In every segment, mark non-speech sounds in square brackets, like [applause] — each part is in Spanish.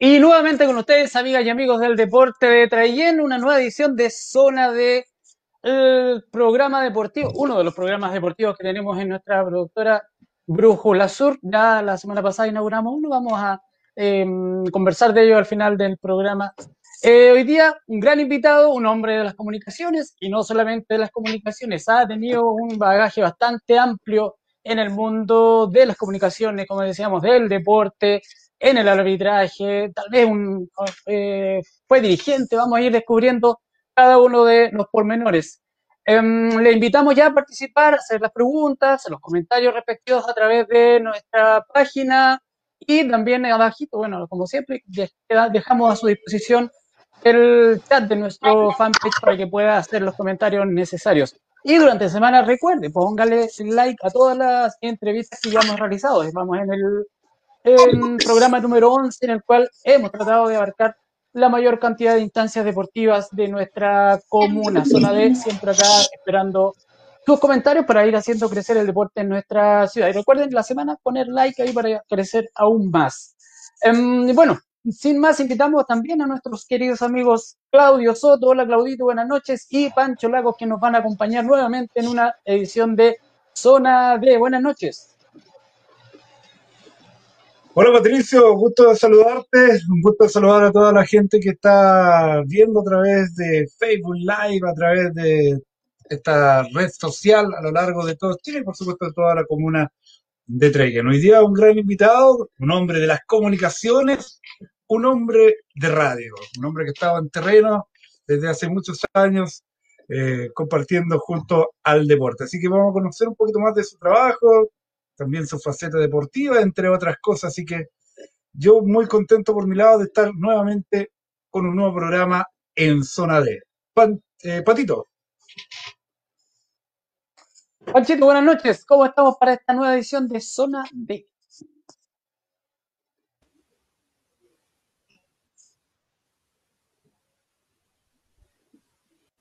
Y nuevamente con ustedes, amigas y amigos del deporte de Trayen, una nueva edición de Zona de programa deportivo, uno de los programas deportivos que tenemos en nuestra productora Brújula Sur. Ya la semana pasada inauguramos uno, vamos a eh, conversar de ello al final del programa. Eh, hoy día un gran invitado, un hombre de las comunicaciones y no solamente de las comunicaciones, ha tenido un bagaje bastante amplio en el mundo de las comunicaciones, como decíamos, del deporte, en el arbitraje, tal vez un, eh, fue dirigente, vamos a ir descubriendo cada uno de los pormenores. Um, le invitamos ya a participar, a hacer las preguntas, los comentarios respectivos a través de nuestra página y también abajito, bueno, como siempre, dejamos a su disposición el chat de nuestro fanpage para que pueda hacer los comentarios necesarios. Y durante la semana, recuerde, póngale like a todas las entrevistas que ya hemos realizado. Vamos en el el programa número 11 en el cual hemos tratado de abarcar la mayor cantidad de instancias deportivas de nuestra comuna, zona D, siempre acá esperando sus comentarios para ir haciendo crecer el deporte en nuestra ciudad. Y recuerden la semana poner like ahí para crecer aún más. Um, bueno, sin más, invitamos también a nuestros queridos amigos Claudio Soto, hola Claudito, buenas noches, y Pancho Lagos que nos van a acompañar nuevamente en una edición de Zona D. Buenas noches. Hola Patricio, gusto de saludarte, un gusto de saludar a toda la gente que está viendo a través de Facebook Live, a través de esta red social a lo largo de todo Chile y por supuesto de toda la comuna de Treken. Hoy día un gran invitado, un hombre de las comunicaciones, un hombre de radio, un hombre que estaba en terreno desde hace muchos años eh, compartiendo junto al deporte. Así que vamos a conocer un poquito más de su trabajo, también su faceta deportiva, entre otras cosas. Así que yo muy contento por mi lado de estar nuevamente con un nuevo programa en Zona D. Eh, Patito. Panchito, buenas noches. ¿Cómo estamos para esta nueva edición de Zona D?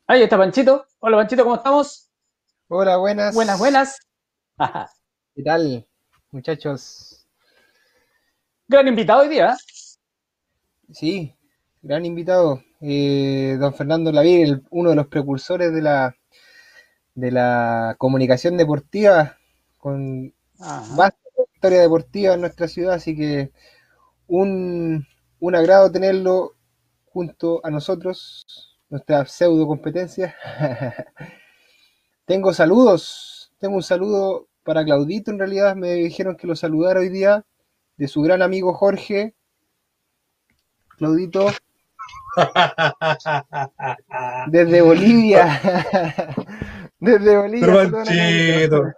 Ahí está Panchito. Hola Panchito, ¿cómo estamos? Hola, buenas. Buenas, buenas. [laughs] ¿Qué tal, muchachos? Gran invitado hoy día. ¿eh? Sí, gran invitado. Eh, don Fernando Lavir, uno de los precursores de la, de la comunicación deportiva, con vasta historia deportiva en nuestra ciudad, así que un, un agrado tenerlo junto a nosotros, nuestra pseudo competencia. [laughs] tengo saludos, tengo un saludo para Claudito, en realidad me dijeron que lo saludara hoy día de su gran amigo Jorge. Claudito. [laughs] Desde Bolivia. [laughs] Desde Bolivia. [laughs]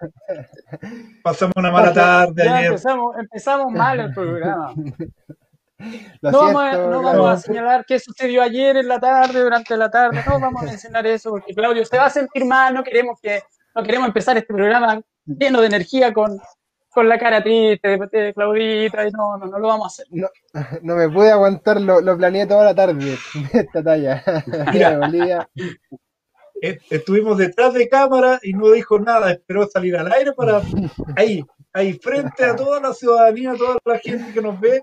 Pasamos una mala tarde ayer. Empezamos, empezamos mal el programa. No vamos, a, no vamos, a, señalar qué sucedió ayer en la tarde, durante la tarde, no vamos a mencionar eso, porque Claudio, usted va a sentir mal, no queremos que no queremos empezar este programa lleno de energía con, con la cara triste de, Claudita, y no, no, no lo vamos a hacer. No, [laughs] no me pude aguantar, lo, lo planeé toda la tarde, [laughs] esta talla. [laughs] Mira, estuvimos detrás de cámara y no dijo nada, esperó salir al aire para ahí, ahí, frente a toda la ciudadanía, a toda la gente que nos ve.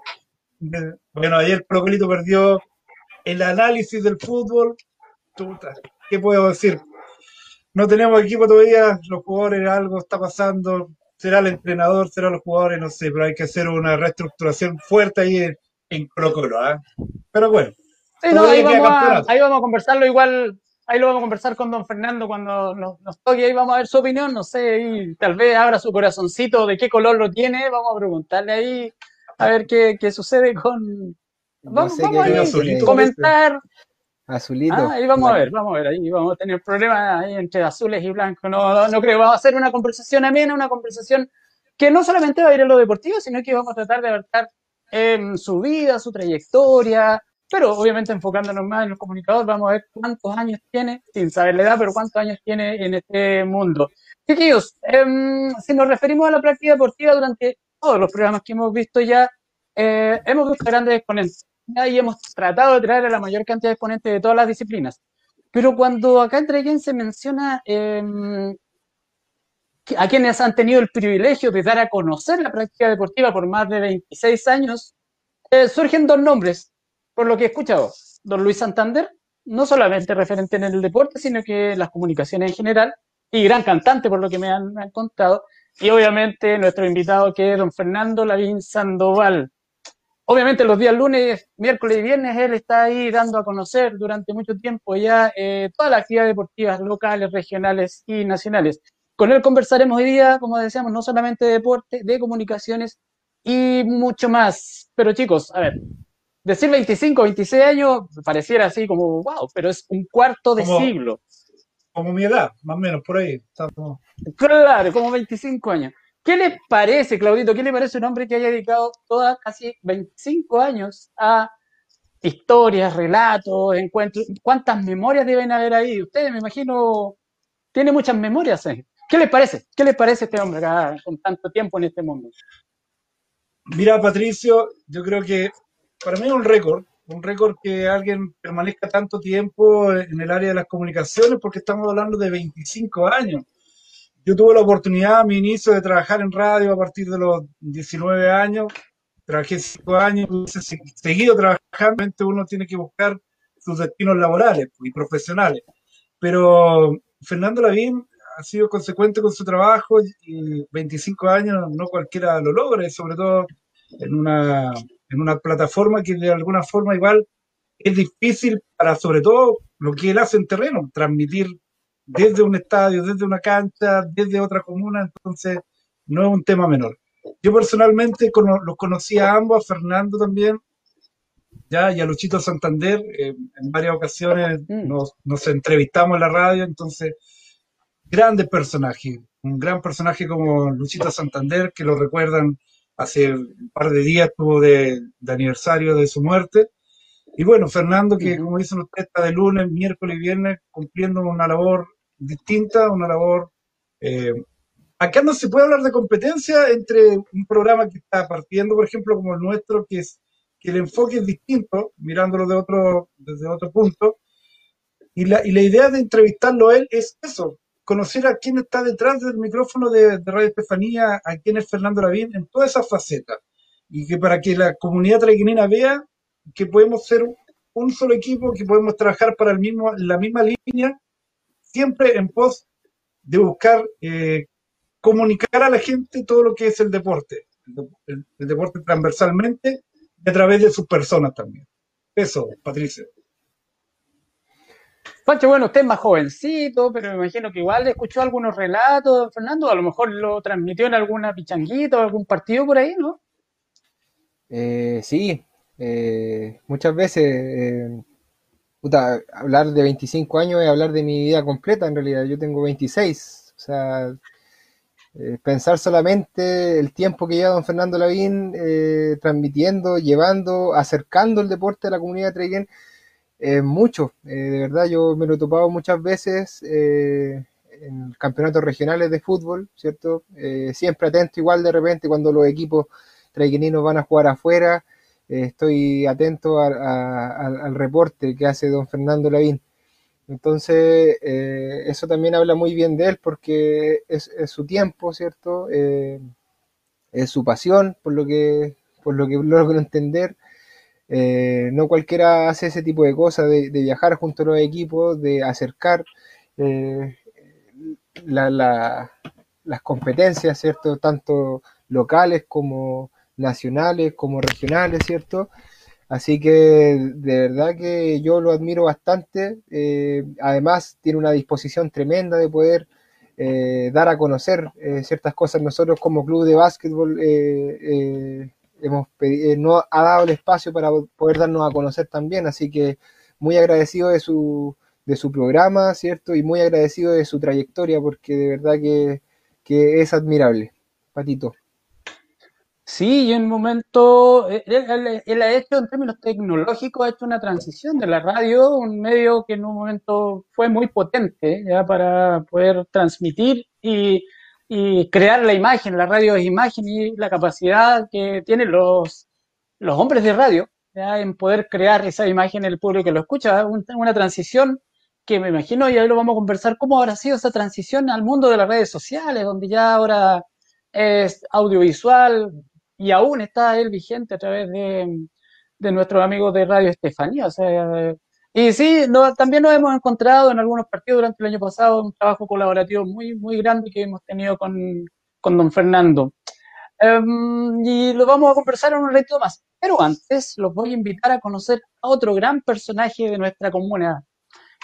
Bueno, ayer Procolito perdió el análisis del fútbol. ¿Qué puedo decir? No tenemos equipo todavía, los jugadores algo está pasando, será el entrenador, será los jugadores, no sé, pero hay que hacer una reestructuración fuerte ahí en, en Colo Colo, ¿ah? Pero bueno. Sí, no, ahí, vamos a, ahí vamos a conversarlo igual, ahí lo vamos a conversar con don Fernando cuando nos, nos, toque, ahí vamos a ver su opinión, no sé, y tal vez abra su corazoncito de qué color lo tiene, vamos a preguntarle ahí a ver qué, qué sucede con... Vamos, vamos a comentar, Azulito. Ah, ahí vamos a ver, vamos a ver, ahí vamos a tener problemas ahí entre azules y blancos. No, no, creo, vamos a hacer una conversación amena, una conversación que no solamente va a ir en lo deportivo, sino que vamos a tratar de abarcar su vida, su trayectoria, pero obviamente enfocándonos más en los comunicadores, vamos a ver cuántos años tiene, sin saber la edad, pero cuántos años tiene en este mundo. Chiquillos, eh, si nos referimos a la práctica deportiva durante todos los programas que hemos visto ya, eh, hemos visto grandes exponentes y hemos tratado de traer a la mayor cantidad de exponentes de todas las disciplinas. Pero cuando acá entre quien se menciona eh, a quienes han tenido el privilegio de dar a conocer la práctica deportiva por más de 26 años, eh, surgen dos nombres, por lo que he escuchado. Don Luis Santander, no solamente referente en el deporte, sino que las comunicaciones en general, y gran cantante, por lo que me han, contado. Y obviamente nuestro invitado, que es don Fernando Lavín Sandoval. Obviamente los días lunes, miércoles y viernes él está ahí dando a conocer durante mucho tiempo ya eh, todas las actividades deportivas locales, regionales y nacionales. Con él conversaremos hoy día, como decíamos, no solamente de deporte, de comunicaciones y mucho más. Pero chicos, a ver, decir 25, 26 años pareciera así como, wow, pero es un cuarto de siglo. Como mi edad, más o menos, por ahí. Claro, como 25 años. ¿Qué le parece, Claudito? ¿Qué le parece un hombre que haya dedicado todas casi 25 años a historias, relatos, encuentros? ¿Cuántas memorias deben haber ahí? Ustedes, me imagino, tiene muchas memorias. ¿eh? ¿Qué les parece? ¿Qué les parece este hombre acá con tanto tiempo en este mundo? Mira, Patricio, yo creo que para mí es un récord, un récord que alguien permanezca tanto tiempo en el área de las comunicaciones, porque estamos hablando de 25 años. Yo tuve la oportunidad a mi inicio de trabajar en radio a partir de los 19 años. Trabajé 5 años, seguido trabajando. Uno tiene que buscar sus destinos laborales y profesionales. Pero Fernando Lavín ha sido consecuente con su trabajo y 25 años no cualquiera lo logra, sobre todo en una, en una plataforma que de alguna forma igual es difícil para sobre todo lo que él hace en terreno, transmitir desde un estadio, desde una cancha, desde otra comuna, entonces no es un tema menor. Yo personalmente los conocí a ambos, a Fernando también, ya, y a Luchito Santander, eh, en varias ocasiones mm. nos, nos, entrevistamos en la radio, entonces, grandes personajes, un gran personaje como Luchito Santander, que lo recuerdan hace un par de días, tuvo de, de aniversario de su muerte, y bueno, Fernando, que como dicen ustedes, está de lunes, miércoles y viernes cumpliendo una labor distinta, una labor... Eh, acá no se puede hablar de competencia entre un programa que está partiendo, por ejemplo, como el nuestro, que es que el enfoque es distinto, mirándolo de otro, desde otro punto, y la, y la idea de entrevistarlo a él es eso, conocer a quién está detrás del micrófono de, Radio Estefanía, a quién es Fernando Lavín, en todas esas facetas, y que para que la comunidad traiguinina vea que podemos ser un solo equipo, que podemos trabajar para el mismo, la misma línea siempre en pos de buscar eh, comunicar a la gente todo lo que es el deporte, el, deporte transversalmente y a través de sus personas también. Eso, Patricio. Pancho, bueno, usted es más jovencito, pero me imagino que igual escuchó algunos relatos, Fernando, a lo mejor lo transmitió en alguna pichanguita o algún partido por ahí, ¿no? Eh, sí, eh, muchas veces hablar de 25 años es hablar de mi vida completa, en realidad. Yo tengo 26. O sea, eh, pensar solamente el tiempo que lleva don Fernando Lavín eh, transmitiendo, llevando, acercando el deporte a la comunidad de es mucho. Eh, de verdad, yo me lo he topado muchas veces en campeonatos regionales de fútbol, ¿cierto? siempre atento igual de repente cuando los equipos traigueninos van a jugar afuera estoy atento al reporte que hace don Fernando Lavín. Entonces, eh, eso también habla muy bien de él porque es, su tiempo, ¿cierto? Eh, es su pasión, por lo que, por lo que logro entender. Eh, no cualquiera hace ese tipo de cosas, de, viajar junto a los equipos, de acercar las competencias, ¿cierto? Tanto locales como nacionales como regionales, ¿cierto? Así que de verdad que yo lo admiro bastante. Eh, además, tiene una disposición tremenda de poder eh, dar a conocer eh, ciertas cosas. Nosotros como club de básquetbol hemos no ha dado el espacio para poder darnos a conocer también. Así que muy agradecido de su, de su programa, ¿cierto? Y muy agradecido de su trayectoria porque de verdad que, que es admirable. Patito. Sí, y en un momento, eh, él, ha hecho en términos tecnológicos, ha hecho una transición de la radio, un medio que en un momento fue muy potente ya para poder transmitir y, crear la imagen, la radio es imagen y la capacidad que tienen los, los hombres de radio ya, en poder crear esa imagen en el público que lo escucha, una transición que me imagino, y ahí lo vamos a conversar, cómo habrá sido esa transición al mundo de las redes sociales, donde ya ahora es audiovisual, y aún está él vigente a través de, de nuestros amigos de Radio Estefanía. O sea, y sí, también nos hemos encontrado en algunos partidos durante el año pasado, un trabajo colaborativo muy, muy grande que hemos tenido con, con don Fernando. Em, y lo vamos a conversar en un ratito más. Pero antes los voy a invitar a conocer a otro gran personaje de nuestra comunidad.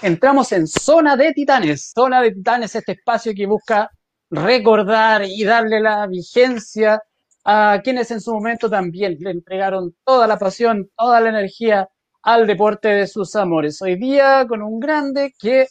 Entramos en Zona de Titanes. Zona de Titanes, este espacio que busca recordar y darle la vigencia a quienes en su momento también le entregaron toda la pasión, toda la energía al deporte de sus amores. Hoy día con un grande que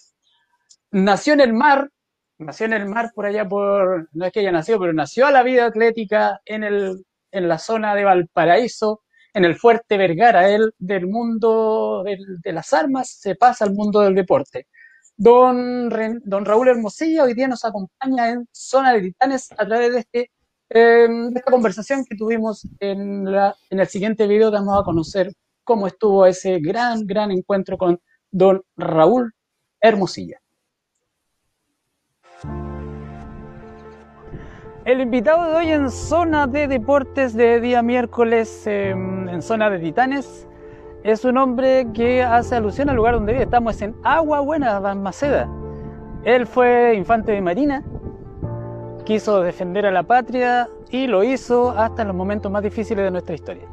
nació en el mar, nació en el mar por allá por, no es que haya nacido, pero nació a la vida atlética en, el, en la zona de Valparaíso, en el fuerte Vergara. Él del mundo de las armas se pasa al mundo del deporte. Don, don Raúl Hermosilla hoy día nos acompaña en Zona de Titanes a través de, este, de esta conversación que tuvimos en el siguiente video. Damos a conocer cómo estuvo ese gran, gran encuentro con don Raúl Hermosilla. El invitado de hoy en zona de deportes de día miércoles em, en zona de titanes es un hombre que hace alusión al lugar donde vive. Estamos en Agua Buena, Balmaceda. Él fue infante de marina, quiso defender a la patria y lo hizo hasta en los momentos más difíciles de nuestra historia.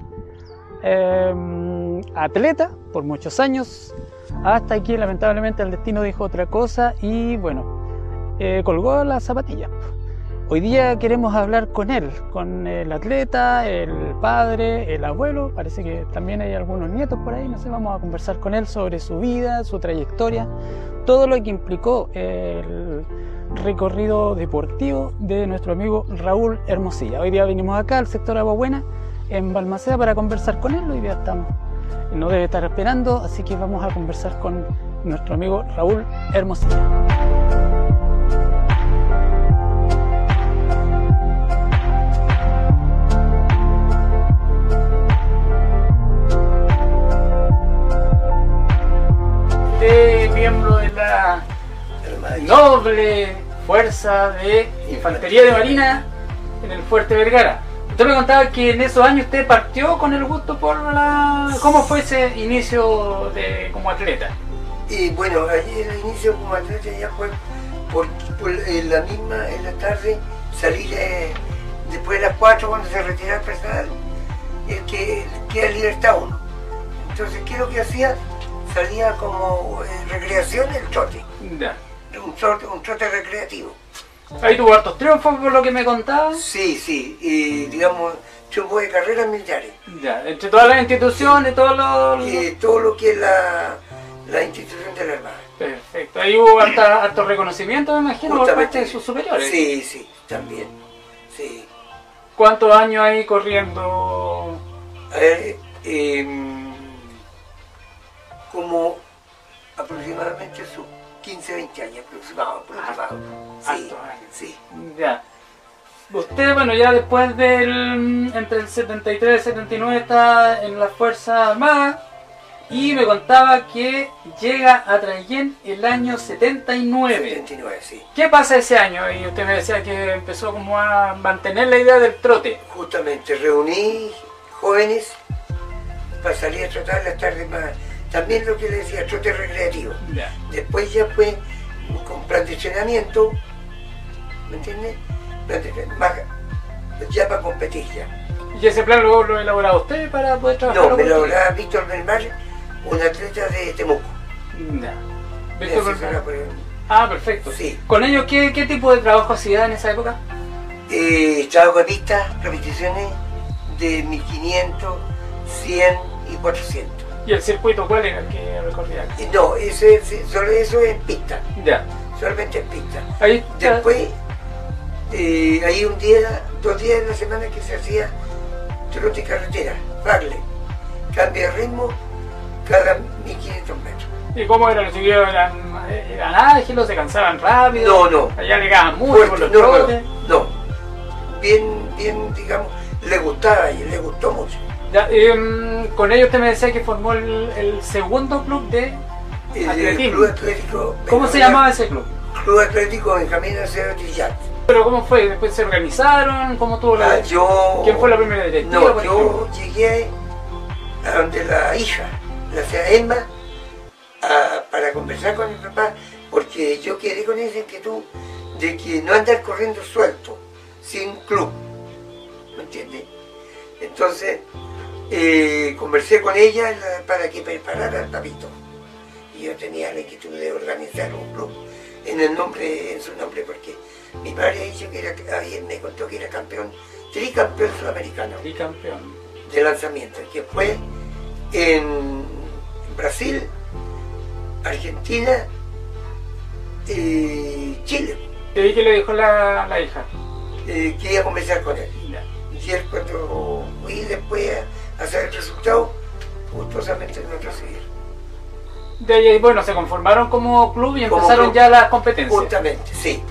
Em, atleta por muchos años, hasta aquí lamentablemente el destino dijo otra cosa y bueno, eh, colgó la zapatilla. Hoy día queremos hablar con él, con el atleta, el padre, el abuelo, parece que también hay algunos nietos por ahí, no sé, vamos a conversar con él sobre su vida, su trayectoria, todo lo que implicó el recorrido deportivo de nuestro amigo Raúl Hermosilla. Hoy día venimos acá al sector Agua Buena, en Balmaceda, para conversar con él, hoy día estamos, no debe estar esperando, así que vamos a conversar con nuestro amigo Raúl Hermosilla. miembro de la noble fuerza de infantería de marina en el Fuerte Vergara. Usted me contaba que en esos años usted partió con el gusto por la... ¿Cómo fue ese inicio de, como atleta? Y bueno, allí el inicio como atleta ya fue por, en la misma, en la tarde, salir después de las 4 cuando se retira el personal, el que queda libertad uno. Entonces, ¿qué es lo que hacía? salía como eh, recreación el trote. Un trote, un trote recreativo. Ahí tuvo hartos triunfos por lo que me contabas. Sí, sí, y digamos, triunfos de carreras militares. Ya, entre todas las instituciones, todo lo... Y todo lo que es la, la institución de la Armada. Perfecto, ahí hubo harto reconocimiento, me imagino, por parte de sus superiores. Sí, sí, también, sí. ¿Cuántos años ahí corriendo? A ver, eh, como aproximadamente sus 15, 20 años aproximado, aproximado. Sí, sí. Ya. Usted, bueno, ya después del. entre el 73 y el 79 está en la Fuerza Armada y me contaba que llega a Traillén el año 79. 79, sí. ¿Qué pasa ese año? Y usted me decía que empezó como a mantener la idea del trote. Justamente, reuní jóvenes para salir a trotar las tardes más también lo que le decía, trote recreativo. Después ya fue con plan de entrenamiento, ¿me entiendes? ya para competir ya. ¿Y ese plan lo, lo elaborado usted para poder trabajar? No, me lo elaboraba Víctor Belmar, un atleta de Temuco. Víctor Ah, perfecto. Sí. ¿Con ellos qué, qué tipo de trabajo hacía en esa época? Eh, trabajo de pista, repeticiones de 1500, 100 y 400. ¿Y el circuito cuál era el que recorría? No, ese, solo eso es pista. Ya. Solamente en pista. Ahí Después, eh, hay un día, dos días en la semana que se hacía trote y carretera, Farley. Cambia de ritmo cada 1500 metros. ¿Y cómo eran los chiquillos? ¿Eran, ¿Eran ágiles? ¿Se cansaban rápido? No, no. ¿Allá llegaban mucho por los no, no, no, Bien, bien, digamos, le gustaba y le gustó mucho. Em, con ellos usted me decía que formó el, segundo club de atletismo. ¿Cómo se llamaba ese club? Club Atlético Benjamín Acero Trillat. ¿Pero cómo fue? ¿Después se organizaron? ¿Cómo tuvo la... Ah, yo... ¿Quién fue la primera directiva? No, yo llegué a donde la hija, la sea Emma, para conversar con mi papá, porque yo quedé con esa inquietud de que no andar corriendo suelto, sin club, ¿me entiendes? Entonces, eh, conversé con ella para que preparara el papito. Y yo tenía la inquietud de organizar un club en el nombre, en su nombre, porque mi padre ha dicho que era, me contó que era campeón, tricampeón sudamericano. Tricampeón. De lanzamiento, que fue en Brasil, Argentina y Chile. ¿Y qué le dijo la, hija? Eh, que iba a conversar con él. Y él cuando fui después hacer el resultado, gustosamente no recibieron. De ahí, bueno, se conformaron como club y empezaron ya las competencias. Justamente, sí.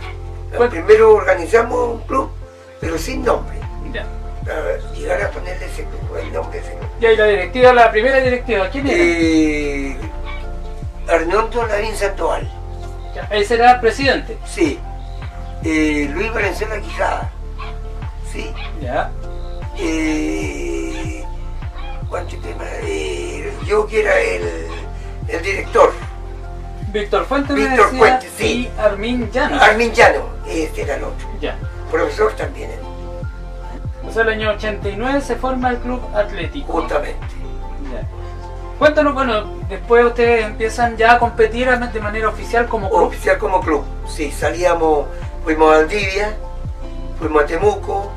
Primero organizamos un club, pero sin nombre. Ya. Para llegar a ponerle ese club, el nombre ese club. Ya, y la directiva, la primera directiva, ¿quién era? Eh, Arnoldo Lavín Sandoval. Ya, ese era el presidente. Sí. Eh, Luis Valenzuela Quijada. ¿Sí? Ya. Eh, Eh, yo que era el, el director. Víctor Fuentes Víctor Fuentes, sí. Y Armin Llano. Armin Llano, este era el otro. Ya. Profesor también. O sea, el año 89 se forma el Club Atlético. Justamente. Ya. Cuéntanos, bueno, después ustedes empiezan ya a competir de manera oficial como club. Oficial como club, sí, salíamos, fuimos a Valdivia, fuimos a Temuco,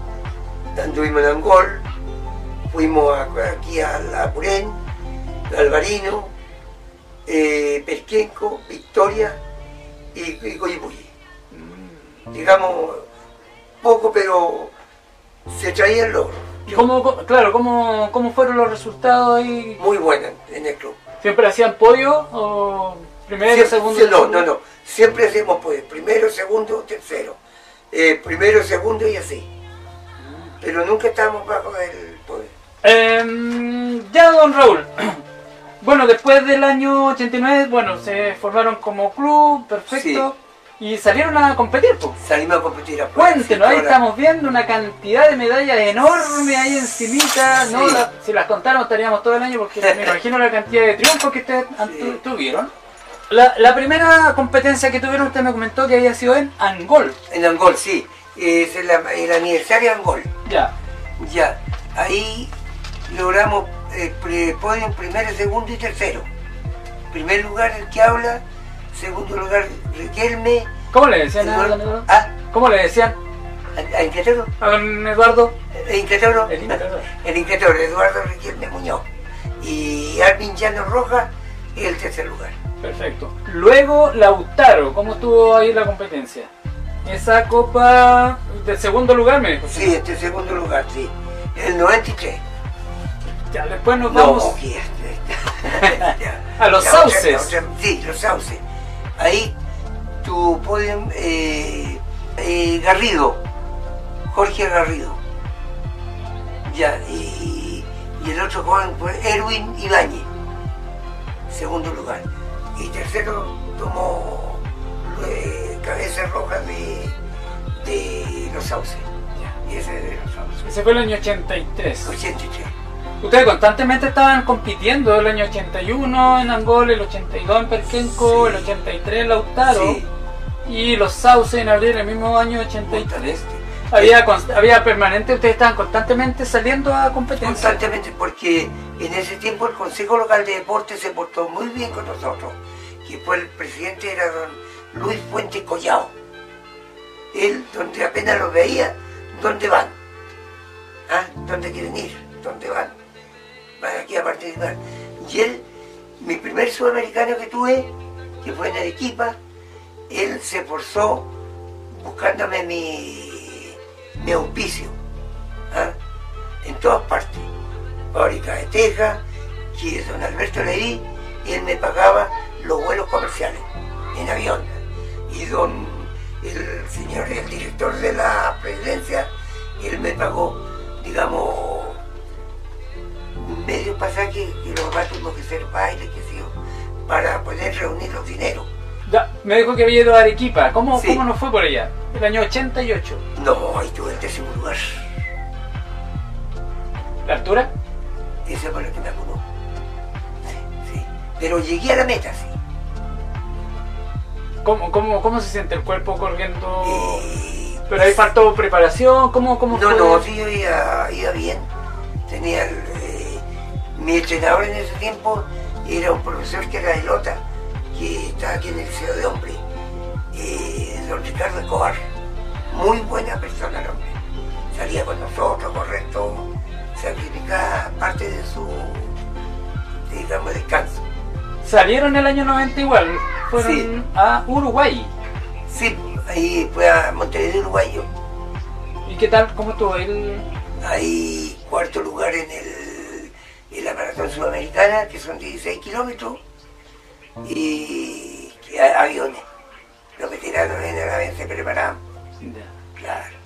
anduvimos en Angol, fuimos aquí a La Purén, Alvarino, eh, Perquenco, Victoria y, y mm. Digamos, poco, pero se traía el logro. ¿Cómo, claro, ¿cómo, ¿cómo fueron los resultados ahí? Muy buenos en el club. ¿Siempre hacían podio o primero, segundo? no, no, no. Siempre hacemos podio. Primero, segundo, tercero. Eh, primero, segundo y así. Pero nunca estábamos bajo del Em, ya, don Raúl. [clears throat] Bueno, después del año 89, bueno, se formaron como club, perfecto. Y salieron a competir, pues. Salimos a competir a Cuéntenos, ahí estamos viendo una cantidad de medallas enormes ahí encimita. ¿no? si las contáramos estaríamos todo el año porque me [laughs] imagino la cantidad de triunfos que ustedes tuvieron. La, primera competencia que tuvieron, usted me comentó que había sido en Angol. En Angol, sí. Es el, aniversario de Angol. Ya. Ya. Ahí logramos eh, podio primero, segundo y tercero. Primer lugar el que habla, segundo lugar Riquelme. ¿Cómo le decían a don ¿Ah? ¿Cómo le decían? ¿A, Inquietor? ¿A don Eduardo? ¿El Inquietor? El [laughs] Inquietor. El Inquietor, Eduardo Riquelme Muñoz. Y Armin Llano Roja, el tercer lugar. Perfecto. Luego Lautaro, ¿cómo estuvo ahí la competencia? Esa copa del segundo lugar, me dijo. Sí, este segundo lugar, sí. El 93. Ya, después nos vamos. [laughs] a los sauces. sí, los sauces. Ahí tu podio eh, eh, Garrido, Jorge Garrido. Ya, y, el otro joven fue Erwin Ibáñez, segundo lugar. Y tercero tomó eh, cabeza roja de, de los sauces. Ya, y ese de los sauces. Ese fue el año 83. 83. Ustedes constantemente estaban compitiendo el año 81 en Angola, el 82 en Perquenco, el 83 en Lautaro y los Sauces en abril el mismo año 83. Había, había permanente, ustedes estaban constantemente saliendo a competencia. Constantemente, porque en ese tiempo el Consejo Local de Deportes se portó muy bien con nosotros, que fue el presidente era don Luis Fuente Collao. Él, donde apenas lo veía, ¿dónde van? ¿Ah? ¿Dónde quieren ir? ¿Dónde van? Para aquí a participar. Y él, mi primer sudamericano que tuve, que fue en Arequipa, él se forzó buscándome mi, mi auspicio, ¿ah? en todas partes. Fábrica de Teja, que don Alberto Leví, y él me pagaba los vuelos comerciales en avión. Y don, el señor, el director de la presidencia, él me pagó, digamos, medio pasaje y los papás tuvimos que hacer baile, que sé para poder reunir los dineros. Ya, me dijo que había ido a Arequipa. ¿Cómo, ¿Cómo nos fue por allá? El año 88. No, ahí tuve el décimo lugar. ¿La altura? Esa fue la que me apuró. Sí. Pero llegué a la meta, sí. ¿Cómo, cómo, cómo se siente el cuerpo corriendo? Eh, ¿Pero ahí faltó preparación? ¿Cómo, cómo no, fue? no, sí, yo iba, iba bien. Tenía el, mi entrenador en ese tiempo era un profesor que era de Lota, que estaba aquí en el Liceo de Hombre, eh, don Ricardo Escobar. Muy buena persona el hombre. Salía con nosotros, correcto, sacrificaba parte de su, digamos, descanso. Salieron el año 90 igual. Fueron Sí. a Uruguay. Sí, ahí fue a Montevideo, Uruguayo. ¿Y qué tal? ¿Cómo estuvo el...? Hay cuarto lugar en, el, la maratón sudamericana, que son 16 kilómetros, y aviones. Los veteranos en el avión se preparaban, claro.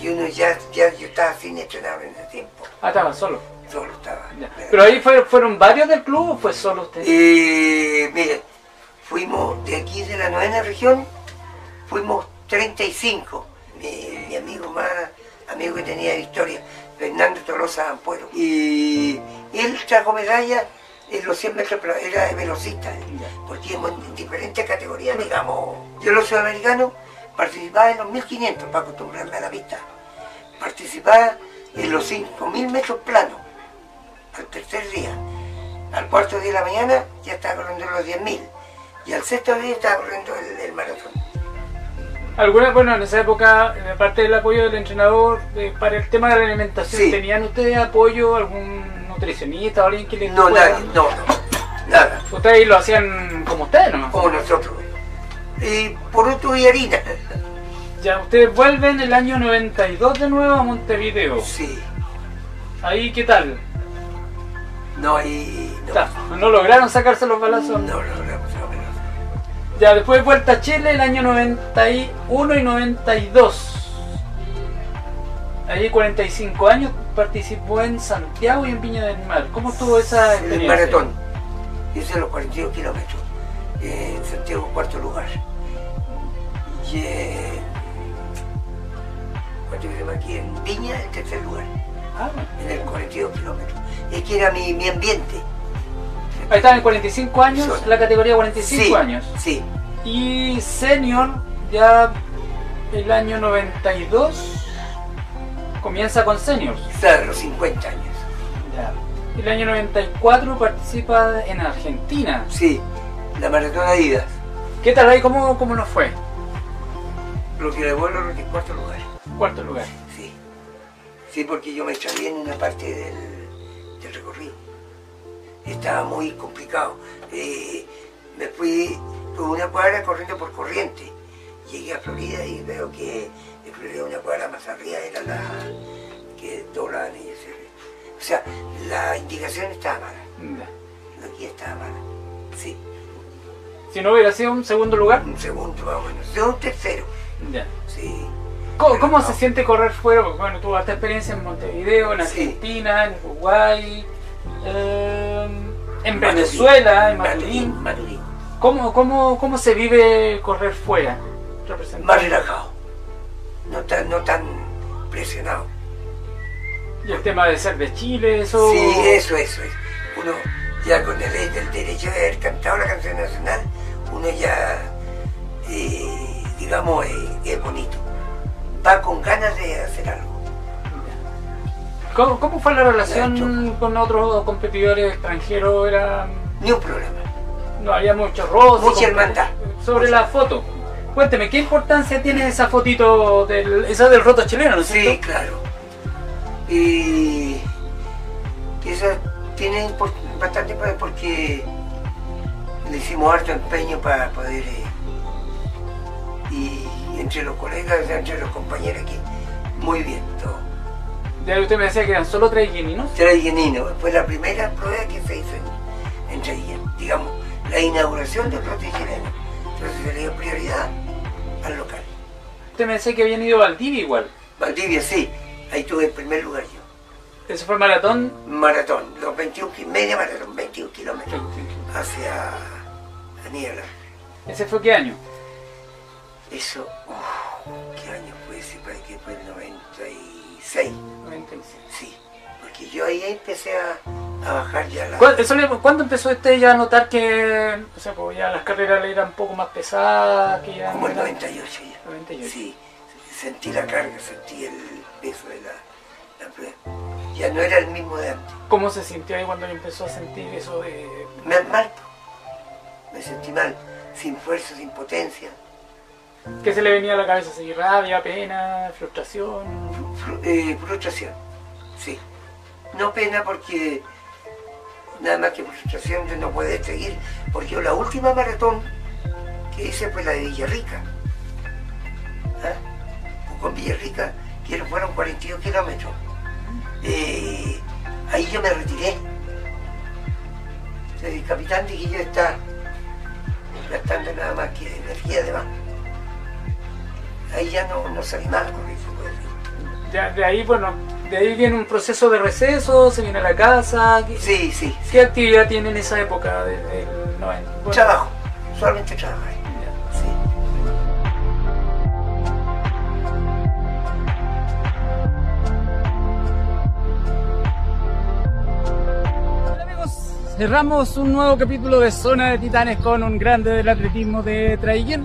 Y uno ya, ya yo estaba sin entrenador en ese tiempo, Ah, estaban solo. solo estaba. ¿Pero ahí fue- fueron varios del club o fue solo usted? Eh, mire, fuimos de aquí de la novena región, fuimos 35. Mi, mi amigo más, amigo que tenía Victoria, Fernando Tolosa Ampuero. Y él trajo medalla en los 100 metros, pero era de velocista, porque íbamos en diferentes categorías, digamos. Yo los sudamericanos participaba en los 1500 para acostumbrarme a la pista. Participaba en los 5000 metros planos al tercer día. Al cuarto día de la mañana ya estaba corriendo los 10.000. Y al sexto día estaba corriendo el, el maratón. Alguna, bueno, en esa época, eh, aparte del apoyo del entrenador, eh, para el tema de la alimentación, Sí. ¿tenían ustedes apoyo, algún nutricionista o alguien que les No, nadie, no, no, nada, Ustedes lo hacían como ustedes, ¿no? como nosotros. Y por otro y harina. Ya, ustedes vuelven el año 92 de nuevo a Montevideo. Sí, Ahí, ¿qué tal? no, y no, ¿No lograron sacarse los balazos? no logramos. Ya, después vuelta a Chile el año 91 y 92. Ahí 45 años participó en Santiago y en Viña del Mar. ¿Cómo estuvo esa El experiencia? maratón, hice los 42 kilómetros. eh, En Santiago, cuarto lugar. Y en, ¿cuánto se llama aquí? En Viña, el tercer lugar. Ah, En el 42 kilómetros. Es que era mi, mi ambiente. Ahí estaban en 45 años, la categoría 45 sí, años. Sí, Y senior, ya el año 92, comienza con seniors. los 50 años. Ya. El año 94 participa en Argentina. Sí, la maratón Adidas. ¿Qué tal ahí? ¿Cómo, cómo nos fue? Lo que le vuelvo en cuarto lugar. Cuarto lugar. Sí. Sí, porque yo me salí en una parte del, del recorrido. Estaba muy complicado. Eh, me fui por una cuadra corriendo por corriente. Llegué a Florida y veo que en Florida una cuadra más arriba era la que doblaban y ese. O sea, la indicación estaba mala. La guía estaba mala. Sí. Si no hubiera sido un segundo lugar, Un segundo más o menos. Un tercero. ya. Sí. ¿Cómo, cómo no. se siente correr fuera? Bueno, tuvo harta experiencia en Montevideo, en Sí. Argentina, en Uruguay, eh, en Maturín. Venezuela, en Maturín. Maturín. Maturín. ¿Cómo, cómo, ¿Cómo se vive correr fuera? Más relajado. No tan, no tan presionado. Y el tema de ser de Chile, eso... Sí, eso, eso es. Uno ya con el, el derecho de haber cantado la canción nacional, uno ya, eh, digamos, eh, es bonito. Va con ganas de hacer algo. ¿Cómo, cómo fue la relación con otros competidores extranjeros? Era, Ni un problema. no había mucho roce. Mucha hermandad. Sobre la foto. Cuénteme, ¿qué importancia tiene esa fotito, del, esa del roto chileno, no es Sí, cierto? claro. Y esa tiene import- bastante pa- porque le hicimos harto empeño para poder eh, y entre los colegas, entre los compañeros aquí, muy bien todo. Ya usted me decía que eran solo tres guininos. Traiguenino, fue la primera prueba que se hizo en, en. Digamos, la inauguración del trote chileno. Entonces se le dio prioridad al local. Usted me decía que habían ido a Valdivia igual. Valdivia sí, ahí tuve el primer lugar yo. Ese fue maratón. Maratón, los 21, ki- media maratón, 21 kilómetros hacia Niebla. ¿Ese fue qué año? Eso, uf, yo ahí empecé a, a bajar ya la... ¿Cuándo, empezó usted ya a notar que o sea, pues ya las carreras le eran un poco más pesadas? Que ya Como el 98 ya. 98. Sí, sentí la carga, sentí el peso de la, la prueba. Ya no era el mismo de antes. ¿Cómo se sintió ahí cuando empezó a sentir eso de...? Me, mal, me sentí mal, sin fuerza, sin potencia. ¿Qué se le venía a la cabeza? ¿Seguir rabia, pena, frustración? Eh, frustración, sí. No pena porque nada más que frustración de no poder seguir, porque yo la última maratón que hice fue la de Villarrica. ¿Ah? Con Villarrica, que fueron 42 kilómetros. Eh, ahí yo me retiré. El capitán de Guillo está gastando nada más que energía de más. Ahí ya no, no salí más con eso. Ya, de ahí, bueno, de ahí viene un proceso de receso, se viene a la casa. sí, sí. ¿Qué actividad tiene en esa época desde el 90? Trabajo, solamente trabajo. Sí. Hola amigos, cerramos un nuevo capítulo de Zona de Titanes con un grande del atletismo de Traillén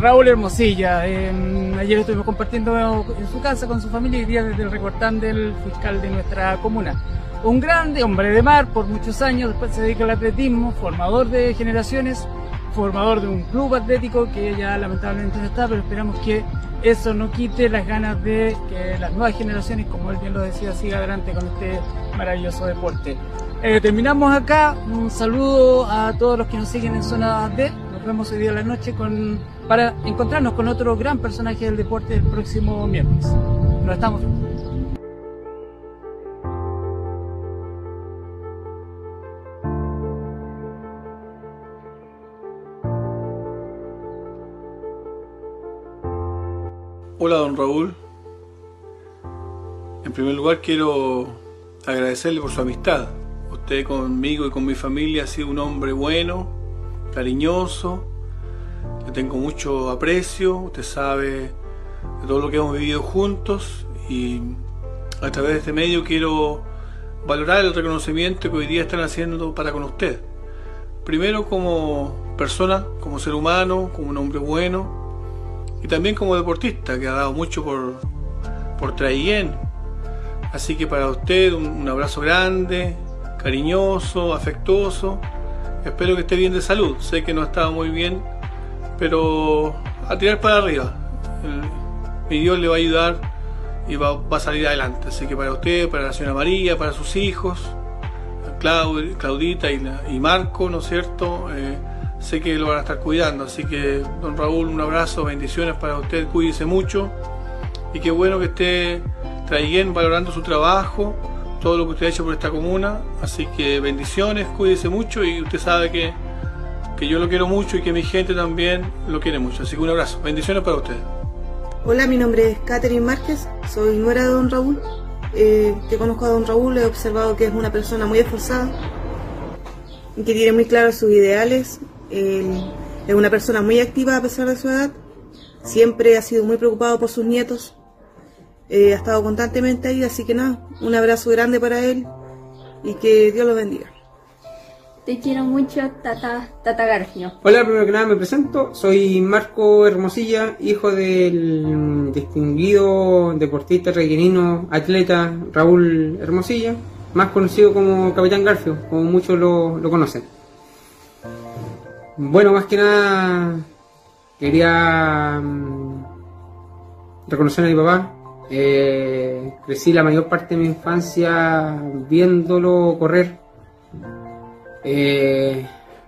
Raúl Hermosilla. ayer estuvimos compartiendo en su casa con su familia y día desde el recortán del fiscal de nuestra comuna. Un grande hombre de mar por muchos años, después se dedica al atletismo, formador de generaciones, formador de un club atlético que ya lamentablemente no está, pero esperamos que eso no quite las ganas de que las nuevas generaciones, como él bien lo decía, siga adelante con este maravilloso deporte. Eh, terminamos acá, un saludo a todos los que nos siguen en zona D, nos vemos hoy día en la noche con para encontrarnos con otro gran personaje del deporte el próximo miércoles. Nos estamos Hola, don Raúl. En primer lugar quiero agradecerle por su amistad. Usted conmigo y con mi familia ha sido un hombre bueno, cariñoso, tengo mucho aprecio, usted sabe de todo lo que hemos vivido juntos y a través de este medio quiero valorar el reconocimiento que hoy día están haciendo para con usted. Primero como persona, como ser humano, como un hombre bueno y también como deportista que ha dado mucho por, por Traillén. Así que para usted un, un abrazo grande, cariñoso, afectuoso. Espero que esté bien de salud. Sé que no estaba muy bien pero a tirar para arriba. mi Dios le va a ayudar y va, a salir adelante. Así que para usted, para la señora María, para sus hijos, Claudita y, Marco, ¿no es cierto? Eh, sé que lo van a estar cuidando. Así que, don Raúl, un abrazo, bendiciones para usted, cuídese mucho. Y qué bueno que esté trayendo, valorando su trabajo, todo lo que usted ha hecho por esta comuna. Así que bendiciones, cuídese mucho y usted sabe que que yo lo quiero mucho y que mi gente también lo quiere mucho. Así que un abrazo. Bendiciones para ustedes. Hola, mi nombre es Catherine Márquez, soy nuera de don Raúl. Eh, que conozco a don Raúl, he observado que es una persona muy esforzada, que tiene muy claros sus ideales, es una persona muy activa a pesar de su edad, siempre ha sido muy preocupado por sus nietos, eh, ha estado constantemente ahí, así que nada, un abrazo grande para él y que Dios lo bendiga. Te quiero mucho, Tata, Tata Garfio. Hola, primero que nada me presento. Soy Marco Hermosilla, hijo del distinguido deportista rellenino, atleta Raúl Hermosilla, más conocido como Capitán Garfio, como muchos lo, conocen. Bueno, más que nada quería mm, reconocer a mi papá. Eh, crecí la mayor parte de mi infancia viéndolo correr eh,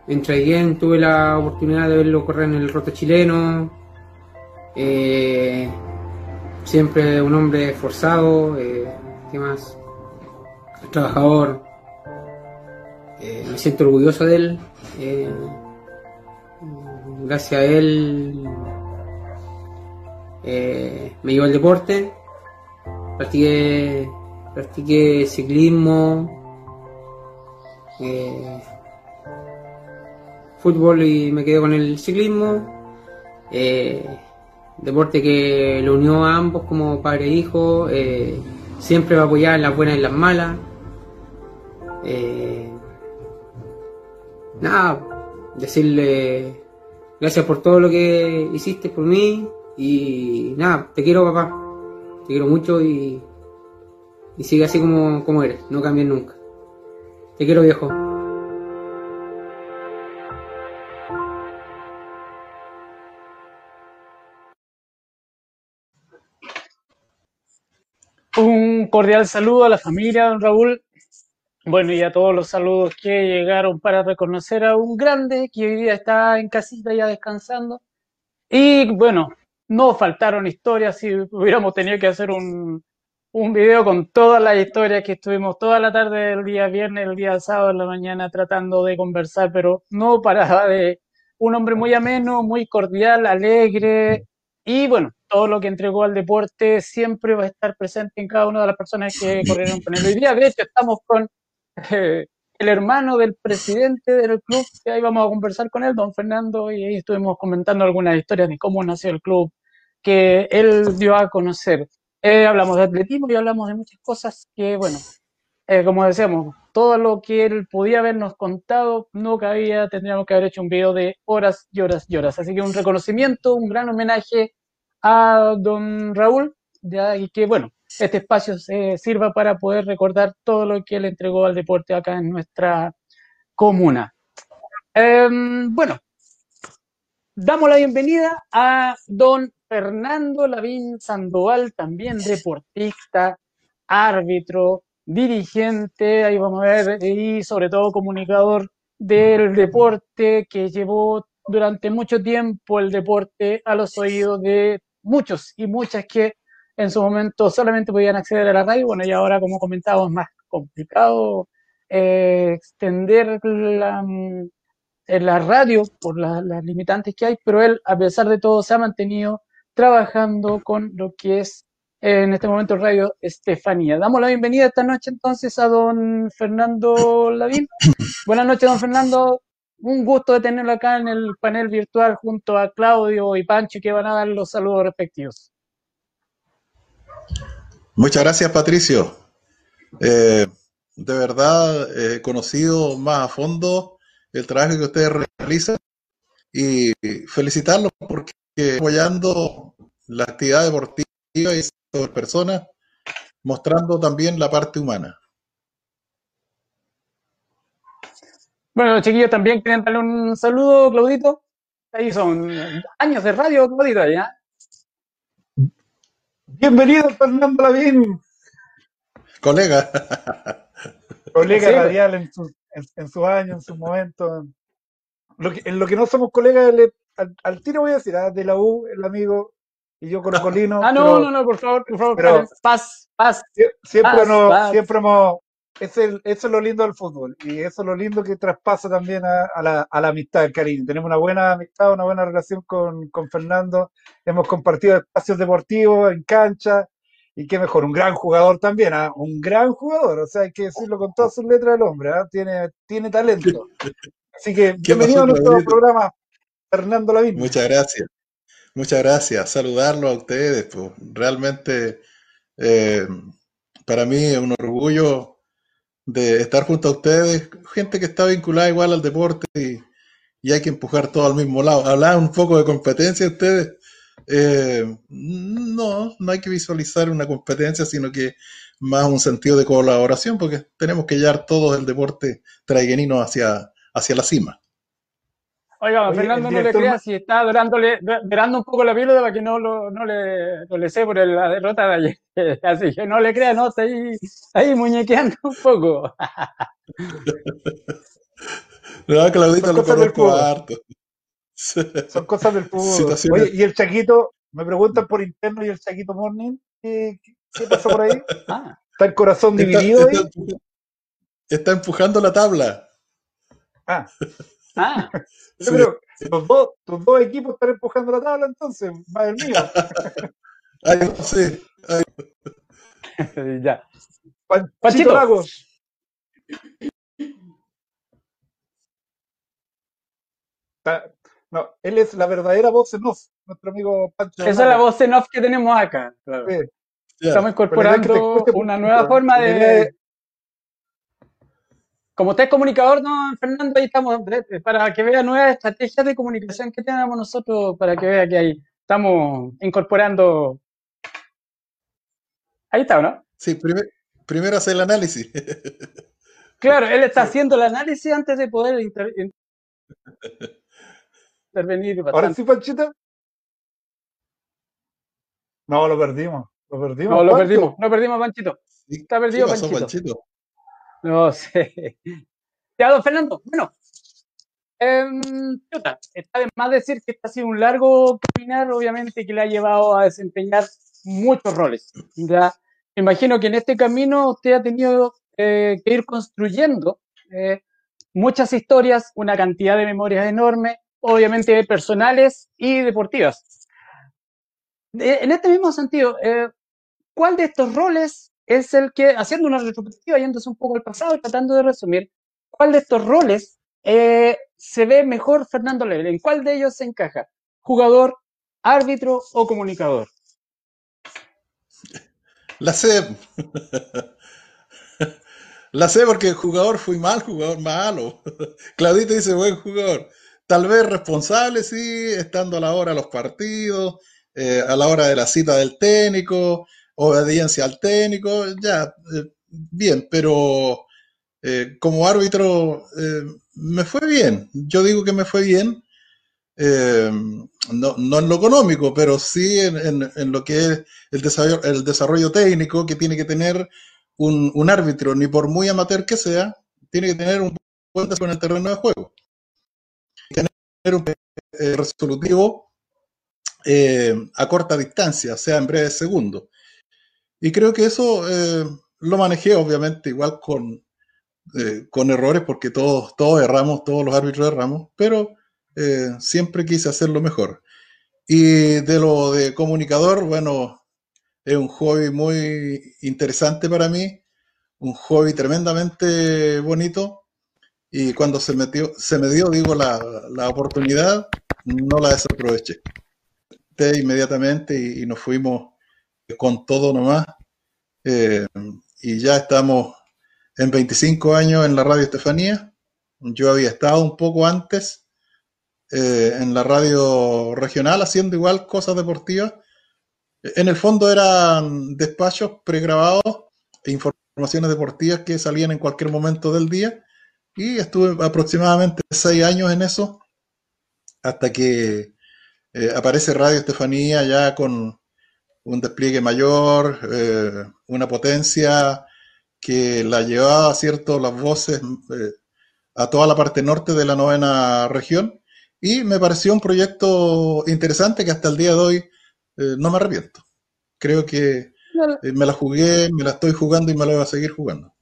en Traiguén tuve la oportunidad de verlo correr en el rote chileno. Eh, siempre un hombre esforzado, eh, ¿qué más? Trabajador. Eh, me siento orgulloso de él. gracias a él me llevo al deporte. Practiqué, practiqué ciclismo, fútbol y me quedé con el ciclismo. Eh, deporte que lo unió a ambos como padre e hijo. Eh, siempre va a apoyar en las buenas y en las malas. Eh, nada, decirle gracias por todo lo que hiciste por mí y nada, te quiero papá, te quiero mucho y, y sigue así como, como eres, no cambies nunca. Te quiero viejo. Un cordial saludo a la familia, don Raúl. Bueno, y a todos los saludos que llegaron para reconocer a un grande que hoy día está en casita ya descansando. Y bueno, no faltaron historias si hubiéramos tenido que hacer un, un video con todas las historias que estuvimos toda la tarde del día viernes, el día sábado en la mañana tratando de conversar, pero no paraba de un hombre muy ameno, muy cordial, alegre y bueno, todo lo que entregó al deporte siempre va a estar presente en cada una de las personas que corrieron con él. Hoy día, de hecho, estamos con eh, el hermano del presidente del club, que ahí vamos a conversar con él, don Fernando, y ahí estuvimos comentando algunas historias de cómo nació el club que él dio a conocer. Eh, hablamos de atletismo y hablamos de muchas cosas que, bueno, eh, como decíamos, todo lo que él podía habernos contado no cabía, tendríamos que haber hecho un video de horas y horas y horas. Así que un reconocimiento, un gran homenaje a don Raúl, y que, bueno, este espacio se sirva para poder recordar todo lo que él entregó al deporte acá en nuestra comuna. Em, bueno, damos la bienvenida a don Fernando Lavín Sandoval, también deportista, árbitro, dirigente, ahí vamos a ver, y sobre todo comunicador del deporte que llevó durante mucho tiempo el deporte a los oídos de muchos y muchas que en su momento solamente podían acceder a la radio, bueno, y ahora como comentábamos es más complicado eh, extender la, en la radio por las limitantes que hay, pero él a pesar de todo se ha mantenido trabajando con lo que es en este momento Radio Estefanía. Damos la bienvenida esta noche entonces a don Fernando Lavín. [coughs] Buenas noches, don Fernando. Un gusto de tenerlo acá en el panel virtual junto a Claudio y Pancho que van a dar los saludos respectivos. Muchas gracias, Patricio. Eh, de verdad, he conocido más a fondo el trabajo que ustedes realizan y felicitarlos porque apoyando la actividad deportiva y sobre personas, mostrando también la parte humana. Bueno, chiquillos, también quieren darle un saludo, Claudito. Ahí son años de radio, Claudito, ya. Bienvenido, Fernando Lavín. Colega. Colega radial en sus en, su años, en su momento. Lo en lo que no somos colegas al, tiro voy a decir, ah, de la U, el amigo, y yo con Colino. Ah, no, no, no, por favor, por favor, pero, paz, paz. Siempre, no, siempre hemos. Es el, eso es lo lindo del fútbol y eso es lo lindo que traspasa también a, la, a la, amistad, el cariño. Tenemos una buena amistad, una buena relación con, con Fernando. Hemos compartido espacios deportivos en cancha y qué mejor, un gran jugador también, ¿ah? un gran jugador, o sea, hay que decirlo con todas sus letras del hombre, ¿ah? tiene, tiene talento. Así que bienvenido a nuestro programa, Fernando Lavín. Muchas gracias. Muchas gracias. Saludarlo a ustedes. Pues. Realmente eh, para mí es un orgullo de estar junto a ustedes, gente que está vinculada igual al deporte y, hay que empujar todo al mismo lado. Hablar un poco de competencia ustedes. Eh, no, no hay que visualizar una competencia, sino que más un sentido de colaboración, porque tenemos que llevar todo el deporte traiguenino hacia, hacia la cima. Oiga, Fernando, no le crea si está dorándole, dorando un poco la píldora para que no, lo, no, le, no le sé por la derrota de ayer. [laughs] Así que no le crea, no, está ahí, ahí muñequeando un poco. [laughs] no, Claudito lo conozco harto. [laughs] Son cosas del fútbol. Oye, y el Chaquito, me preguntan por interno, ¿y el Chaquito Morning? ¿Qué, qué pasó por ahí? Ah. ¿Está el corazón dividido está, ahí? Está, empujando la tabla. Ah. Ah. [laughs] Pero los dos, tus dos equipos están empujando la tabla entonces, madre mía. [laughs] Ay, sí. [laughs] ya. Panchito Lagos. No, él es la verdadera voz en off, nuestro amigo Pancho. Esa es la voz en off que tenemos acá. Claro. Estamos incorporando una nueva forma de, como usted es comunicador, no, Fernando, ahí estamos, para que vea nuevas estrategias de comunicación que tenemos nosotros, para que vea que ahí estamos incorporando. Ahí está, ¿no? Sí, primero hacer el análisis. [laughs] Claro, él está haciendo el análisis antes de poder intervenir. Ahora sí, Panchito. No, lo perdimos. Lo perdimos. No, lo perdimos. No perdimos, Panchito. Está perdido, Panchito? No [laughs] sé. Ya, don Fernando. Bueno, eh, está de más decir que este ha sido un largo caminar, obviamente, que le ha llevado a desempeñar muchos roles. ¿ya? imagino que en este camino usted ha tenido eh, que ir construyendo eh, muchas historias, una cantidad de memorias enorme, obviamente personales y deportivas. en este mismo sentido, eh, ¿cuál de estos roles es el que, haciendo una retrospectiva, yéndose un poco al pasado y tratando de resumir, cuál de estos roles se ve mejor Fernando Level? ¿En cuál de ellos se encaja? ¿Jugador, árbitro o comunicador? La sé. [laughs] La sé porque jugador fui mal, jugador malo. [laughs] Claudito dice buen jugador. Tal vez responsable, sí, estando a la hora de los partidos, eh, a la hora de la cita del técnico, obediencia al técnico, ya, eh, bien, pero eh, como árbitro me fue bien. Yo digo que me fue bien, no, en lo económico, pero sí en, lo que es el desarrollo, el desarrollo técnico que tiene que tener un, árbitro, ni por muy amateur que sea, tiene que tener un buen en el terreno de juego. Tener un eh, resolutivo eh, a corta distancia, sea en breves segundos. Y creo que eso eh, lo manejé, obviamente, igual con, con errores, porque todos, todos erramos, todos los árbitros erramos, pero siempre quise hacerlo mejor. Y de lo de comunicador, bueno, es un hobby muy interesante para mí, un hobby tremendamente bonito y cuando se, metió, se me dio, digo, la, oportunidad, no la desaproveché. Inmediatamente y, nos fuimos con todo nomás eh, y ya estamos en 25 años en la radio Estefanía. Yo había estado un poco antes eh, en la radio regional haciendo igual cosas deportivas en el fondo eran despachos pregrabados e informaciones deportivas que salían en cualquier momento del día. Y estuve aproximadamente seis años en eso, hasta que eh, aparece Radio Estefanía ya con un despliegue mayor, eh, una potencia que la llevaba, ¿cierto?, las voces eh, a toda la parte norte de la novena región. Y me pareció un proyecto interesante que hasta el día de hoy eh, no me arrepiento. Creo que me la jugué, me la estoy jugando y me la voy a seguir jugando.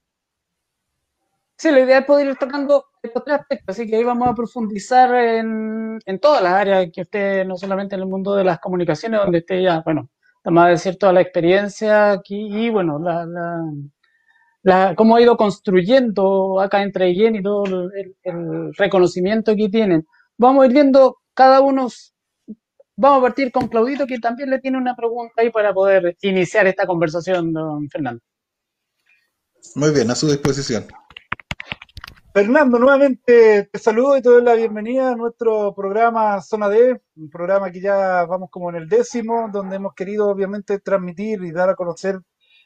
Sí, la idea es poder ir tocando estos tres aspectos, así que ahí vamos a profundizar en, todas las áreas que usted, no solamente en el mundo de las comunicaciones, donde usted ya, bueno, más de decir toda la experiencia aquí y, bueno, la, la, cómo ha ido construyendo acá entre Yen y todo el, el, reconocimiento que tienen. Vamos a ir viendo cada uno Vamos a partir con Claudito, que también le tiene una pregunta ahí para poder iniciar esta conversación, don Fernando. Muy bien, a su disposición. Fernando, nuevamente te saludo y te doy la bienvenida a nuestro programa Zona D, un programa que ya vamos como en el décimo, donde hemos querido obviamente transmitir y dar a conocer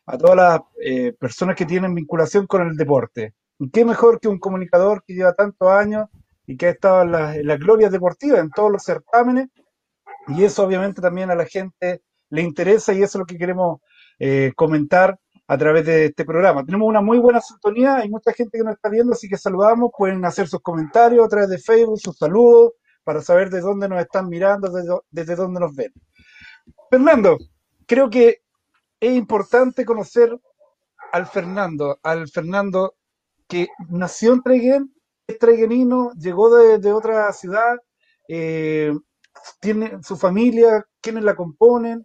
a todas las eh, personas que tienen vinculación con el deporte. ¿Y qué mejor que un comunicador que lleva tantos años y que ha estado en las la glorias deportivas, en todos los certámenes, y eso obviamente también a la gente le interesa y eso es lo que queremos eh, comentar a través de este programa. Tenemos una muy buena sintonía, hay mucha gente que nos está viendo, así que saludamos, pueden hacer sus comentarios a través de Facebook, sus saludos, para saber de dónde nos están mirando, desde, dónde nos ven. Fernando, creo que es importante conocer al Fernando, al Fernando que nació en Traiguén, es traiguenino, llegó de, otra ciudad, eh, tiene su familia, quiénes la componen.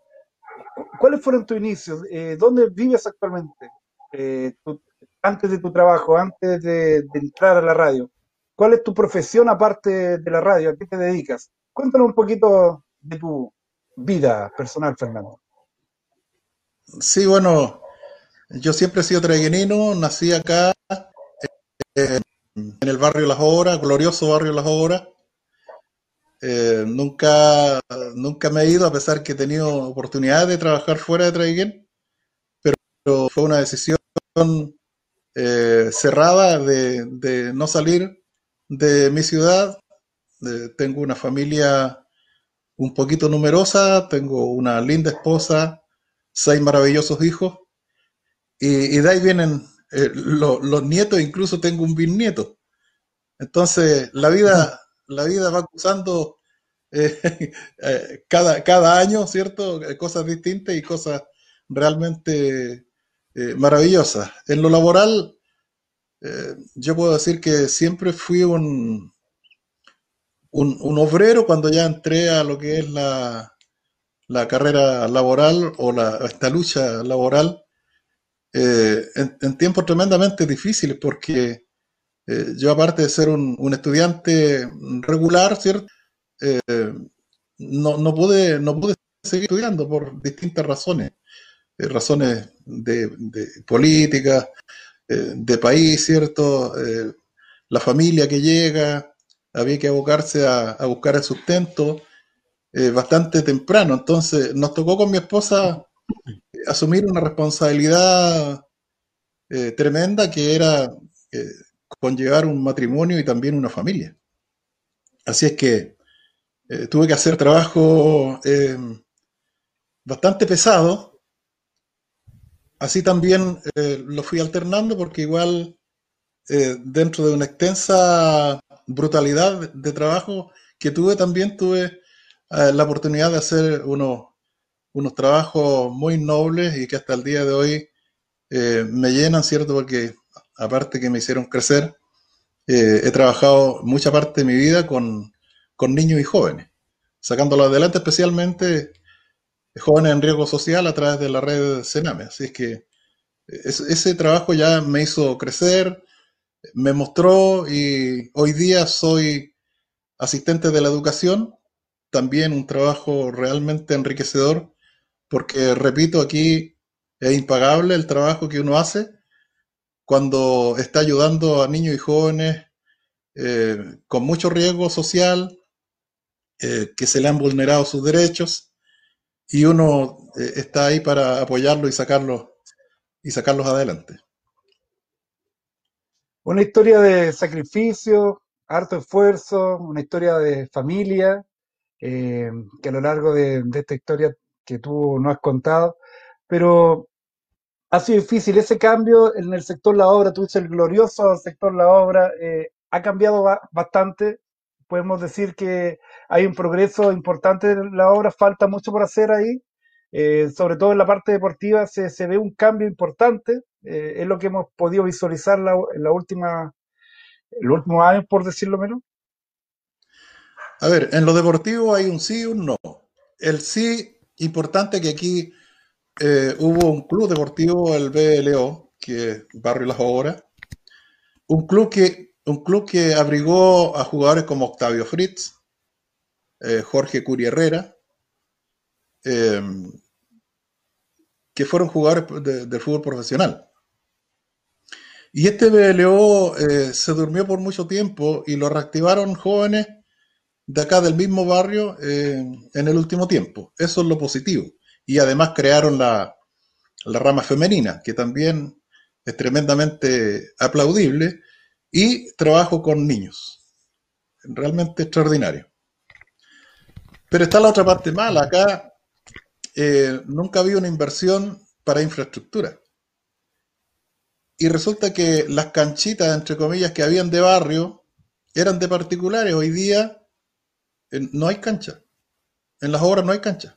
¿Cuáles fueron tus inicios? Eh, ¿Dónde vives actualmente? Eh, antes de tu trabajo, antes de, entrar a la radio. ¿Cuál es tu profesión aparte de la radio? ¿A qué te dedicas? Cuéntanos un poquito de tu vida personal, Fernando. Sí, bueno, yo siempre he sido traiguenino, nací acá, eh, en el barrio Las Horas, glorioso barrio Las Horas. Eh, nunca, nunca me he ido, a pesar que he tenido oportunidad de trabajar fuera de Traiguén, pero fue una decisión eh, cerrada de, no salir de mi ciudad. tengo una familia un poquito numerosa, tengo una linda esposa, seis maravillosos hijos, y, de ahí vienen eh, los nietos, incluso tengo un bisnieto. Entonces, la vida, la vida va cruzando eh, [laughs] eh, cada, cada año, ¿cierto? Cosas distintas y cosas realmente maravillosas. En lo laboral, yo puedo decir que siempre fui un, un, obrero cuando ya entré a lo que es la, la carrera laboral o la, esta lucha laboral eh, en, tiempos tremendamente difíciles porque eh, yo aparte de ser un, estudiante regular, ¿cierto? Eh, no, no, pude, no pude seguir estudiando por distintas razones, razones de, de política, de país, ¿cierto? la familia que llega, había que abocarse a, buscar el sustento eh, bastante temprano. Entonces nos tocó con mi esposa asumir una responsabilidad eh, tremenda que era eh, conllevar un matrimonio y también una familia. Así es que tuve que hacer trabajo bastante pesado. Así también lo fui alternando porque igual dentro de una extensa brutalidad de trabajo que tuve también, tuve eh, la oportunidad de hacer unos, unos trabajos muy nobles y que hasta el día de hoy eh, me llenan, ¿cierto? Porque aparte que me hicieron crecer, eh, he trabajado mucha parte de mi vida con, niños y jóvenes, sacándolos adelante especialmente jóvenes en riesgo social a través de la red Sename. Así es que ese trabajo ya me hizo crecer, me mostró y hoy día soy asistente de la educación, también un trabajo realmente enriquecedor, porque repito, aquí es impagable el trabajo que uno hace cuando está ayudando a niños y jóvenes eh, con mucho riesgo social, eh, que se le han vulnerado sus derechos, y uno eh, está ahí para apoyarlo y sacarlos y sacarlos adelante. Una historia de sacrificio, harto esfuerzo, una historia de familia, que a lo largo de, esta historia que tú no has contado, pero ha sido difícil ese cambio en el sector la obra, tú dices el glorioso sector la obra, eh, ha cambiado bastante, podemos decir que hay un progreso importante en la obra, falta mucho por hacer ahí, eh, sobre todo en la parte deportiva se, se ve un cambio importante, eh, es lo que hemos podido visualizar la, en la última, el último año, por decirlo menos. A ver, en lo deportivo hay un sí y un no. El sí, importante que aquí eh, hubo un club deportivo, el BLO, que es Barrio Las Horas, un club que, un club que abrigó a jugadores como Octavio Fritz, Jorge Curi Herrera, que fueron jugadores del fútbol profesional. Y este BLO eh, se durmió por mucho tiempo y lo reactivaron jóvenes de acá del mismo barrio eh, en el último tiempo. Eso es lo positivo. Y además crearon la, rama femenina, que también es tremendamente aplaudible, y trabajo con niños. Realmente extraordinario. Pero está la otra parte mala. Acá eh, nunca había una inversión para infraestructura. Y resulta que las canchitas, entre comillas, que habían de barrio, eran de particulares. Hoy día no hay cancha. En las obras no hay cancha.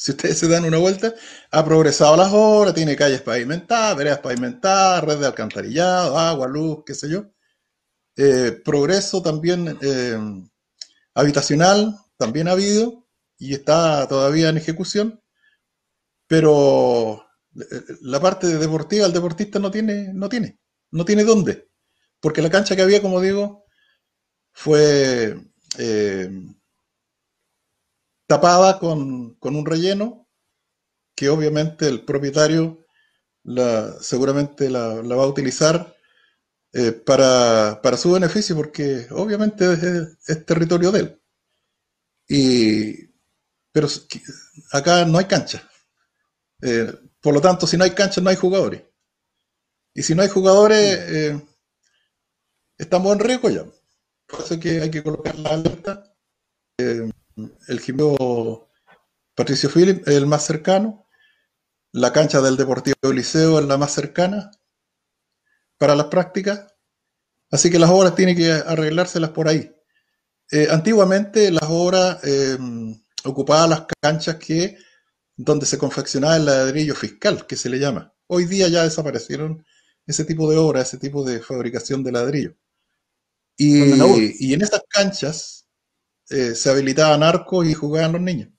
Si ustedes se dan una vuelta, ha progresado las obras, tiene calles pavimentadas, veredas pavimentadas, red de alcantarillado, agua, luz, qué sé yo. Eh, progreso también eh, habitacional, también ha habido y está todavía en ejecución, pero la parte deportiva, el deportista no tiene, no tiene, no tiene dónde. Porque la cancha que había, como digo, fue eh, tapada con, un relleno que obviamente el propietario la, seguramente la, va a utilizar eh, para, su beneficio, porque obviamente es, territorio de él. Y, pero acá no hay cancha. Eh, por lo tanto, si no hay cancha, no hay jugadores. Y si no hay jugadores, eh, estamos en riesgo ya. Por eso que hay que colocar la alerta. El gimnasio Patricio Philip es el más cercano. La cancha del Deportivo Liceo es la más cercana para las prácticas. Así que las obras tienen que arreglárselas por ahí. Eh, antiguamente las obras eh, ocupaban las canchas que donde se confeccionaba el ladrillo fiscal, que se le llama. Hoy día ya desaparecieron ese tipo de obras, ese tipo de fabricación de ladrillo. Y, en esas canchas eh, se habilitaban arcos y jugaban los niños.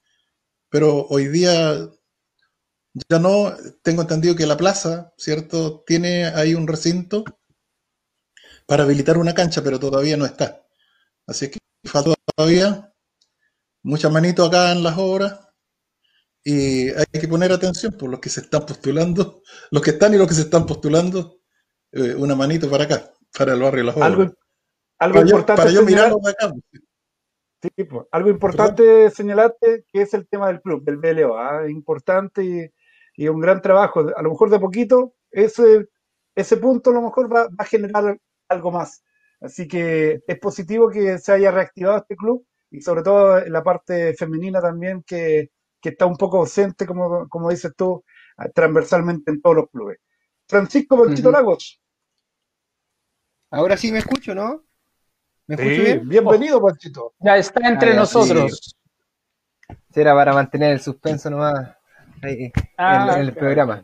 Pero hoy día ya no, tengo entendido que la plaza, ¿cierto? Tiene ahí un recinto para habilitar una cancha, pero todavía no está. Así que falta todavía mucha manito acá en las obras y hay que poner atención por los que se están postulando, los que están y los que se están postulando, eh, una manito para acá, para el barrio de las obras. Algo, algo importante. para yo mirarlo de acá. Sí, pues, algo importante señalarte que es el tema del club, del BLO. ¿ah? Importante y y un gran trabajo. A lo mejor de poquito, ese, ese punto a lo mejor va, a generar algo más. Así que es positivo que se haya reactivado este club y sobre todo en la parte femenina también que, está un poco ausente, como, como dices tú, transversalmente en todos los clubes. Francisco Panchito Lagos. Ahora sí me escucho, ¿no? ¿Me escucho bien? Bienvenido, Panchito. Ya está entre nosotros. Será para mantener el suspenso nomás ah, en, el programa.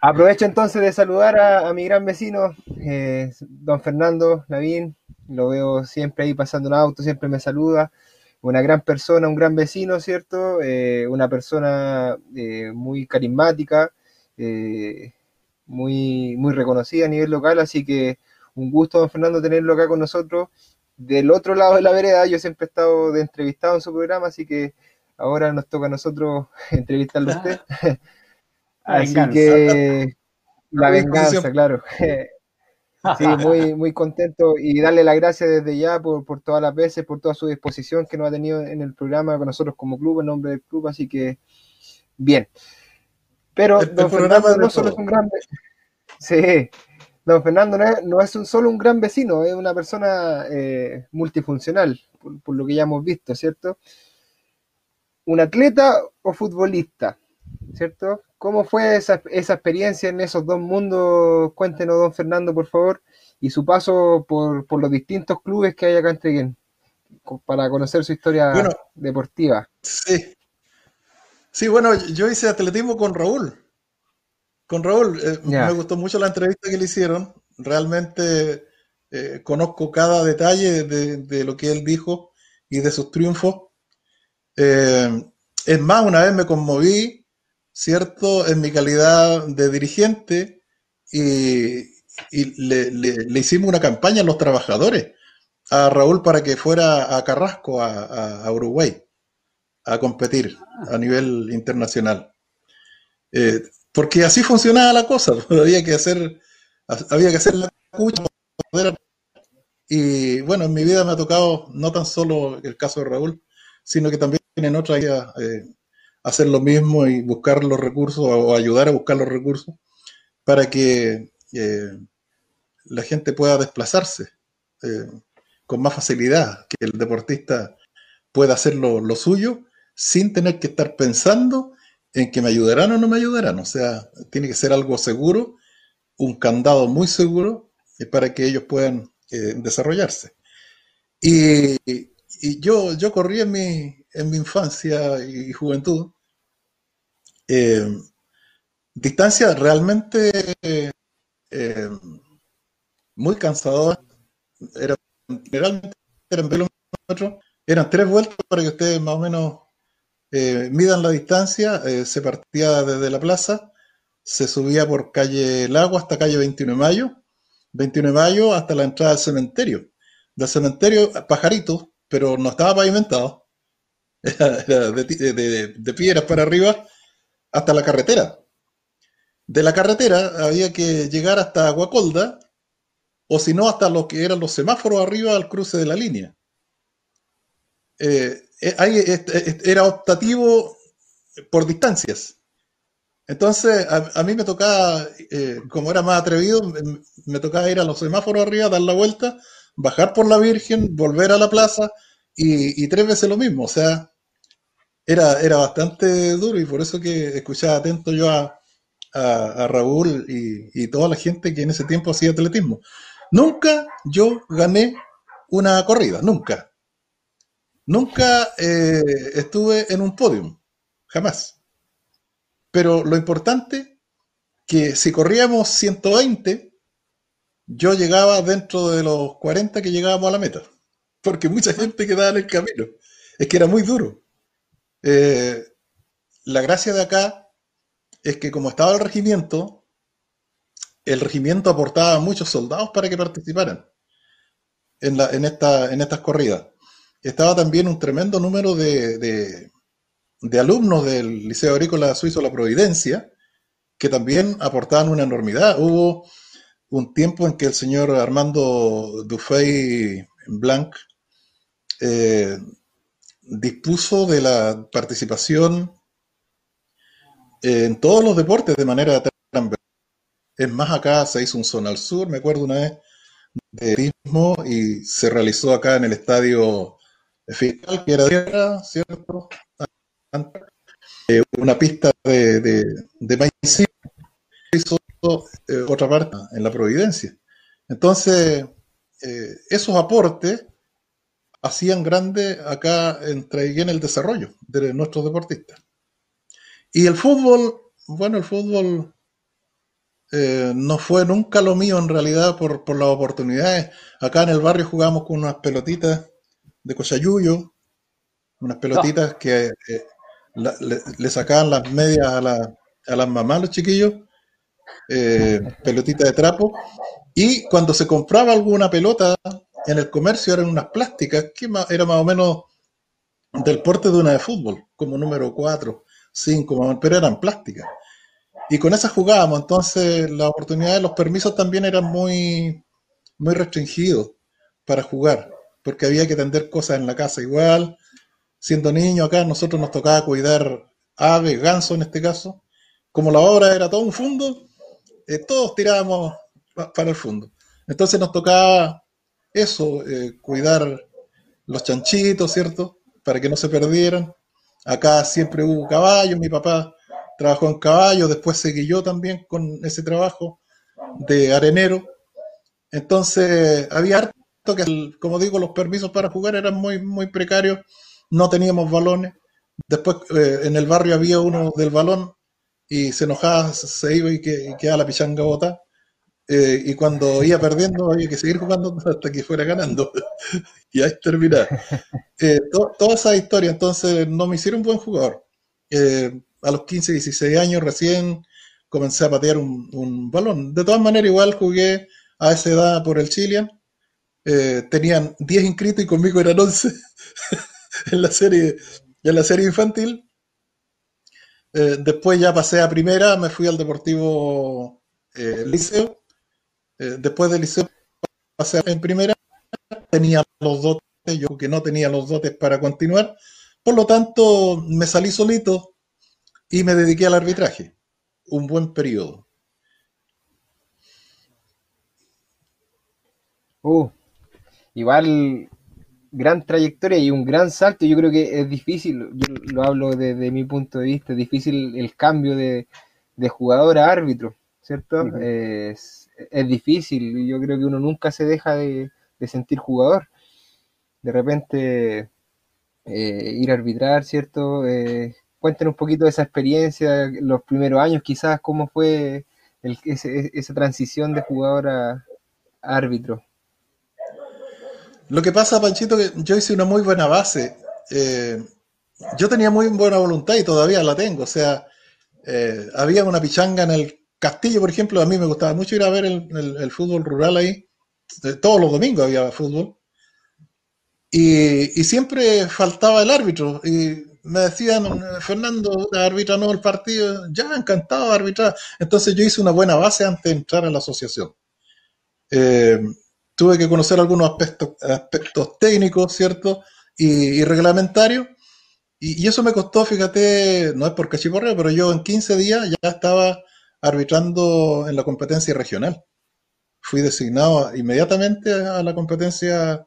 Aprovecho entonces de saludar a, mi gran vecino, eh, don Fernando Lavín. Lo veo siempre ahí pasando un auto, siempre me saluda. Una gran persona, un gran vecino, ¿cierto? Eh, una persona eh, muy carismática, muy, muy reconocida a nivel local. Así que un gusto, don Fernando, tenerlo acá con nosotros. Del otro lado de la vereda, yo siempre he estado de entrevistado en su programa, así que Ahora nos toca a nosotros [laughs] entrevistarlo a usted. [laughs] Así que [laughs] la venganza, claro. Sí, muy, muy contento y darle las gracias desde ya por, todas las veces, por toda su disposición que nos ha tenido en el programa con nosotros como club, en nombre del club, así que bien. Pero don Fernando no solo es un gran sí, don Fernando no es, un, solo un gran vecino, es una persona eh, multifuncional, por, lo que ya hemos visto, ¿cierto? un atleta o futbolista, ¿cierto? ¿Cómo fue esa, experiencia en esos dos mundos? Cuéntenos, don Fernando, por favor, y su paso por, los distintos clubes que hay acá en Treguén, para conocer su historia deportiva. Sí. Sí, bueno, yo hice atletismo con Raúl. Con Raúl, eh, me gustó mucho la entrevista que le hicieron. Realmente eh, conozco cada detalle de, de, lo que él dijo y de sus triunfos. Eh, es más, una vez me conmoví, ¿cierto?, en mi calidad de dirigente y, le, hicimos una campaña a los trabajadores, a Raúl para que fuera a Carrasco, a, Uruguay, a competir a nivel internacional. Eh, porque así funcionaba la cosa, [laughs] había que hacer, había que hacer la cucha y bueno, en mi vida me ha tocado no tan solo el caso de Raúl, sino que también en otra idea eh, hacer lo mismo y buscar los recursos o ayudar a buscar los recursos para que eh, la gente pueda desplazarse eh, con más facilidad, que el deportista pueda hacer lo, suyo sin tener que estar pensando en que me ayudarán o no me ayudarán. O sea, tiene que ser algo seguro, un candado muy seguro para que ellos puedan desarrollarse. Y, y yo, yo corrí en mi, en mi infancia y juventud, eh, distancias realmente eh, muy cansadoras. Era, generalmente eran eran tres vueltas para que ustedes más o menos eh, midan la distancia. se partía desde la plaza, se subía por calle Lago hasta calle 21 de Mayo, 21 de Mayo hasta la entrada del cementerio. Del cementerio, Pajarito, pero no estaba pavimentado [laughs] de, piedras para arriba hasta la carretera. De la carretera había que llegar hasta Aguacolda o si no, hasta lo que eran los semáforos arriba al cruce de la línea. Eh, eh, era optativo por distancias. Entonces, a, mí me tocaba, eh, como era más atrevido, me, tocaba ir a los semáforos arriba, dar la vuelta, bajar por la Virgen, volver a la plaza y, tres veces lo mismo. O sea, era, era bastante duro y por eso que escuchaba atento yo a, Raúl y, toda la gente que en ese tiempo hacía atletismo. Nunca yo gané una corrida, nunca. Nunca eh, estuve en un podium, jamás. Pero lo importante, que si corríamos 120, yo llegaba dentro de los 40 que llegábamos a la meta, porque mucha gente quedaba en el camino. Es que era muy duro. Eh, la gracia de acá es que como estaba el regimiento, el regimiento aportaba muchos soldados para que participaran en, en, esta, en estas corridas. Estaba también un tremendo número de, de alumnos del Liceo Agrícola Suizo La Providencia, que también aportaban una enormidad. Hubo un tiempo en que el señor Armando Dufay Blanc eh, dispuso de la participación en todos los deportes de manera transversal. Es más, acá se hizo un zona al sur, me acuerdo una vez, de turismo y se realizó acá en el estadio fiscal, que era tierra, ¿cierto? Eh, una pista de, de, de maíz hizo eh, otra parte en la Providencia. Entonces, eh, esos aportes hacían grande acá en en el desarrollo de nuestros deportistas. Y el fútbol, bueno, el fútbol no fue nunca lo mío en realidad por, por, las oportunidades. Acá en el barrio jugamos con unas pelotitas de cochayuyo, unas pelotitas que le, sacaban las medias a, la, a las mamás, los chiquillos, eh, pelotita de trapo, y cuando se compraba alguna pelota en el comercio eran unas plásticas, que era más o menos del porte de una de fútbol, como número 4, 5, pero eran plásticas. Y con esas jugábamos, entonces la oportunidad de los permisos también eran muy, muy restringidos para jugar, porque había que tender cosas en la casa igual, siendo niño acá, nosotros nos tocaba cuidar aves, ganso en este caso. Como la obra era todo un fondo, eh, todos tirábamos para el fondo. Entonces nos tocaba eso, eh, cuidar los chanchitos, ¿cierto? Para que no se perdieran. Acá siempre hubo caballos, mi papá trabajó en caballos, después seguí yo también con ese trabajo de arenero. Entonces había que, como digo, los permisos para jugar eran muy, muy precarios no teníamos balones. Después eh, en el barrio había uno del balón y se enojaba, se iba y, que, quedaba la pichanga bota. Eh, y cuando iba perdiendo había que seguir jugando [laughs] hasta que fuera ganando. [laughs] y ahí terminar. Eh, toda esa historia, entonces no me hicieron buen jugador. a los 15, 16 años recién comencé a patear un, balón. De todas maneras, igual jugué a esa edad por el Chile. Tenían 10 inscritos y conmigo eran 11. [laughs] en la serie, en la serie infantil. Eh, después ya pasé a primera, me fui al Deportivo eh, Liceo. Eh, después del liceo pasé en primera, tenía los dotes, yo que no tenía los dotes para continuar. Por lo tanto, me salí solito y me dediqué al arbitraje. Un buen periodo. Uh, igual gran trayectoria y un gran salto. Yo creo que es difícil, yo lo hablo desde mi punto de vista, es difícil el cambio de, jugador a árbitro, ¿cierto? es, difícil, yo creo que uno nunca se deja de, sentir jugador. De repente eh, ir a arbitrar, ¿cierto? Eh, cuenten un poquito de esa experiencia, los primeros años quizás, cómo fue esa transición de jugador a árbitro. Lo que pasa, Panchito, que yo hice una muy buena base. Eh, yo tenía muy buena voluntad y todavía la tengo. O sea, eh, había una pichanga en el castillo, por ejemplo. A mí me gustaba mucho ir a ver el, fútbol rural ahí. Eh, todos los domingos había fútbol. Y, siempre faltaba el árbitro. Y me decían, Fernando, arbitra no el partido. Ya, encantado de arbitrar. Entonces yo hice una buena base antes de entrar a la asociación. Tuve que conocer algunos aspectos, aspectos técnicos, ¿cierto? Y, reglamentarios. Y, eso me costó, fíjate, no es por cachiporreo, pero yo en 15 días ya estaba arbitrando en la competencia regional. Fui designado inmediatamente a la competencia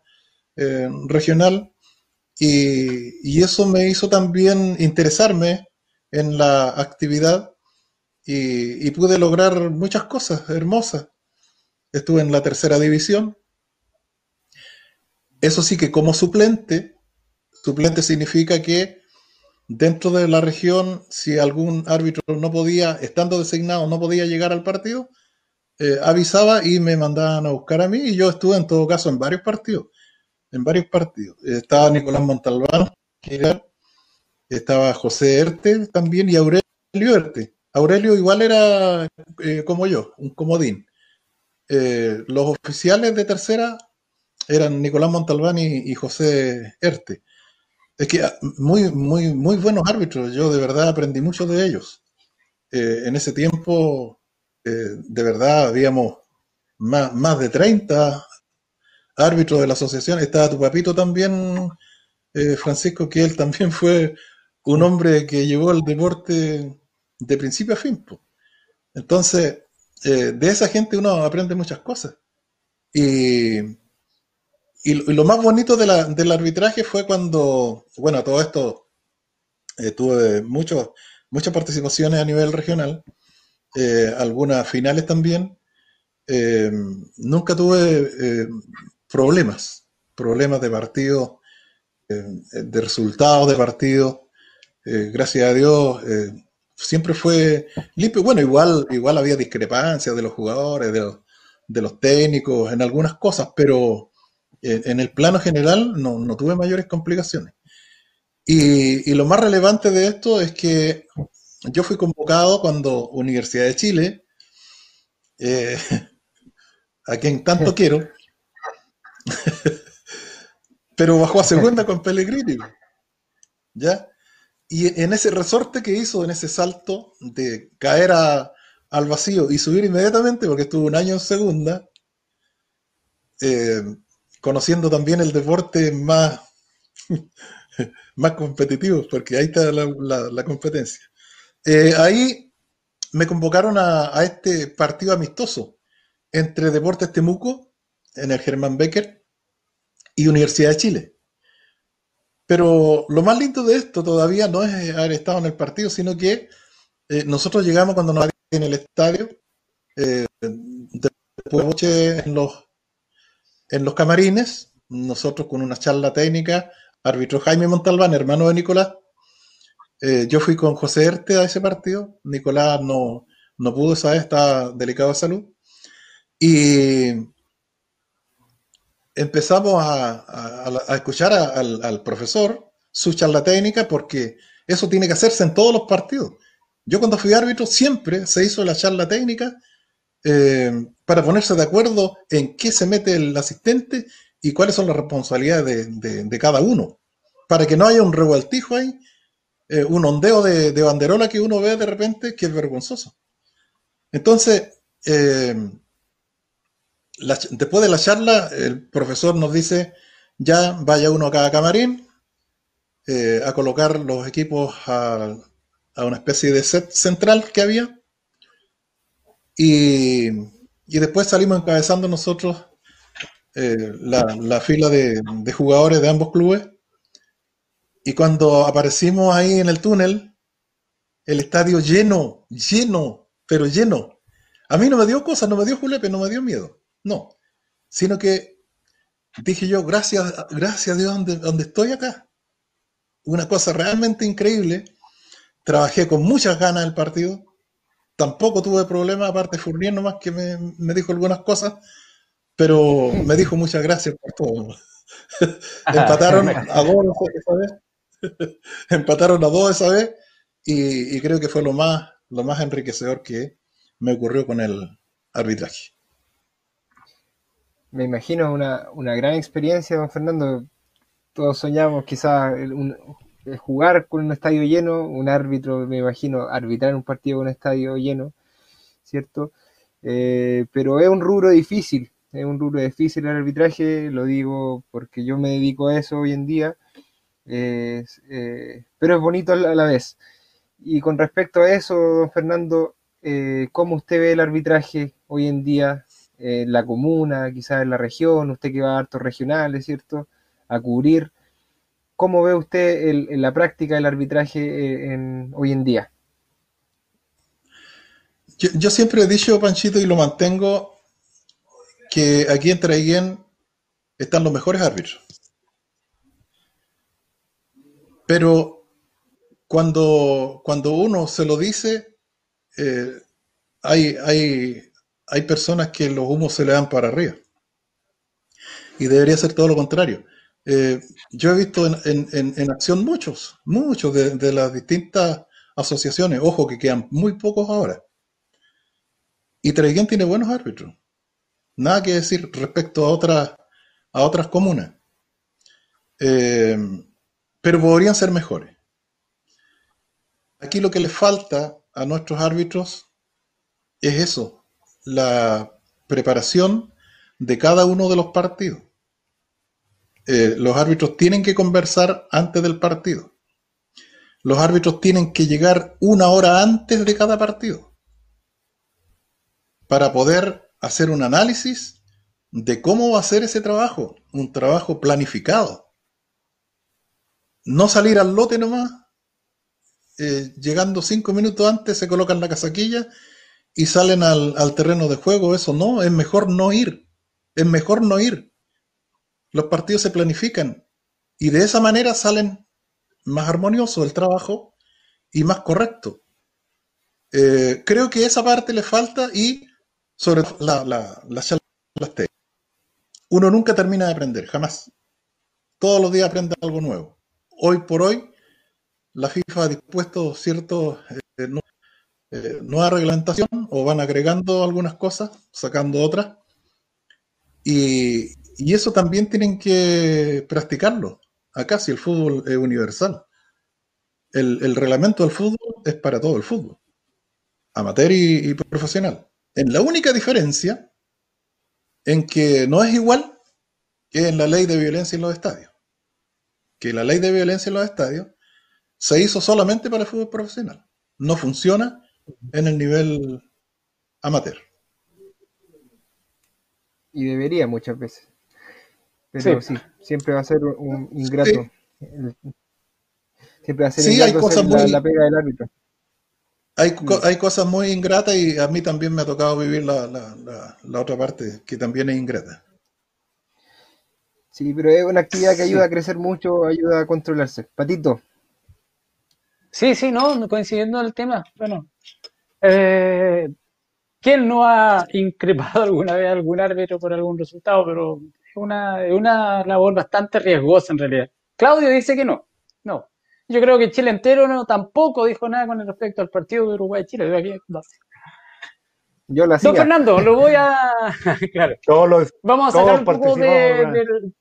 eh, regional y, eso me hizo también interesarme en la actividad y, pude lograr muchas cosas hermosas. Estuve en la tercera división. Eso sí que como suplente, suplente significa que dentro de la región, si algún árbitro no podía, estando designado, no podía llegar al partido, eh, avisaba y me mandaban a buscar a mí y yo estuve en todo caso en varios partidos en varios partidos. Estaba Nicolás Montalbán, estaba José Erte también y Aurelio Erte. Aurelio igual era eh, como yo, un comodín. Eh, los oficiales de tercera eran Nicolás Montalbán y, José Erte. Es que ah, muy, muy, muy buenos árbitros. Yo de verdad aprendí mucho de ellos. Eh, en ese tiempo, de verdad, habíamos más, más de 30 árbitro de la asociación. Estaba tu papito también, eh, Francisco, que él también fue un hombre que llevó el deporte de principio a fin. Entonces, eh, de esa gente uno aprende muchas cosas. Y, y, lo más bonito del arbitraje fue cuando, bueno, todo esto eh, tuve muchos, muchas participaciones a nivel regional, algunas finales también. nunca tuve problemas, problemas de partido, eh, de resultados de partido. Eh, gracias a Dios, eh, siempre fue limpio. Bueno, igual, igual había discrepancias de los jugadores, de los, técnicos, en algunas cosas, pero en el plano general no, tuve mayores complicaciones. Y, y, lo más relevante de esto es que yo fui convocado cuando Universidad de Chile, [laughs] a quien tanto [laughs] quiero, pero bajó a segunda con Pellegrini. ¿Ya? Y en ese resorte que hizo, en ese salto de caer al vacío y subir inmediatamente, porque estuvo un año en segunda, eh, conociendo también el deporte más, [laughs] más competitivo, porque ahí está la, competencia. Eh, ahí me convocaron a, a, este partido amistoso entre Deportes Temuco, en el Germán Becker, y Universidad de Chile. Pero lo más lindo de esto todavía no es haber estado en el partido, sino que eh, nosotros llegamos cuando nos en el estadio, eh, después en los, en los camarines, nosotros con una charla técnica, árbitro Jaime Montalbán, hermano de Nicolás. Eh, yo fui con José Erte a ese partido, Nicolás no, no pudo, ¿sabes? Está delicado de salud. Y empezamos a, escuchar al, profesor, su charla técnica, porque eso tiene que hacerse en todos los partidos. Yo cuando fui árbitro siempre se hizo la charla técnica eh, para ponerse de acuerdo en qué se mete el asistente y cuáles son las responsabilidades de, cada uno, para que no haya un revueltijo ahí, eh, un ondeo de, banderola que uno ve de repente que es vergonzoso. Entonces, eh, después de la charla, el profesor nos dice, ya vaya uno a cada camarín eh, a colocar los equipos a, una especie de set central que había. Y, después salimos encabezando nosotros eh, la, fila de, de, jugadores de ambos clubes. Y cuando aparecimos ahí en el túnel, el estadio lleno, lleno, pero lleno. A mí no me dio cosa, no me dio julepe, no me dio miedo. No, sino que dije yo, gracias, gracias a Dios donde, donde estoy acá. Una cosa realmente increíble. Trabajé con muchas ganas el partido. Tampoco tuve problemas, aparte Fournier nomás que me, dijo algunas cosas, pero me dijo muchas gracias por todo. [laughs] Empataron a dos esa vez. [laughs] Empataron a dos esa vez y, y, creo que fue lo más, lo más enriquecedor que me ocurrió con el arbitraje me imagino una, una gran experiencia, don Fernando. Todos soñamos quizás jugar con un estadio lleno, un árbitro, me imagino, arbitrar un partido con un estadio lleno, ¿cierto? Eh, pero es un rubro difícil, es un rubro difícil el arbitraje, lo digo porque yo me dedico a eso hoy en día, eh, pero es bonito a la vez. Y con respecto a eso, don Fernando, eh, ¿cómo usted ve el arbitraje hoy en día en la comuna, quizás en la región? Usted que va a hartos regionales, ¿cierto? A cubrir. ¿Cómo ve usted la práctica el arbitraje eh, hoy en día? Yo, siempre he dicho, Panchito, y lo mantengo, que aquí en Traiguén están los mejores árbitros. Pero cuando, cuando uno se lo dice, eh, hay, hay, hay personas que los humos se le dan para arriba. Y debería ser todo lo contrario. Eh, yo he visto en, acción muchos, muchos de, las distintas asociaciones, ojo que quedan muy pocos ahora. Y Traiguén tiene buenos árbitros. Nada que decir respecto a otras, a otras comunas. Eh, pero podrían ser mejores. Aquí lo que le falta a nuestros árbitros es eso, la preparación de cada uno de los partidos. Eh, los árbitros tienen que conversar antes del partido. Los árbitros tienen que llegar una hora antes de cada partido para poder hacer un análisis de cómo va a ser ese trabajo, un trabajo planificado. No salir al lote nomás eh, llegando cinco minutos antes se colocan la casaquilla y salen al, terreno de juego. Eso no, es mejor no ir. Es mejor no ir. Los partidos se planifican y de esa manera salen más armonioso el trabajo y más correcto. Eh, creo que esa parte le falta y sobre la, la, Uno nunca termina de aprender, jamás. Todos los días aprende algo nuevo. Hoy por hoy la FIFA ha dispuesto ciertos eh, nueva reglamentación o van agregando algunas cosas, sacando otras. Y, eso también tienen que practicarlo. Acá si el fútbol es universal. El, reglamento del fútbol es para todo el fútbol, amateur y, y profesional. En la única diferencia en que no es igual que en la ley de violencia en los estadios. Que la ley de violencia en los estadios se hizo solamente para el fútbol profesional. No funciona en el nivel amateur. Y debería muchas veces. Pero sí, siempre va a ser un ingrato. Siempre va a ser sí, hay cosas muy... la, pega del árbitro. Hay, hay, cosas muy ingratas y a mí también me ha tocado vivir la, la, la, otra parte, que también es ingrata. Sí, pero es una actividad que ayuda a crecer mucho, ayuda a controlarse. Patito, Sí, sí, no, coincidiendo en el tema. Bueno, eh, ¿quién no ha increpado [laughs] alguna vez a algún árbitro por algún resultado? Pero es una, una labor bastante riesgosa en realidad. Claudio dice que no, no. Yo creo que Chile entero no tampoco dijo nada con respecto al partido de Uruguay-Chile. Yo la Don Fernando, lo voy a. [laughs] claro. Vamos a sacar un poco de,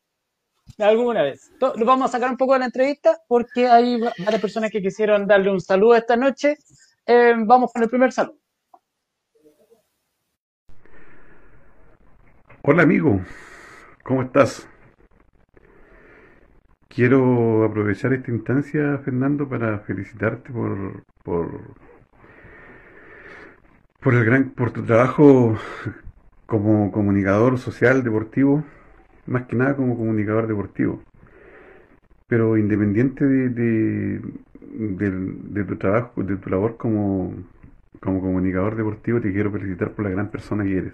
alguna vez. Vamos a sacar un poco de la entrevista porque hay varias personas que quisieron darle un saludo esta noche. Eh, vamos con el primer saludo. Hola amigo, ¿cómo estás? Quiero aprovechar esta instancia, Fernando, para felicitarte por, por, por, el gran, por tu trabajo como comunicador social deportivo más que nada como comunicador deportivo. Pero independiente de, de, tu trabajo, de tu labor como, como comunicador deportivo, te quiero felicitar por la gran persona que eres.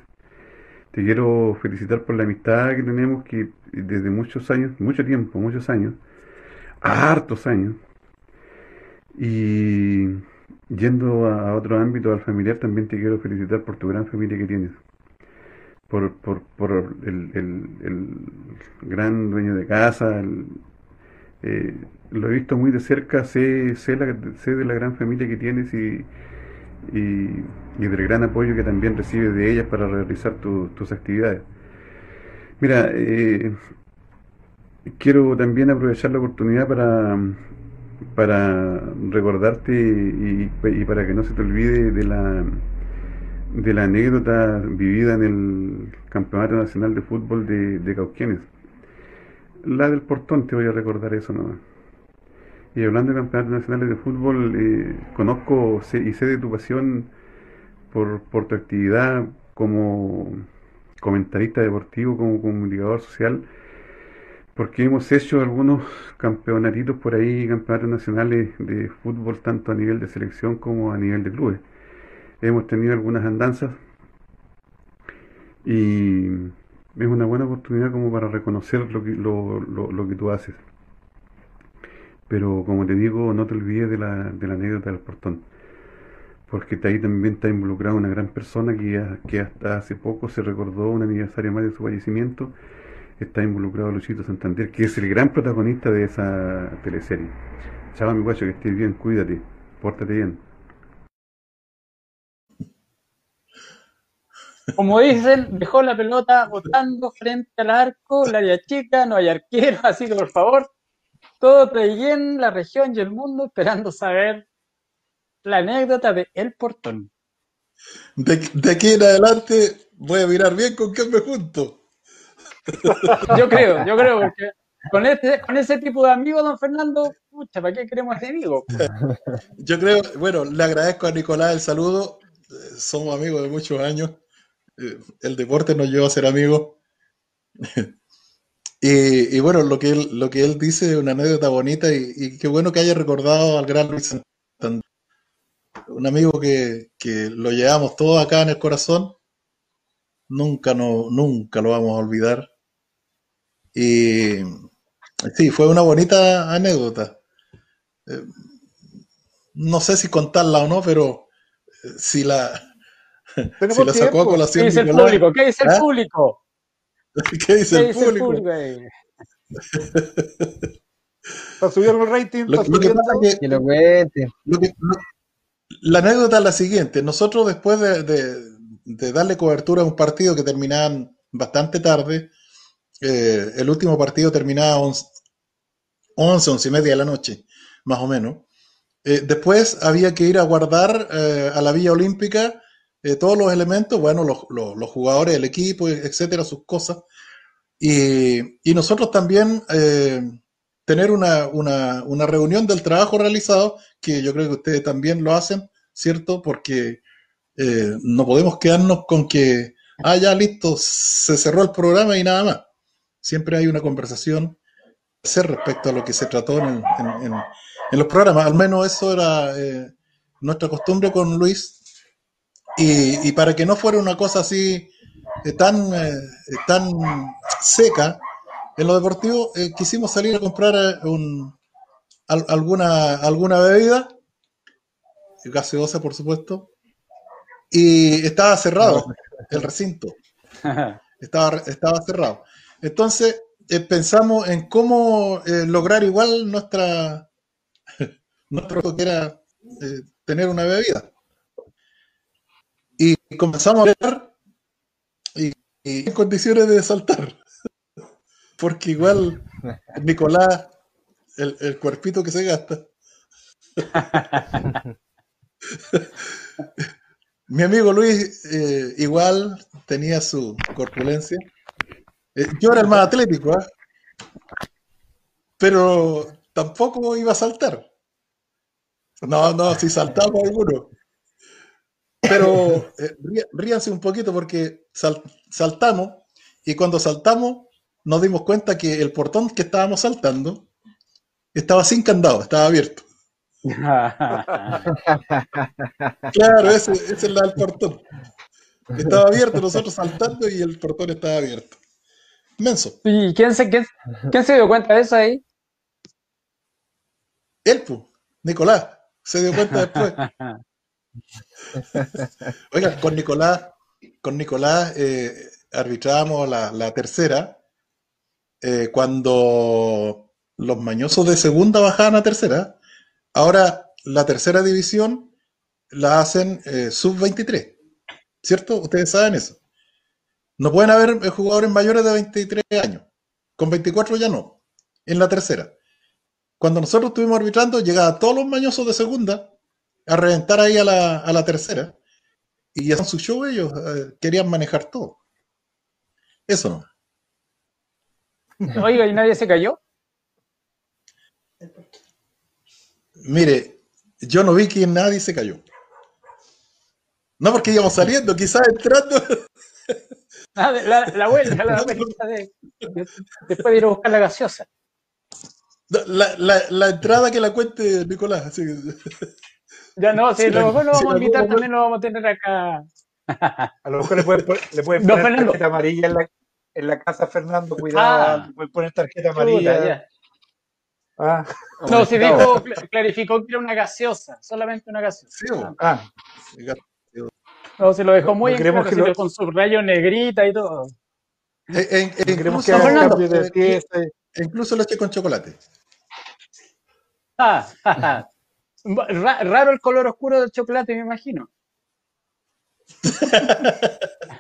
Te quiero felicitar por la amistad que tenemos, que desde muchos años, mucho tiempo, muchos años, hartos años. Y yendo a otro ámbito, al familiar, también te quiero felicitar por tu gran familia que tienes por, por, por el, el, gran dueño de casa. Eh, lo he visto muy de cerca, sé, sé, la, sé, de la gran familia que tienes y, y, del gran apoyo que también recibes de ellas para realizar tus actividades. Mira, eh, quiero también aprovechar la oportunidad para, para recordarte y, y, para que no se te olvide de la de la anécdota vivida en el Campeonato Nacional de Fútbol de, de Cauquienes. La del portón, te voy a recordar eso nomás. Y hablando de campeonatos nacionales de fútbol, eh, conozco y sé de tu pasión por, tu actividad como comentarista deportivo, como comunicador social, porque hemos hecho algunos campeonatitos por ahí, campeonatos nacionales de fútbol, tanto a nivel de selección como a nivel de clubes. Hemos tenido algunas andanzas y es una buena oportunidad como para reconocer lo que, lo, lo, que tú haces. Pero como te digo, no te olvides de la, de la anécdota del portón, porque ahí también está involucrada una gran persona que, que hasta hace poco se recordó un aniversario más de su fallecimiento está involucrado Luchito Santander, que es el gran protagonista de esa teleserie. Chao, mi guacho, que estés bien, cuídate, pórtate bien. Como dicen, dejó la pelota botando frente al arco, la área chica, no hay arquero, [laughs] así que por favor, todo en la región y el mundo esperando saber la anécdota de El Portón. De, de aquí en adelante voy a mirar bien con quién me junto. [laughs] Yo creo, yo creo, porque con, este, con ese tipo de amigos, don Fernando, pucha, ¿para qué queremos ese amigo? Yo creo, bueno, le agradezco a Nicolás el saludo. Eh, somos amigos de muchos años. Eh, el deporte nos lleva a ser amigos. [laughs] Y, bueno, lo que, él, lo que él dice una anécdota bonita y, qué bueno que haya recordado al gran Luis Santander. Un amigo que, que lo llevamos todos acá en el corazón. Nunca, no, nunca lo vamos a olvidar. Y sí, fue una bonita anécdota. Eh, no sé si contarla o no, pero eh, si la, si la sacó a colación. ¿Qué dice el público? ¿Qué dice el ¿Ah? público? [laughs] ¿Qué dice, el, público? [laughs] Para subir el rating, lo, que que, que, lo cuente. la anécdota es la siguiente. Nosotros después de, de, de darle cobertura a un partido que terminaban bastante tarde, eh, el último partido terminaba 11, 11, y media de la noche, más o menos. Eh, después había que ir a guardar eh, a la Villa Olímpica todos los elementos, bueno, los, jugadores, el equipo, etcétera, sus cosas. Y, nosotros también tener una, una, reunión del trabajo realizado, que yo creo que ustedes también lo hacen, ¿cierto? Porque no podemos quedarnos con que, ah, ya listo, se cerró el programa y nada más siempre hay una conversación respecto a lo que se trató en, los programas. Al menos eso era eh, nuestra costumbre con Luis. Y, para que no fuera una cosa así eh, tan, eh, tan seca, en lo deportivo quisimos salir a comprar un, alguna, alguna bebida, gaseosa por supuesto, y estaba cerrado el recinto. [laughs] Estaba, estaba cerrado. Entonces, eh, pensamos en cómo eh, lograr igual nuestra, [laughs] nuestro que era eh, tener una bebida. Y comenzamos a ver y, en condiciones de saltar. [laughs] Porque igual [laughs] Nicolás, el, cuerpito que se gasta. [laughs] Mi amigo Luis igual tenía su corpulencia eh, yo era el más atlético, ¿eh? pero tampoco iba a saltar. No, no, si saltamos alguno. Pero eh, ríanse un poquito porque saltamos y cuando saltamos nos dimos cuenta que el portón que estábamos saltando estaba sin candado, estaba abierto. [laughs] claro, ese, ese es el del portón. Estaba abierto, nosotros saltando y el portón estaba abierto. Menso. ¿Y quién se, quién, se dio cuenta de eso ahí? Él, Nicolás, se dio cuenta después. [laughs] Oiga, con Nicolás, con Nicolás eh, arbitrábamos la, tercera eh, cuando los mañosos de segunda bajaban a tercera. Ahora la tercera división la hacen eh, sub-23, ¿cierto? Ustedes saben eso. No pueden haber jugadores mayores de 23 años. Con 24 ya no. En la tercera. Cuando nosotros estuvimos arbitrando, llegaban todos los mañosos de segunda a reventar ahí a la, tercera. y hacían su show ellos, eh, querían manejar todo. Eso no. Oiga, ¿y nadie se cayó? Mire, yo no vi que nadie se cayó. No porque íbamos saliendo, quizás entrando. [laughs] Ah, la, la vuelta, la vuelta de, después de ir a buscar la gaseosa. La, la, la entrada que la cuente Nicolás. Así. Ya no, si lo mejor lo vamos a invitar, también lo vamos a tener acá. A lo mejor le pueden, le pueden [laughs] poner no, tarjeta amarilla en la, en la casa, Fernando, cuidado, ah, le pueden poner tarjeta amarilla. Ah, no, si dijo, clarificó que era una gaseosa, solamente una gaseosa. Sí, ah. No, se lo dejó muy en claro, que lo... con su rayo negrita y todo. En, en, en, incluso, Fernando, de incluso leche con chocolate. Ah, [laughs] raro el color oscuro del chocolate, me imagino. [laughs]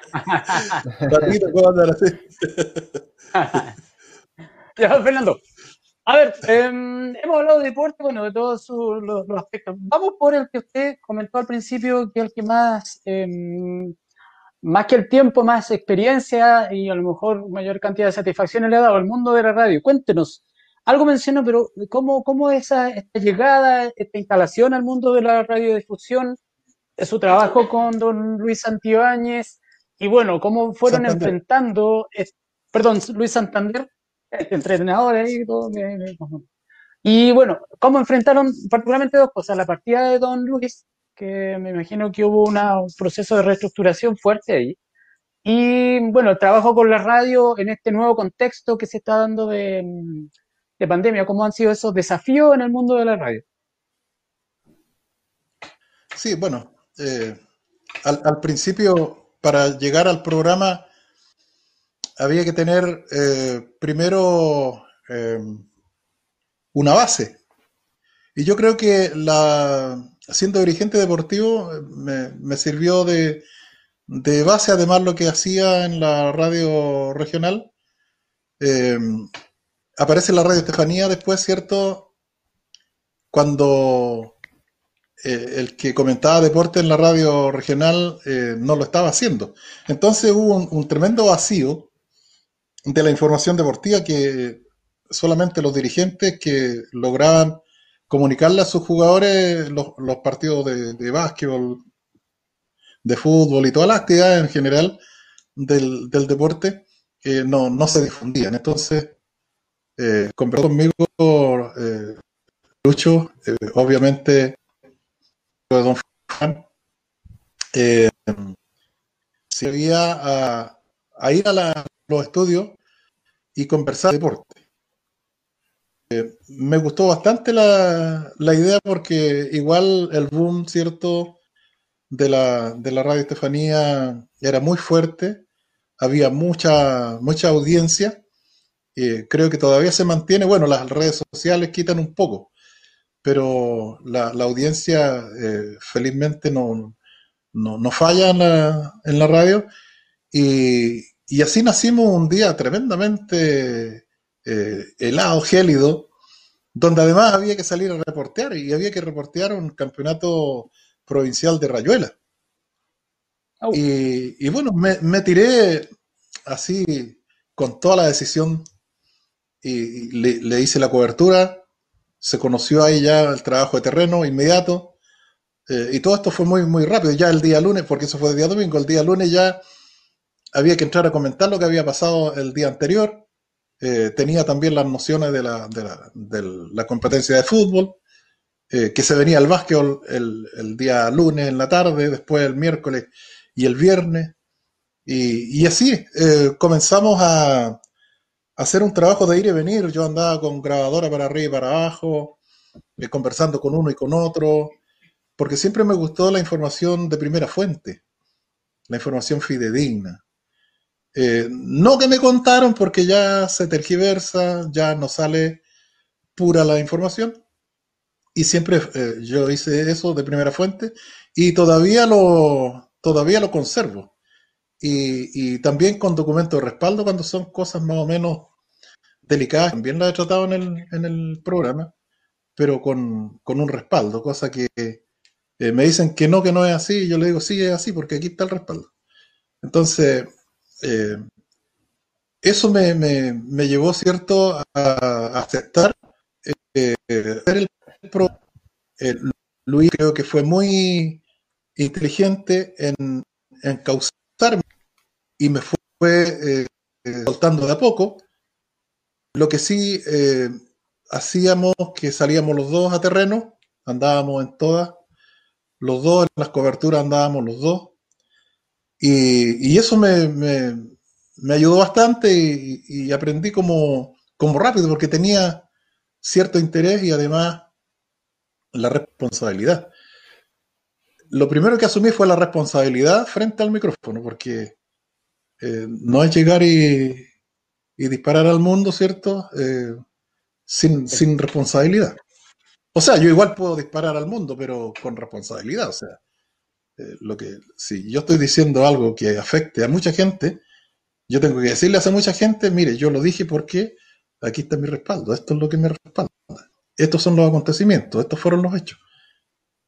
[laughs] ya, Fernando. A ver, eh, hemos hablado de deporte, bueno, de todos los, los, aspectos. Vamos por el que usted comentó al principio, que es el que más, eh, más que el tiempo, más experiencia y a lo mejor mayor cantidad de satisfacciones le ha dado al mundo de la radio. Cuéntenos, algo mencionó, pero ¿cómo, cómo esa esta llegada, esta instalación al mundo de la radiodifusión, su trabajo con don Luis Santibáñez y bueno, cómo fueron enfrentando, perdón, Luis Santander, entrenador ahí y todo. y bueno, cómo enfrentaron particularmente dos cosas, la partida de don Luis, que me imagino que hubo una, un proceso de reestructuración fuerte ahí, y bueno, el trabajo con la radio en este nuevo contexto que se está dando de de pandemia, ¿cómo han sido esos desafíos en el mundo de la radio? Sí, bueno, eh, al, principio, para llegar al programa, había que tener eh, primero eh, una base. Y yo creo que la, siendo dirigente deportivo me, sirvió de, de, base, además lo que hacía en la radio regional aparece la radio Estefanía después, ¿cierto? Cuando eh, el que comentaba deporte en la radio regional eh, no lo estaba haciendo. Entonces hubo un, tremendo vacío de la información deportiva que solamente los dirigentes que lograban comunicarle a sus jugadores los, partidos de, básquetbol, de fútbol y todas las actividades en general del, deporte eh, no, no se difundían. Entonces, eh, conmigo eh, Lucho, eh, obviamente Don Juan, se había a, ir a, los estudios y conversar de deporte. Eh, me gustó bastante la, la, idea porque igual el boom, ¿cierto? De la, de la radio Estefanía era muy fuerte, había mucha, mucha audiencia creo que todavía se mantiene, bueno, las redes sociales quitan un poco, pero la, audiencia eh, felizmente no, no, falla en la, en la radio y, así nacimos un día tremendamente eh, helado, gélido, donde además había que salir a reportear y había que reportear un campeonato provincial de Rayuela. Y, bueno, me, me tiré así con toda la decisión y le, hice la cobertura, se conoció ahí ya el trabajo de terreno inmediato, eh, y todo esto fue muy, muy rápido, ya el día lunes, porque eso fue el día domingo, el día lunes ya había que entrar a comentar lo que había pasado el día anterior, eh, tenía también las nociones de la, de la, de la competencia de fútbol, eh, que se venía al básquetbol el, el, día lunes en la tarde, después el miércoles y el viernes, y, y así comenzamos a, hacer un trabajo de ir y venir. Yo andaba con grabadora para arriba y para abajo, eh, conversando con uno y con otro, porque siempre me gustó la información de primera fuente, la información fidedigna. Eh, no que me contaron porque ya se tergiversa, ya no sale pura la información. Y siempre eh, yo hice eso de primera fuente y todavía lo, todavía lo conservo y, también con documento de respaldo cuando son cosas más o menos delicadas. También las he tratado en el, en el programa, pero con, un respaldo, cosa que eh, me dicen que no, que no es así, y yo le digo, sí, es así, porque aquí está el respaldo. Entonces, eh, eso me, me, llevó, ¿cierto?, a, aceptar eh, el pro. Luis creo que fue muy inteligente en, en causarme y me fue soltando de a poco. Lo que sí hacíamos que salíamos los dos a terreno, andábamos en todas, los dos en las coberturas andábamos los dos, y, eso me, ayudó bastante y, aprendí como rápido porque tenía cierto interés y además la responsabilidad. Lo primero que asumí fue la responsabilidad frente al micrófono, porque eh, no es llegar y, y, disparar al mundo, ¿cierto? Eh, sin, sin responsabilidad. O sea, yo igual puedo disparar al mundo, pero con responsabilidad. O sea, eh, lo que, si yo estoy diciendo algo que afecte a mucha gente, yo tengo que decirle a esa mucha gente, mire, yo lo dije porque aquí está mi respaldo, esto es lo que me respalda. Estos son los acontecimientos, estos fueron los hechos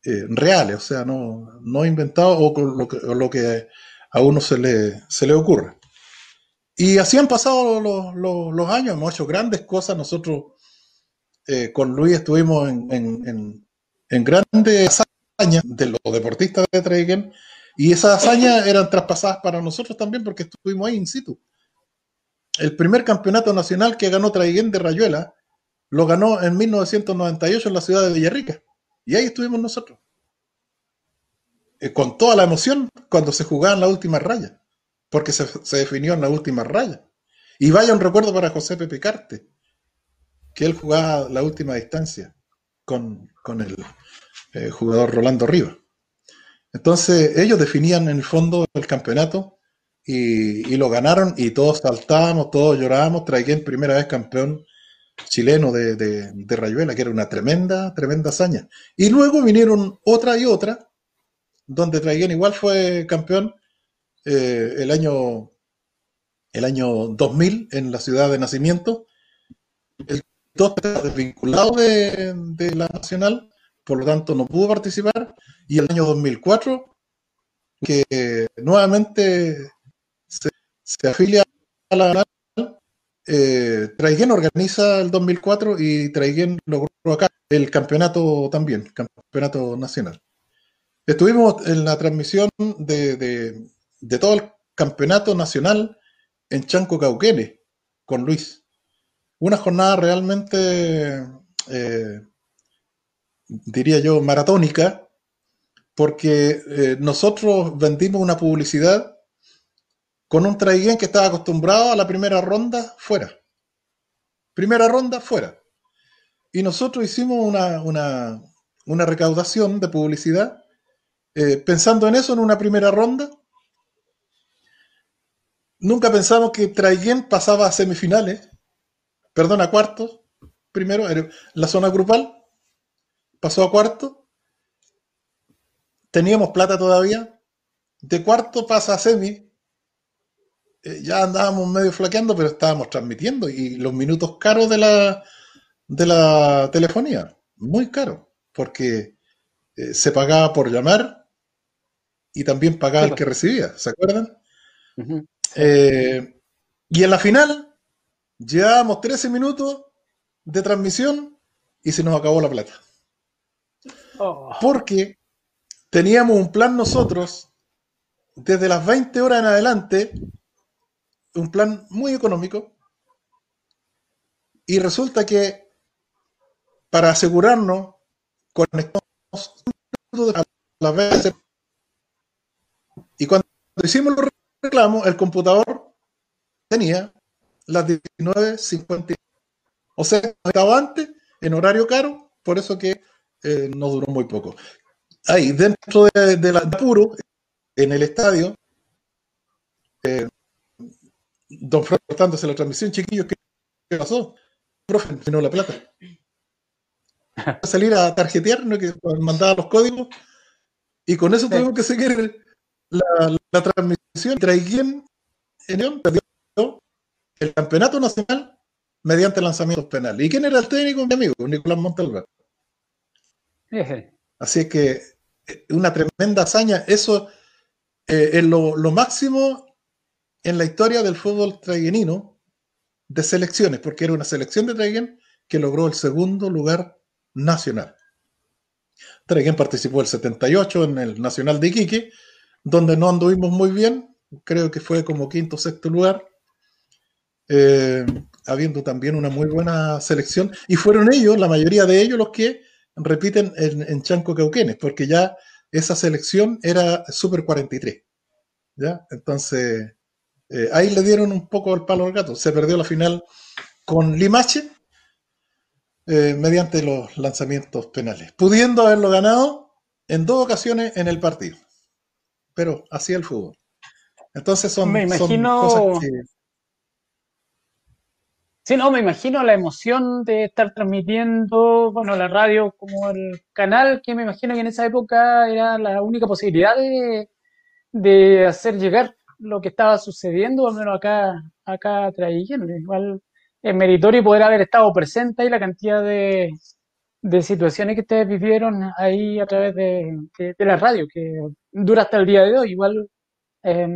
eh, reales, o sea, no, no inventados o, lo que, lo que a uno se le, se le ocurre. Y así han pasado los, años, hemos hecho grandes cosas. Nosotros eh, con Luis estuvimos en, en, grandes hazañas de los deportistas de Traiguén y esas hazañas eran traspasadas para nosotros también porque estuvimos ahí in situ. El primer campeonato nacional que ganó Traiguén de Rayuela lo ganó en 1998 en la ciudad de Villarrica y ahí estuvimos nosotros. Eh, con toda la emoción cuando se jugaba en la última raya, porque se, definió en la última raya. Y vaya un recuerdo para José Pepe Carte, que él jugaba la última distancia con, el eh, jugador Rolando Rivas. Entonces ellos definían en el fondo el campeonato y, lo ganaron y todos saltábamos, todos llorábamos. Traiguén primera vez campeón chileno de, de, Rayuela, que era una tremenda, tremenda hazaña. Y luego vinieron otra y otra, donde Traiguén igual fue campeón eh, el, año, el año 2000 en la ciudad de nacimiento. El dos desvinculado de, de, la Nacional, por lo tanto no pudo participar, y el año 2004, que nuevamente se, afilia a la Nacional, eh, Traiguén organiza el 2004 y Traiguén logró acá el campeonato también, campeonato nacional. Estuvimos en la transmisión de, de todo el campeonato nacional en Chanco Cauquene con Luis una jornada realmente, eh, diría yo, maratónica, porque eh, nosotros vendimos una publicidad con un traiguén que estaba acostumbrado a la primera ronda fuera. Primera ronda fuera. Y nosotros hicimos una, recaudación de publicidad eh, pensando en eso en una primera ronda. Nunca pensamos que Traiguén pasaba a semifinales perdón, a cuartos, primero, la zona grupal, pasó a cuarto, teníamos plata todavía, de cuarto pasa a semi, eh, ya andábamos medio flaqueando, pero estábamos transmitiendo y los minutos caros de la, de la telefonía, muy caro, porque eh, se pagaba por llamar y también pagaba el que recibía, ¿se acuerdan? Eh, y en la final Llevábamos 13 minutos de transmisión y se nos acabó la plata. Oh. Porque teníamos un plan nosotros, desde las 20 horas en adelante, un plan muy económico, y resulta que para asegurarnos, conectamos a las veces, y cuando hicimos los reclamos, el computador tenía las 19.50. O sea, estaba antes, en horario caro, por eso que eh, no duró muy poco. Ahí, dentro de, la apuro, en el estadio, eh, don Fred cortándose la transmisión, chiquillos, ¿qué, pasó? Profe, no la plata. A salir a tarjetear, ¿no? que mandaba los códigos, y con eso tuvimos que seguir la, la transmisión. Traiguén en perdió el campeonato nacional mediante lanzamientos penales. ¿Y quién era el técnico? Mi amigo, Nicolás Montalva. Así es que una tremenda hazaña. Eso eh, es lo, máximo en la historia del fútbol traiguenino de selecciones, porque era una selección de Traiguén que logró el segundo lugar nacional. Traiguén participó el 78 en el Nacional de Iquique, donde no anduvimos muy bien, creo que fue como quinto o sexto lugar, eh, habiendo también una muy buena selección, y fueron ellos, la mayoría de ellos, los que repiten en, Chanco Cauquenes, porque ya esa selección era Super 43. ¿ya? Entonces, eh, ahí le dieron un poco el palo al gato. Se perdió la final con Limache eh, mediante los lanzamientos penales, pudiendo haberlo ganado en dos ocasiones en el partido. Pero así el fútbol. Entonces son, me imagino, cosas que... Sí, no, me imagino la emoción de estar transmitiendo, bueno, la radio como el canal, que me imagino que en esa época era la única posibilidad de, de hacer llegar lo que estaba sucediendo, al menos acá, acá trayendo. Igual es meritorio poder haber estado presente ahí, la cantidad de, de situaciones que ustedes vivieron ahí a través de, de, la radio, que dura hasta el día de hoy. Igual eh,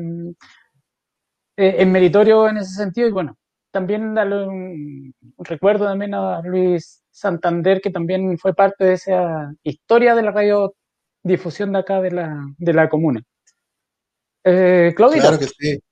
es meritorio en ese sentido y bueno, también darle un, recuerdo también a Luis Santander, que también fue parte de esa historia de la radiodifusión de acá de la, de la comuna. Eh. Claro que sí.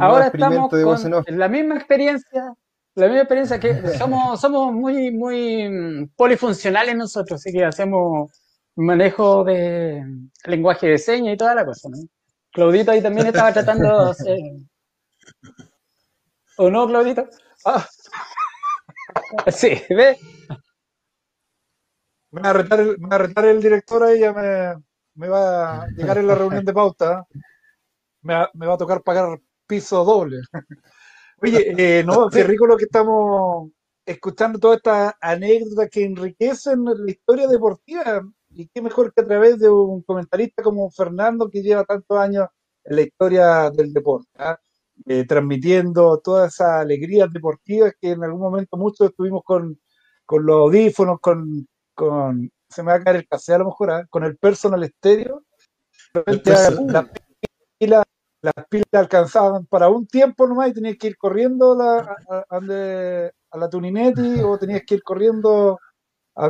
Ahora estamos con la misma experiencia, la misma experiencia que [laughs] somos, somos muy, muy polifuncionales nosotros, así que hacemos manejo de lenguaje de señas y toda la cosa, ¿no? Claudito ahí también estaba [laughs] tratando de hacer... ¿O no, Claudito? Ah. [laughs] Sí, ¿ves? Me va a retar el, me va a retar el director ahí, ya me, me, va a llegar en la reunión de pauta. Me va, me va a tocar pagar piso doble. [laughs] Oye, eh, no, qué rico lo que estamos escuchando, todas estas anécdotas que enriquecen la historia deportiva y qué mejor que a través de un comentarista como Fernando, que lleva tantos años en la historia del deporte, ¿ah? eh, transmitiendo todas esas alegrías deportivas que en algún momento muchos estuvimos con, los audífonos, con, con, se me va a caer el café a lo mejor, ¿ah? con el personal estéreo. Las las pilas alcanzaban para un tiempo nomás y tenías que ir corriendo a, a, a la Tuninetti o tenías que ir corriendo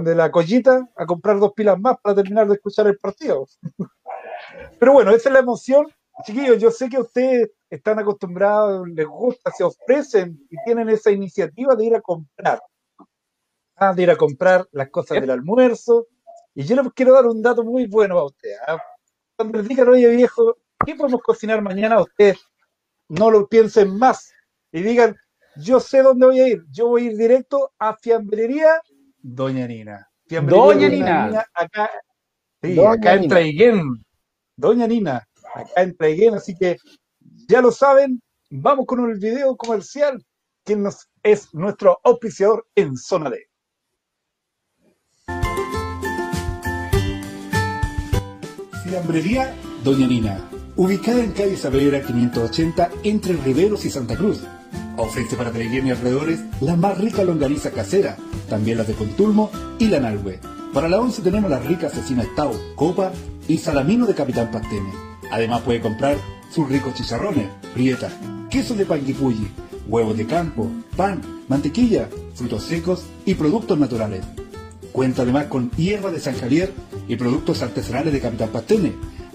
de la collita a comprar dos pilas más para terminar de escuchar el partido. [laughs] Pero bueno, esa es la emoción. Chiquillos, yo sé que ustedes están acostumbrados, les gusta, se ofrecen y tienen esa iniciativa de ir a comprar. Ah, de ir a comprar las cosas del almuerzo. Y yo les quiero dar un dato muy bueno a ustedes. ¿ah? Cuando les digan, oye viejo, ¿qué podemos cocinar mañana? Ustedes no lo piensen más y digan, yo sé dónde voy a ir. Yo voy a ir directo a Fiambrería Doña Nina. Doña Nina. Acá, sí, acá en Traiguén. Doña Nina, acá en Traiguén. Así que ya lo saben, vamos con el video comercial, que nos, es nuestro auspiciador en Zona D. Fiambrería Doña Nina, ubicada en calle Saavedra 580 entre Riveros y Santa Cruz Ofrece para Traiguén y alrededores la más rica longaniza casera, también las de Contulmo y la Nalhue. Para la once tenemos las ricas asesinas Tau, Copa y Salamino de Capitán Pastene. Además puede comprar sus ricos chicharrones, prietas, queso de panguipulli, huevos de campo, pan, mantequilla, frutos secos y productos naturales. Cuenta además con hierba de San Javier y productos artesanales de Capitán Pastene.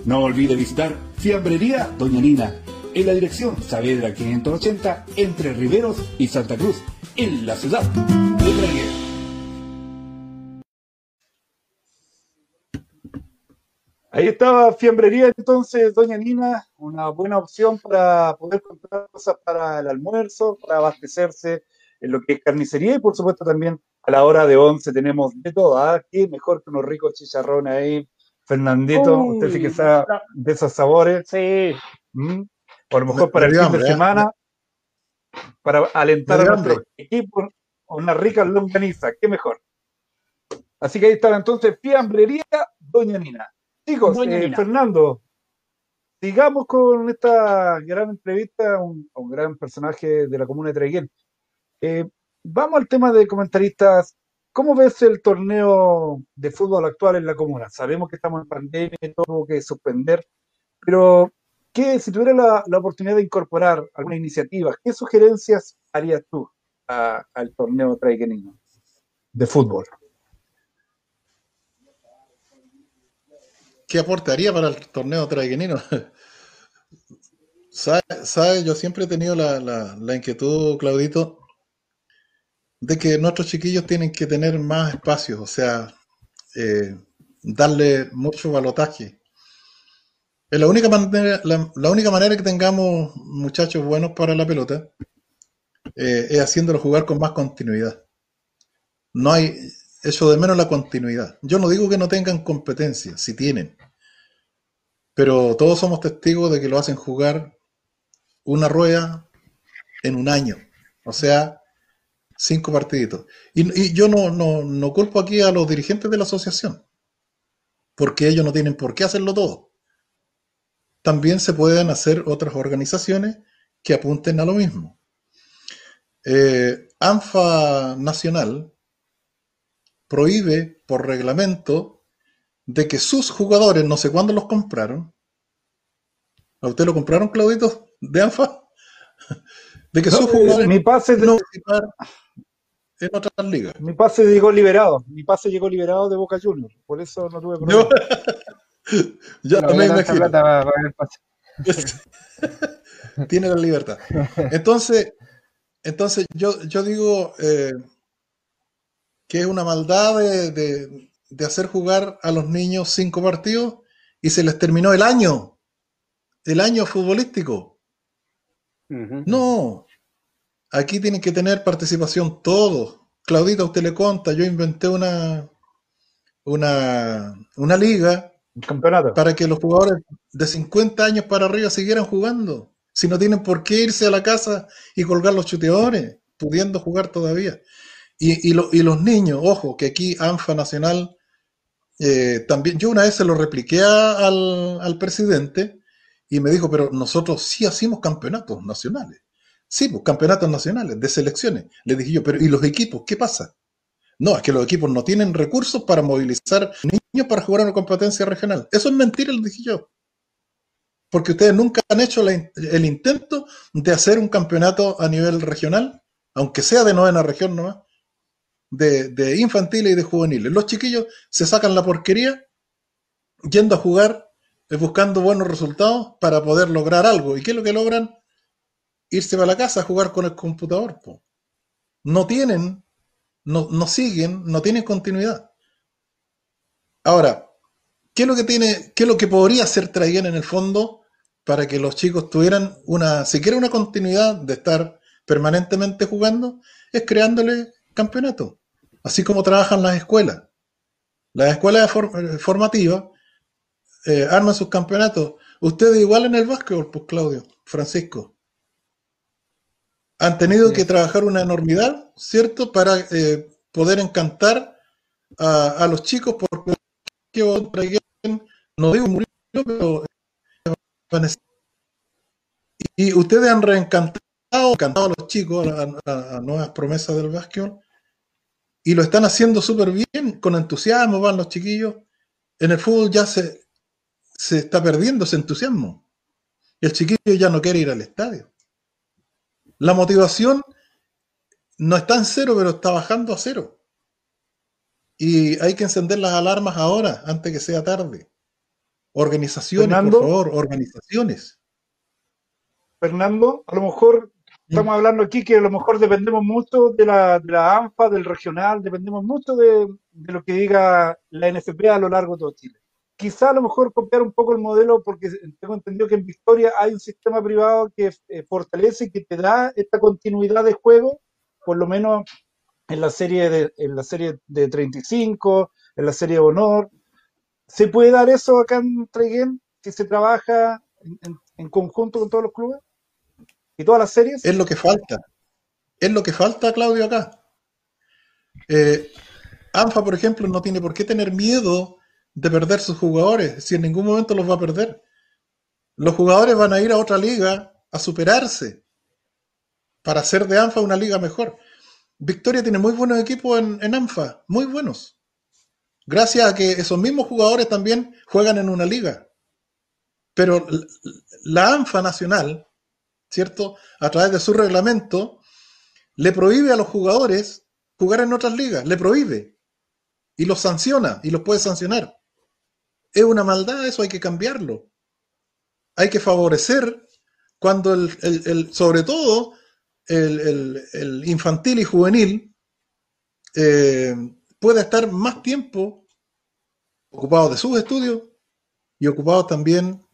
No olvide visitar Fiambrería Doña Nina en la dirección Saavedra 580 entre Riveros y Santa Cruz, en la ciudad de Traiguén. Ahí estaba Fiambrería entonces, Doña Nina, una buena opción para poder comprar cosas para el almuerzo, para abastecerse en lo que es carnicería y por supuesto también a la hora de once tenemos de todo, ¿ah? Qué mejor que unos ricos chicharrones ahí. Fernandito, usted sí que sabe de esos sabores. Sí. ¿Mm? o a lo mejor para el fin de semana, para alentar a nuestro equipo, una rica longaniza, qué mejor. Así que ahí está entonces Fiambrería Doña Nina. Chicos, eh, Fernando, sigamos con esta gran entrevista a un, gran personaje de la comuna de Traiguén. Eh, vamos al tema de comentaristas. ¿Cómo ves el torneo de fútbol actual en la comuna? Sabemos que estamos en pandemia todo que suspender, pero ¿qué, si tuviera la, la oportunidad de incorporar alguna iniciativa, ¿qué sugerencias harías tú al torneo traiquenino de fútbol? ¿Qué aportaría para el torneo traiquenino? [laughs] ¿Sabe? Yo siempre he tenido la, la, inquietud, Claudito, de que nuestros chiquillos tienen que tener más espacios, o sea, eh, darle mucho balotaje. Es la única manera, la, única manera que tengamos muchachos buenos para la pelota eh, es haciéndolo jugar con más continuidad. No hay eso de menos la continuidad. Yo no digo que no tengan competencia, si tienen. Pero todos somos testigos de que lo hacen jugar una rueda en un año. O sea, cinco partiditos. Y, yo no, no, no, culpo aquí a los dirigentes de la asociación, porque ellos no tienen por qué hacerlo todo. También se pueden hacer otras organizaciones que apunten a lo mismo. Eh, ANFA Nacional prohíbe por reglamento de que sus jugadores, no sé cuándo los compraron, ¿a usted lo compraron, Claudito, de ANFA? [laughs] De que sus eh, jugadores mi pase no en otras ligas. Mi pase llegó liberado, mi pase llegó liberado de Boca Juniors, por eso no tuve problema. Yo, [laughs] no, me imagino. [laughs] Tiene la libertad. Entonces, entonces yo, yo digo, eh, que es una maldad de, hacer jugar a los niños cinco partidos y se les terminó el año, el año futbolístico. No, aquí tienen que tener participación todos. Claudita, usted le conta, yo inventé una, una, una liga campeonato. para que los jugadores de 50 años para arriba siguieran jugando. Si no tienen por qué irse a la casa y colgar los chuteadores, pudiendo jugar todavía. Y, los niños, ojo, que aquí ANFA Nacional, eh, también, yo una vez se lo repliqué al, presidente y me dijo, pero nosotros sí hacemos campeonatos nacionales. Sí, pues campeonatos nacionales, de selecciones. Le dije yo, pero ¿y los equipos? ¿Qué pasa? No, es que los equipos no tienen recursos para movilizar niños para jugar una competencia regional. Eso es mentira, le dije yo. Porque ustedes nunca han hecho el intento de hacer un campeonato a nivel regional, aunque sea de novena región nomás, de, infantiles y de juveniles. Los chiquillos se sacan la porquería yendo a jugar, eh, buscando buenos resultados para poder lograr algo. ¿Y qué es lo que logran? Irse para la casa a jugar con el computador. No tienen, no, no siguen, no tienen continuidad. Ahora, ¿qué es lo que tiene, qué es lo que podría hacer Traiguén en el fondo para que los chicos tuvieran una, siquiera una continuidad de estar permanentemente jugando? Es creándole campeonato, así como trabajan las escuelas. Las escuelas eh, formativas eh, arman sus campeonatos. Ustedes igual en el básquetbol, pues Claudio, Francisco. Han tenido que trabajar una enormidad, ¿cierto? Para eh, poder encantar a, los chicos porque no digo murió, pero y ustedes han reencantado encantado a los chicos, a, nuevas promesas del básquetbol, y lo están haciendo súper bien, con entusiasmo van los chiquillos. En el fútbol ya se, se está perdiendo ese entusiasmo. El chiquillo ya no quiere ir al estadio. La motivación no está en cero, pero está bajando a cero. Y hay que encender las alarmas ahora, antes que sea tarde. Organizaciones, por favor, organizaciones. Fernando, a lo mejor Estamos hablando aquí que a lo mejor dependemos mucho de la, de la ANFA, del regional, dependemos mucho de, lo que diga la NFP a lo largo de todo Chile. Quizá a lo mejor copiar un poco el modelo, porque tengo entendido que en Victoria hay un sistema privado que eh, fortalece y que te da esta continuidad de juego, por lo menos en la serie de, en la serie de 35, en la serie de honor. ¿Se puede dar eso acá en Traiguén si se trabaja en conjunto con todos los clubes? ¿Y todas las series? Es lo que falta. Es lo que falta, Claudio, acá. Eh, ANFA, por ejemplo, no tiene por qué tener miedo de perder sus jugadores, si en ningún momento los va a perder. Los jugadores van a ir a otra liga a superarse para hacer de ANFA una liga mejor. Victoria tiene muy buenos equipos en, en ANFA, muy buenos. Gracias a que esos mismos jugadores también juegan en una liga. Pero la ANFA nacional, ¿cierto? A través de su reglamento, le prohíbe a los jugadores jugar en otras ligas, le prohíbe. Y los sanciona, y los puede sancionar. Es una maldad, eso hay que cambiarlo. Hay que favorecer cuando el, sobre todo el, infantil y juvenil eh, pueda estar más tiempo ocupado de sus estudios y ocupado también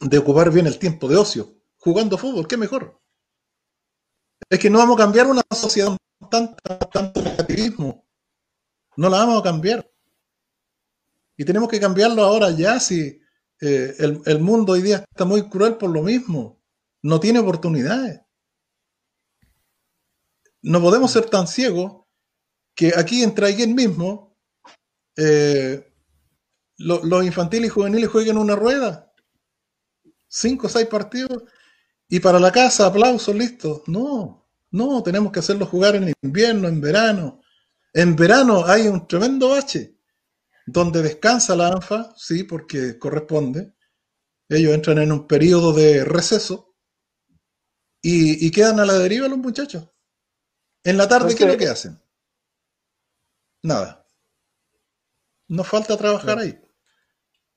de ocupar bien el tiempo de ocio, jugando fútbol, qué mejor. Es que no vamos a cambiar una sociedad con tanto, tanto negativismo. No la vamos a cambiar. Y tenemos que cambiarlo ahora ya si eh, el, mundo hoy día está muy cruel por lo mismo. No tiene oportunidades. No podemos ser tan ciegos que aquí entre alguien mismo eh, los infantiles y juveniles jueguen una rueda. Cinco o seis partidos. Y para la casa, aplausos, listo. No, no, tenemos que hacerlo jugar en invierno, en verano. En verano hay un tremendo bache donde descansa la ANFA, sí, porque corresponde. Ellos entran en un periodo de receso y, quedan a la deriva los muchachos. En la tarde, ¿qué es lo que hacen? Nada. No falta trabajar ahí.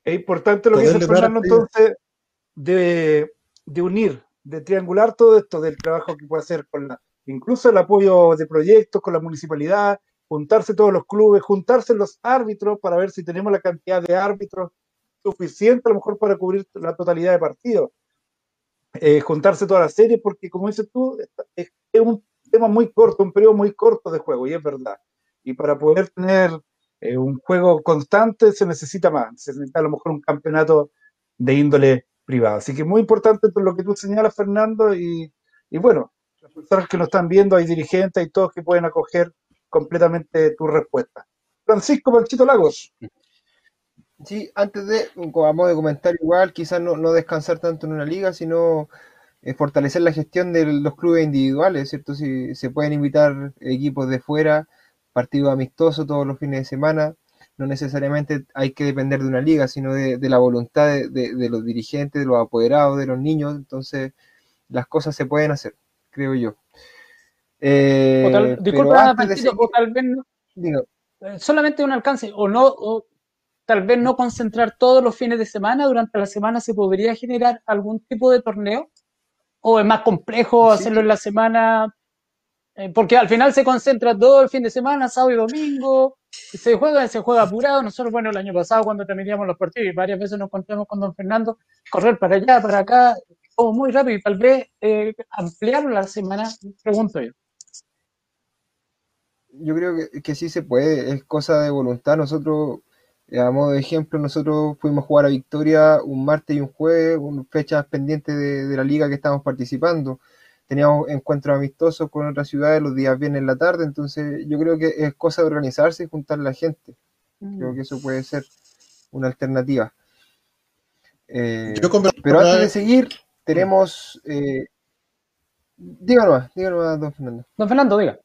Es importante lo que dice Fernando entonces de, unir, de triangular todo esto del trabajo que puede hacer con la, incluso el apoyo de proyectos con la municipalidad, juntarse todos los clubes, juntarse los árbitros para ver si tenemos la cantidad de árbitros suficiente a lo mejor para cubrir la totalidad de partidos. Eh, juntarse todas las series, porque como dices tú, es, un tema muy corto, un periodo muy corto de juego, y es verdad. Y para poder tener eh, un juego constante se necesita más, se necesita a lo mejor un campeonato de índole privada. Así que muy importante lo que tú señalas, Fernando, y, bueno, las personas que nos están viendo, hay dirigentes y todos que pueden acoger completamente tu respuesta. Francisco Panchito Lagos. Sí, antes de, como de comentar igual, quizás no, no, descansar tanto en una liga, sino eh, fortalecer la gestión de los clubes individuales, ¿cierto? Si se pueden invitar equipos de fuera, partidos amistosos todos los fines de semana, no necesariamente hay que depender de una liga, sino de, la voluntad de, los dirigentes, de los apoderados, de los niños, entonces las cosas se pueden hacer, creo yo. Eh, disculpa, tal vez no, eh, solamente un alcance, o no, o tal vez no concentrar todos los fines de semana, durante la semana se podría generar algún tipo de torneo, o es más complejo hacerlo en la semana, eh, porque al final se concentra todo el fin de semana, sábado y domingo, y se juega, se juega apurado. Nosotros, bueno, el año pasado cuando terminamos los partidos, y varias veces nos encontramos con don Fernando, correr para allá, para acá, todo muy rápido, y tal vez eh, ampliar la semana, pregunto yo yo creo que, que, sí se puede, es cosa de voluntad. Nosotros a modo de ejemplo, nosotros fuimos a jugar a Victoria un martes y un jueves, fechas pendientes de, la liga que estamos participando. Teníamos encuentros amistosos con otras ciudades los días viernes en la tarde, entonces yo creo que es cosa de organizarse y juntar a la gente. Creo que eso puede ser una alternativa. Eh, pero antes de seguir, tenemos... Eh, díganos, díganos, don Fernando. Don Fernando, diga.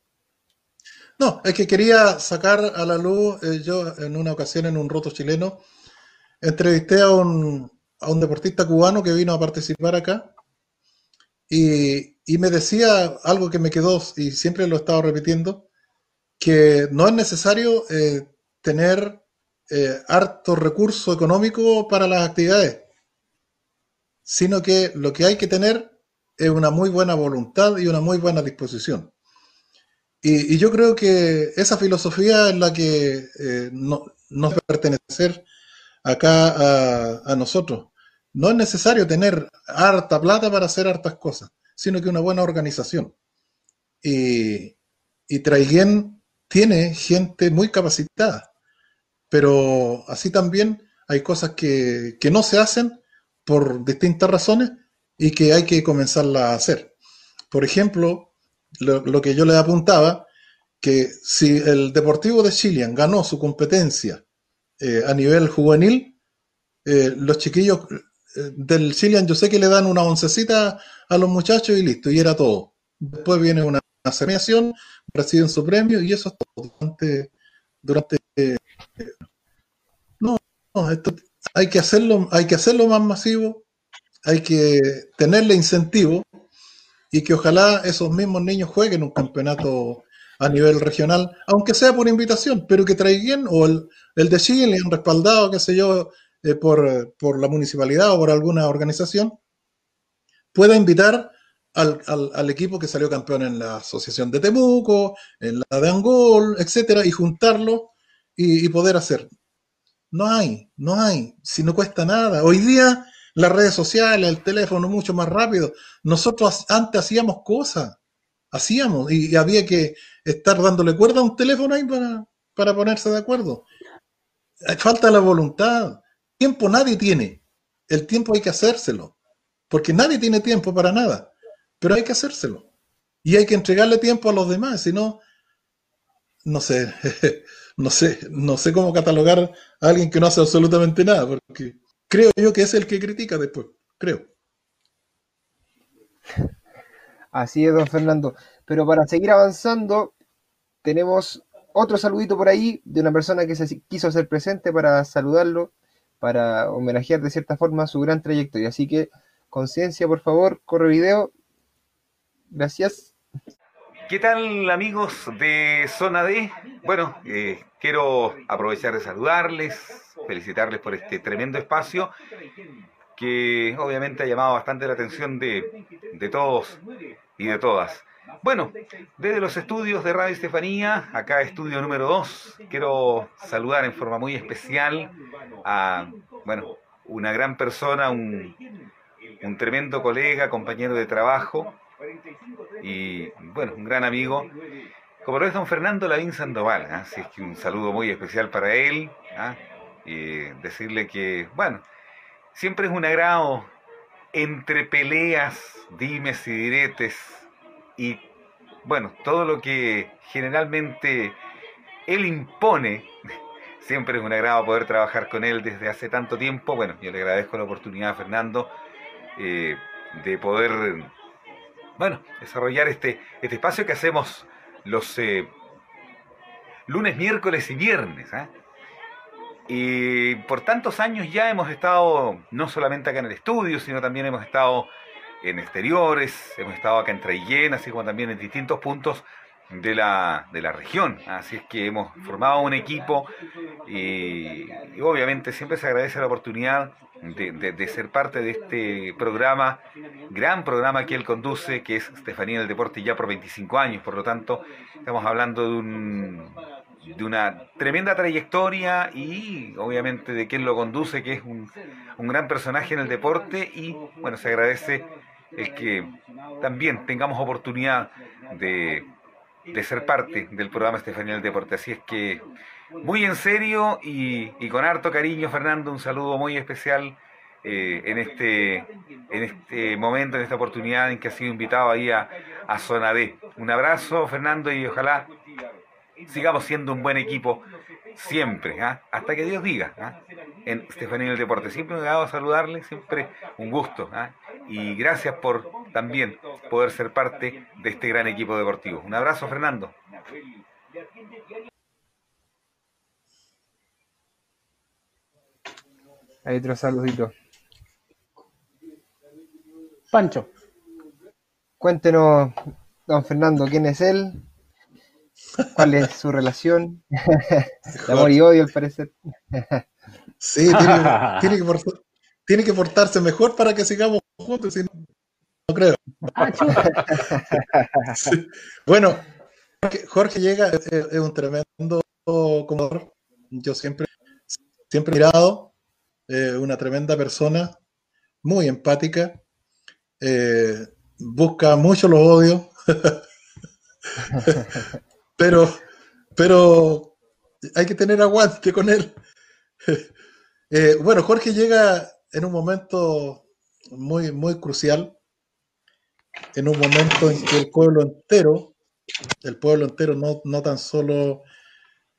No, es que quería sacar a la luz, eh, yo en una ocasión en un roto chileno, entrevisté a un, a un deportista cubano que vino a participar acá y, me decía algo que me quedó y siempre lo he estado repitiendo, que no es necesario eh, tener eh, harto recurso económico para las actividades, sino que lo que hay que tener es una muy buena voluntad y una muy buena disposición. Y, yo creo que esa filosofía es la que eh, no, nos pertenecer acá a, nosotros. No es necesario tener harta plata para hacer hartas cosas, sino que una buena organización. Y, y tiene gente muy capacitada, pero así también hay cosas que, que no se hacen por distintas razones y que hay que comenzarlas a hacer. Por ejemplo, lo, que yo le apuntaba, que si el Deportivo de Chilean ganó su competencia eh, a nivel juvenil, eh, los chiquillos eh, del Chilean yo sé que le dan una oncecita a los muchachos y listo, y era todo. Después viene una premiación, reciben su premio y eso es todo. Durante, durante no, no, esto hay que hacerlo, hay que hacerlo más masivo, hay que tenerle incentivo y que ojalá esos mismos niños jueguen un campeonato a nivel regional, aunque sea por invitación, pero que traigan, o el, el de Chile respaldado, qué sé yo, eh, por, por, la municipalidad o por alguna organización, pueda invitar al, al, al, equipo que salió campeón en la Asociación de Temuco, en la de Angol, etcétera, y juntarlo y, y poder hacer. No hay, no hay, si no cuesta nada. Hoy día las redes sociales, el teléfono mucho más rápido. Nosotros antes hacíamos cosas, hacíamos, y, había que estar dándole cuerda a un teléfono ahí para, para ponerse de acuerdo. Falta la voluntad. Tiempo nadie tiene. El tiempo hay que hacérselo. Porque nadie tiene tiempo para nada. Pero hay que hacérselo. Y hay que entregarle tiempo a los demás. Si no, no sé, [laughs] no sé, no sé cómo catalogar a alguien que no hace absolutamente nada. Porque creo yo que es el que critica después. Creo. [laughs] Así es, don Fernando. Pero para seguir avanzando, tenemos otro saludito por ahí de una persona que se quiso hacer presente para saludarlo, para homenajear de cierta forma su gran trayectoria. Así que, conciencia, por favor, corre video. Gracias. ¿Qué tal amigos de Zona D? Bueno, eh, quiero aprovechar de saludarles, felicitarles por este tremendo espacio que obviamente ha llamado bastante la atención de, de todos y de todas. Bueno, desde los estudios de Radio Estefanía, acá estudio número 2, quiero saludar en forma muy especial a, bueno, una gran persona, un, un tremendo colega, compañero de trabajo y, bueno, un gran amigo, como lo es don Fernando Lavín Sandoval. ¿eh? Así es que un saludo muy especial para él ¿eh? Y decirle que, bueno, siempre es un agrado entre peleas, dimes y diretes y bueno, todo lo que generalmente él impone, [laughs] siempre es un agrado poder trabajar con él desde hace tanto tiempo. Bueno, yo le agradezco la oportunidad Fernando eh, de poder, bueno, desarrollar este, este espacio que hacemos los eh, lunes, miércoles y viernes. ¿eh? Y por tantos años ya hemos estado, no solamente acá en el estudio, sino también hemos estado en exteriores, hemos estado acá en Traillén, así como también en distintos puntos de la, de la región. Así es que hemos formado un equipo y, obviamente siempre se agradece la oportunidad de, de, de, ser parte de este programa, gran programa que él conduce, que es Estefanía del Deporte ya por 25 años. Por lo tanto, estamos hablando de un de una tremenda trayectoria y obviamente de quien lo conduce, que es un, un gran personaje en el deporte y bueno, se agradece el que también tengamos oportunidad de, de ser parte del programa Estefanía del Deporte. Así es que muy en serio y, con harto cariño, Fernando, un saludo muy especial eh, en, este, en este momento, en esta oportunidad en que ha sido invitado ahí a, a Zona D. Un abrazo, Fernando, y ojalá sigamos siendo un buen equipo siempre, ¿ah? hasta que Dios diga, ¿ah? en Estefanía del Deporte. Siempre me ha dado a saludarle, siempre un gusto. ¿ah? Y gracias por también poder ser parte de este gran equipo deportivo. Un abrazo, Fernando. Hay otro saludito. Pancho. Cuéntenos, don Fernando, quién es él, cuál es su relación, [laughs] de amor y odio al parecer. Sí, tiene, [laughs] tiene, que portar, tiene, que portarse mejor para que sigamos juntos, si no, no creo. Ah, [laughs] sí. Bueno, Jorge llega, es, es un tremendo comodoro. Yo siempre, siempre he mirado, eh, una tremenda persona, muy empática, eh, busca mucho los odios, pero, pero hay que tener aguante con él. [laughs] Eh, bueno, Jorge llega en un momento muy, muy crucial, en un momento en que el pueblo entero, el pueblo entero, no, no tan solo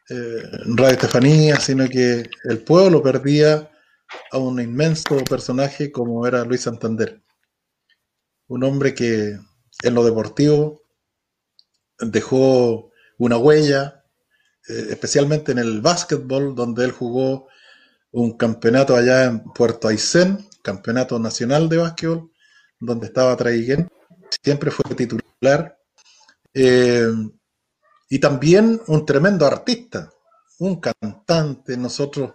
eh, Radio Estefanía, sino que el pueblo perdía a un inmenso personaje como era Luis Santander. Un hombre que en lo deportivo dejó una huella, eh, especialmente en el básquetbol, donde él jugó un campeonato allá en Puerto Aysén, campeonato nacional de básquetbol, donde estaba Traiguén, siempre fue titular. Eh, y también un tremendo artista, un cantante. Nosotros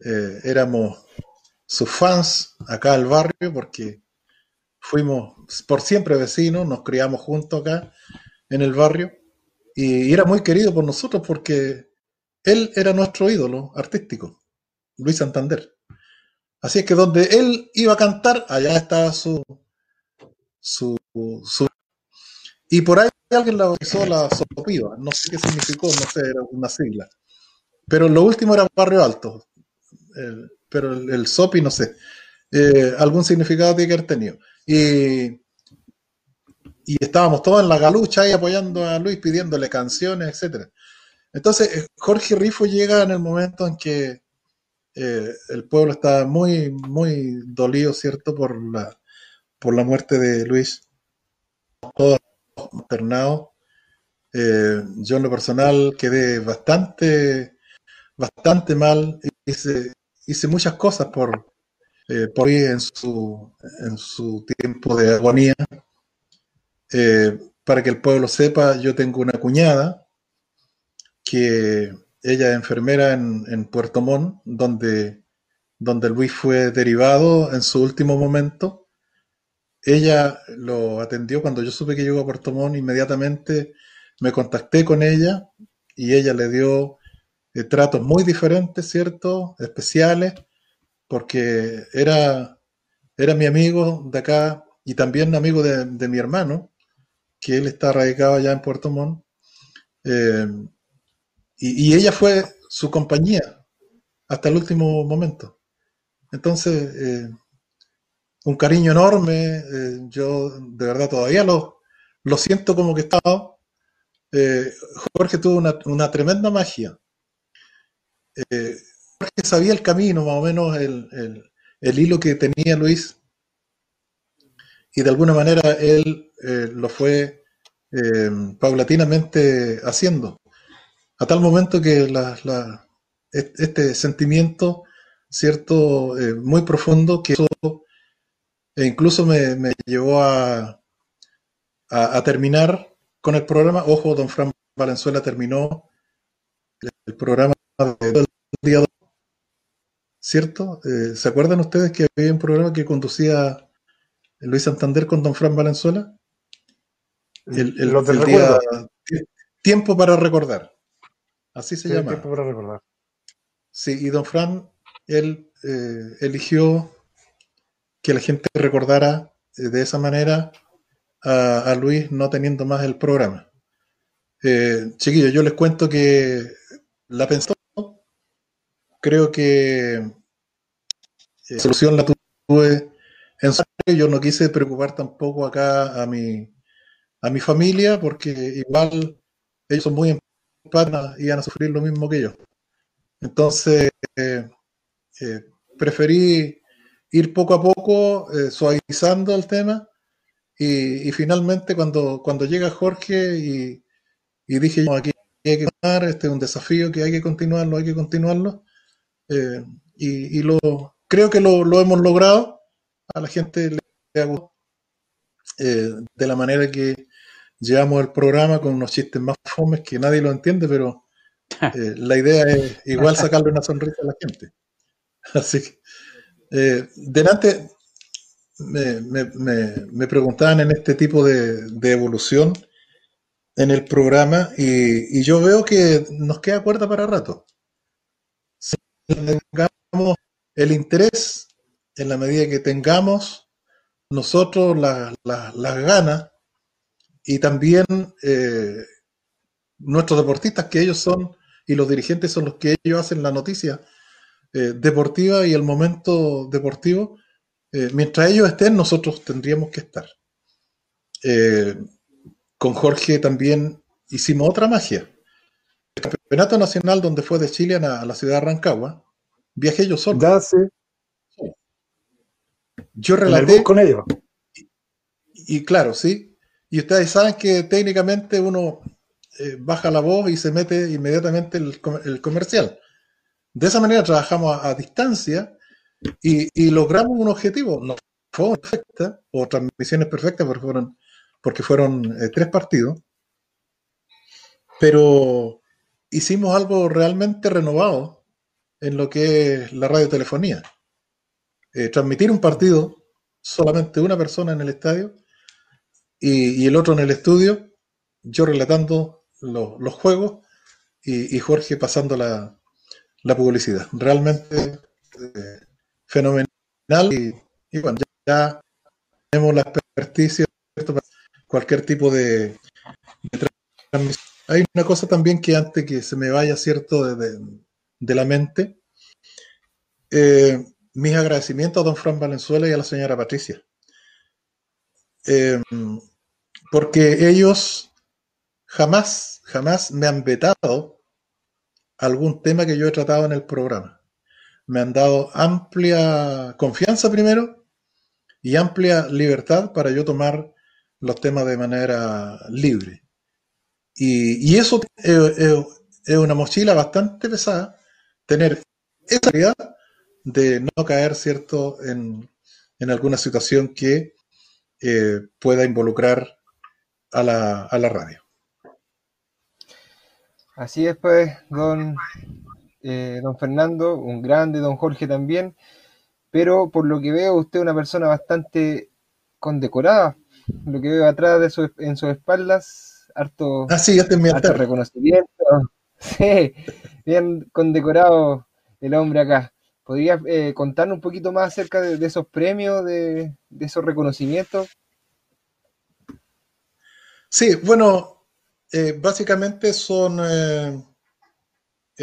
eh, éramos sus fans acá al barrio porque fuimos por siempre vecinos, nos criamos juntos acá en el barrio y era muy querido por nosotros porque él era nuestro ídolo artístico, Luis Santander. Así es que donde él iba a cantar, allá estaba su, su, su y por ahí alguien la bautizó la Sopiva, no sé qué significó, no sé, era una sigla. Pero lo último era Barrio Alto, pero el, Sopi no sé, eh, algún significado tiene que haber tenido. Y, y estábamos todos en la galucha ahí apoyando a Luis, pidiéndole canciones, etcétera. Entonces, eh, Jorge Rifo llega en el momento en que eh, el pueblo está muy, muy dolido, ¿cierto?, por la, por la muerte de Luis. Todos internados. Eh, yo en lo personal quedé bastante, bastante mal. Hice, hice muchas cosas por, por en su, en su tiempo de agonía. Eh, para que el pueblo sepa, yo tengo una cuñada que ella es enfermera en, Puerto Montt, donde, donde Luis fue derivado en su último momento. Ella lo atendió cuando yo supe que llegó a Puerto Montt, inmediatamente me contacté con ella y ella le dio eh, tratos muy diferentes, ¿cierto? Especiales, porque era, era mi amigo de acá y también amigo de mi hermano que él está radicado allá en Puerto Montt. Eh, y, ella fue su compañía hasta el último momento. Entonces, eh, un cariño enorme. Eh, yo de verdad todavía lo, lo siento como que estaba. Jorge tuvo una, tremenda magia. Jorge sabía el camino, más o menos el, el hilo que tenía Luis y de alguna manera él eh, lo fue eh, paulatinamente haciendo, a tal momento que este sentimiento, cierto, eh, muy profundo, que eso e incluso me, llevó a, terminar con el programa. Ojo, don Fran Valenzuela terminó el programa del día ¿cierto? ¿Se acuerdan ustedes que había un programa que conducía Luis Santander con Don Fran Valenzuela. El, día, Tiempo para recordar. Así se llama. Tiempo para recordar. Sí, y Don Fran, él eh, eligió que la gente recordara eh, de esa manera a, Luis no teniendo más el programa. Eh, chiquillos, yo les cuento que la pensó, creo que solución la tuve en yo no quise preocupar tampoco acá a mi, a mi familia, porque igual ellos son muy empáticos y iban a sufrir lo mismo que yo. Entonces, eh, eh, preferí ir poco a poco eh, suavizando el tema y, finalmente cuando, cuando llega Jorge y, dije, aquí hay que continuar, este es un desafío que hay que continuarlo, hay que continuarlo, y, lo, creo que lo, lo hemos logrado a la gente le ha gustado eh, de la manera que llevamos el programa con unos chistes más fomes que nadie lo entiende, pero [laughs] eh, la idea es igual [laughs] sacarle una sonrisa a la gente. [laughs] Así que, eh, delante me, preguntaban en este tipo de, evolución en el programa y, yo veo que nos queda cuerda para rato. Si tengamos el interés en la medida que tengamos nosotros las ganas y también eh, nuestros deportistas, que ellos son, y los dirigentes son los que ellos hacen la noticia eh, deportiva y el momento deportivo, eh, mientras ellos estén, nosotros tendríamos que estar. con Jorge también hicimos otra magia. El Campeonato Nacional, donde fue de Chile a la ciudad de Rancagua, viajé yo solo. Yo relaté. con ellos. Y, claro, sí. Y ustedes saben que técnicamente uno eh, baja la voz y se mete inmediatamente el, el comercial. De esa manera trabajamos a, distancia y, logramos un objetivo. No fue perfecta o transmisiones perfectas porque fueron, porque fueron eh, tres partidos, pero hicimos algo realmente renovado en lo que es la radiotelefonía. Eh, transmitir un partido solamente una persona en el estadio y, el otro en el estudio, yo relatando los juegos y, Jorge pasando la, publicidad. Realmente eh, fenomenal y, bueno, ya, tenemos la experticia para cualquier tipo de, transmisión. Hay una cosa también que antes que se me vaya, ¿cierto?, de, de la mente. Eh, mis agradecimientos a don Fran Valenzuela y a la señora Patricia. Eh, porque ellos jamás, jamás me han vetado algún tema que yo he tratado en el programa. Me han dado amplia confianza primero y amplia libertad para yo tomar los temas de manera libre. Y, eso es, una mochila bastante pesada, tener esa realidad de no caer, ¿cierto?, en, alguna situación que eh, pueda involucrar a la, a la, radio. Así es, pues, don, eh, don Fernando, un grande, don Jorge también, pero por lo que veo, usted es una persona bastante condecorada. Lo que veo atrás de su, en sus espaldas, harto, ah, sí, este harto reconocimiento. [laughs] Sí, bien condecorado el hombre acá. ¿Podrías eh, contarnos un poquito más acerca de, esos premios, de, esos reconocimientos? Sí, bueno, eh, básicamente son eh,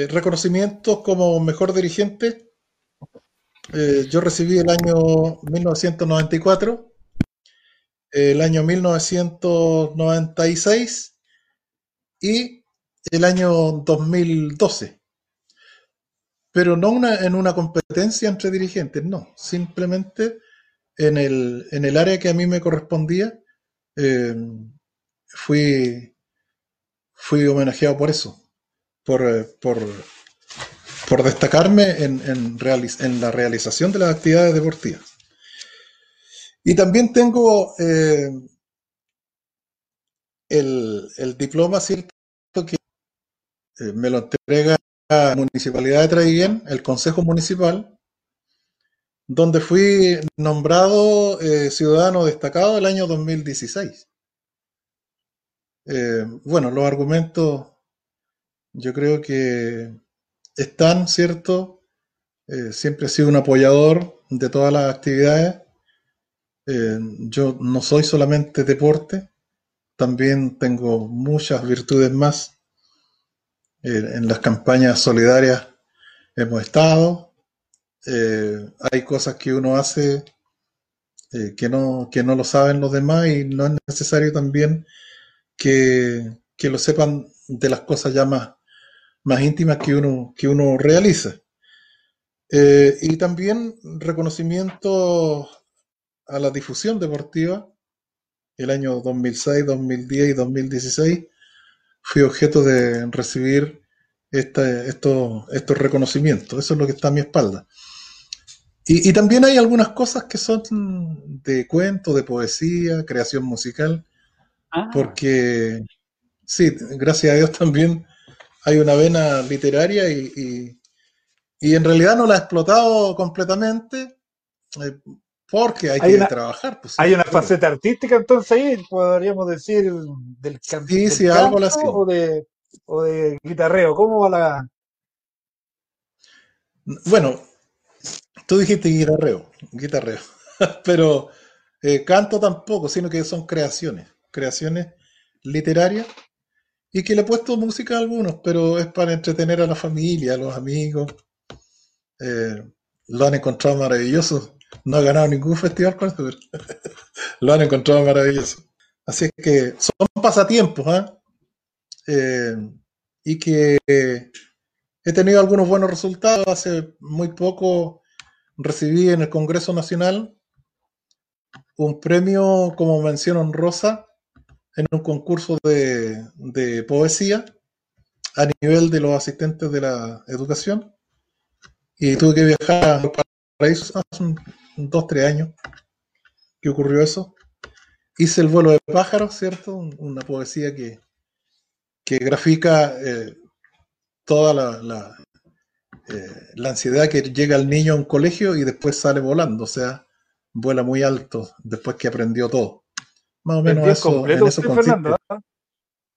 reconocimientos como mejor dirigente. yo recibí el año 1994, el año 1996 y el año 2012 pero no una, en una competencia entre dirigentes, no, simplemente en el, en el área que a mí me correspondía, eh, fui, fui homenajeado por eso, por, eh, por, por destacarme en, en, en, la realización de las actividades deportivas. Y también tengo eh, el, el, diploma, ¿cierto? Que me lo entrega Municipalidad de Traiguén, el Consejo Municipal, donde fui nombrado eh, ciudadano destacado el año 2016. Eh, bueno, los argumentos yo creo que están, ¿cierto? Eh, siempre he sido un apoyador de todas las actividades. yo no soy solamente deporte, también tengo muchas virtudes más en las campañas solidarias hemos estado. Eh, hay cosas que uno hace eh, que, no, que no lo saben los demás y no es necesario también que, lo sepan de las cosas ya más, más íntimas que uno, que uno realiza. Eh, y también reconocimiento a la difusión deportiva. El año 2006, 2010 y 2016 fui objeto de recibir este, estos, estos reconocimientos. Eso es lo que está a mi espalda. Y, también hay algunas cosas que son de cuento, de poesía, creación musical, ah. porque sí, gracias a Dios también hay una vena literaria y, y, en realidad no la he explotado completamente, eh, porque hay, que trabajar. Pues, hay una faceta artística entonces ahí, podríamos decir, del, sí, sí, algo así. o de, o de guitarreo. ¿Cómo va la...? Bueno, tú dijiste guitarreo, guitarreo, [laughs] pero eh, canto tampoco, sino que son creaciones, creaciones literarias y que le he puesto música a algunos, pero es para entretener a la familia, a los amigos. Eh, lo han encontrado maravilloso no ha ganado ningún festival con esto, [laughs] lo han encontrado maravilloso. Así es que son pasatiempos, ¿ah? ¿eh? y que he tenido algunos buenos resultados. Hace muy poco recibí en el Congreso Nacional un premio como mención honrosa en un concurso de, de poesía a nivel de los asistentes de la educación y tuve que viajar a Paraíso hace un, dos, tres años que ocurrió eso. Hice el vuelo de pájaros, ¿cierto? Una poesía que, que grafica eh, toda la, la, eh, la, ansiedad que llega al niño a un colegio y después sale volando, o sea, vuela muy alto después que aprendió todo. Más o menos eso, en eso consiste ¿ah?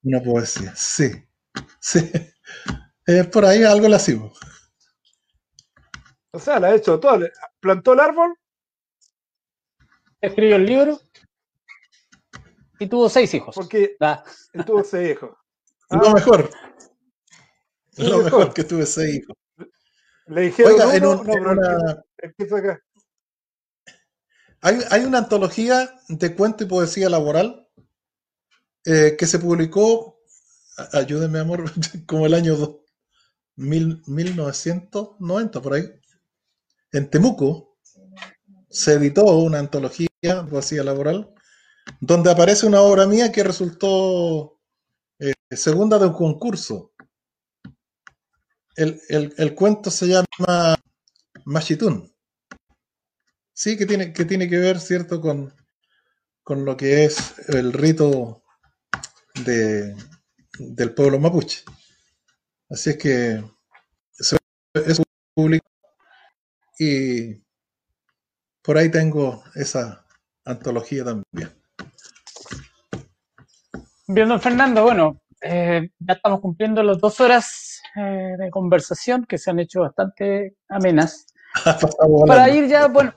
una poesía. Sí, sí. Eh, por ahí algo la sigo. O sea, la ha hecho todo. Plantó el árbol. Escribió el libro. Y tuvo seis hijos. Porque tuvo seis hijos. [laughs] lo mejor. Lo mejor. que tuve seis hijos. Le dijeron Oiga, en, una... Hay, una antología de cuento y poesía laboral eh, que se publicó, ayúdenme amor, [laughs] como el año 1990 por ahí en Temuco se editó una antología, poesía laboral, donde aparece una obra mía que resultó eh, segunda de un concurso. El, cuento se llama Machitún. Sí, que tiene, que tiene que ver, ¿cierto?, con, con lo que es el rito de, del pueblo mapuche. Así es que es público y por ahí tengo esa antología también. Bien, don Fernando, bueno, eh, ya estamos cumpliendo las dos horas eh, de conversación que se han hecho bastante amenas. [laughs] para ir ya, bueno,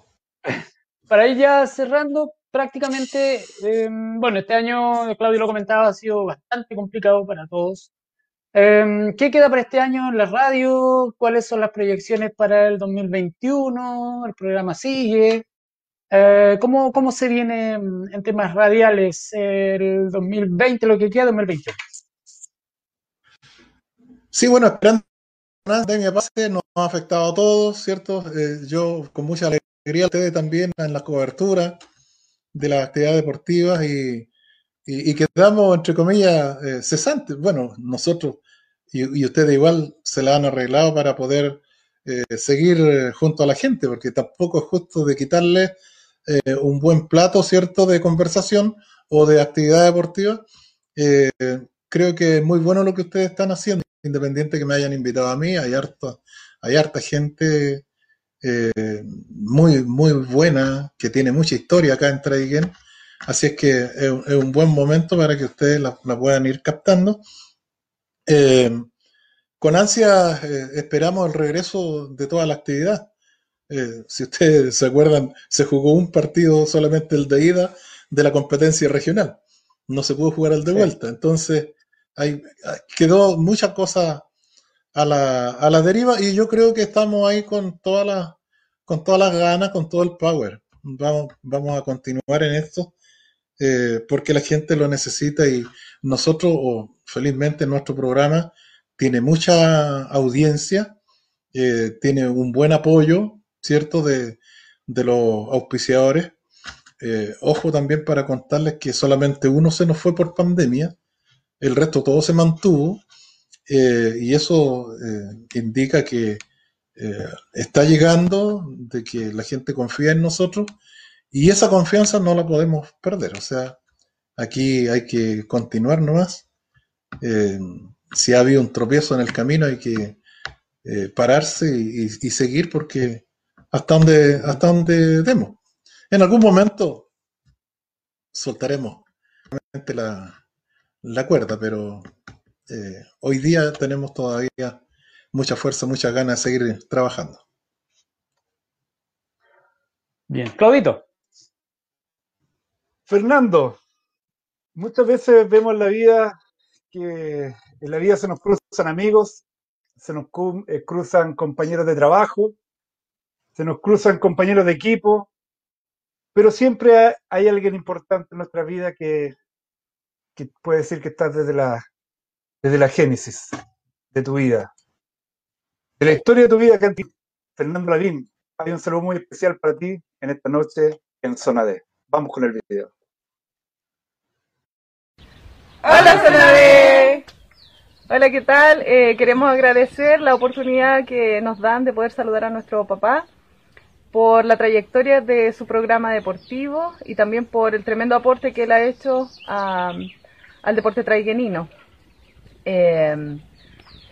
para ir ya cerrando, prácticamente, eh, bueno, este año, Claudio lo comentaba, ha sido bastante complicado para todos. Em, ¿Qué queda para este año en la radio? ¿Cuáles son las proyecciones para el 2021? ¿El programa sigue? Eh, ¿cómo, ¿Cómo se viene en temas radiales el 2020, lo que queda 2021? Sí, bueno, esperando de mi pase nos ha afectado a todos, ¿cierto? Eh, yo con mucha alegría ustedes también en la cobertura de las actividades deportivas y, y, quedamos, entre comillas, eh, cesantes. Bueno, nosotros y, ustedes igual se la han arreglado para poder eh, seguir eh, junto a la gente, porque tampoco es justo de quitarle un buen plato, ¿cierto?, de conversación o de actividad deportiva. creo que es muy bueno lo que ustedes están haciendo, independiente que me hayan invitado a mí, hay harta, hay harta gente muy, muy buena, que tiene mucha historia acá en Traiguén Así es que es, un buen momento para que ustedes la, puedan ir captando. Eh, con ansia eh, esperamos el regreso de toda la actividad. Eh, si ustedes se acuerdan, se jugó un partido solamente el de ida de la competencia regional. No se pudo jugar el de vuelta. Entonces, hay, quedó muchas cosas a la, a la deriva y yo creo que estamos ahí con todas las con todas las ganas, con todo el power. Vamos, vamos a continuar en esto eh, porque la gente lo necesita y nosotros, o felizmente nuestro programa, tiene mucha audiencia, eh, tiene un buen apoyo, ¿cierto?, de, los auspiciadores. Eh, ojo también para contarles que solamente uno se nos fue por pandemia, el resto todo se mantuvo y eso indica que está llegando, de que la gente confía en nosotros y esa confianza no la podemos perder. O sea, aquí hay que continuar nomás. Eh, si ha habido un tropiezo en el camino, hay que eh, pararse y, seguir porque hasta donde, hasta donde demos. En algún momento soltaremos la, cuerda, pero eh, hoy día tenemos todavía mucha fuerza, muchas ganas de seguir trabajando. Bien, Claudito. Fernando, muchas veces vemos en la vida que en la vida se nos cruzan amigos, se nos eh, cruzan compañeros de trabajo, se nos cruzan compañeros de equipo, pero siempre hay alguien importante en nuestra vida que, puede decir que está desde la, desde la génesis de tu vida. De la historia de tu vida, Fernando Lavín, hay un saludo muy especial para ti en esta noche en Zona D. Vamos con el video. Zona Hola, ¿qué tal? Eh, queremos agradecer la oportunidad que nos dan de poder saludar a nuestro papá por la trayectoria de su programa deportivo y también por el tremendo aporte que él ha hecho al deporte traiguenino. Eh,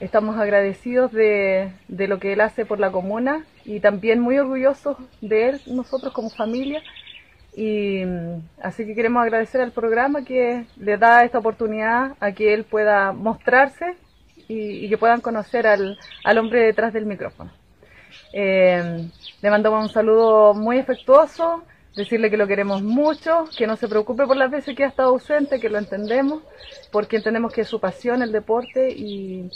estamos agradecidos de, de, lo que él hace por la comuna y también muy orgullosos de él, nosotros como familia. Y así que queremos agradecer al programa que le da esta oportunidad a que él pueda mostrarse y, y que puedan conocer al, al hombre detrás del micrófono. Eh, le mandamos un saludo muy afectuoso, decirle que lo queremos mucho, que no se preocupe por las veces que ha estado ausente, que lo entendemos, porque entendemos que es su pasión el deporte y,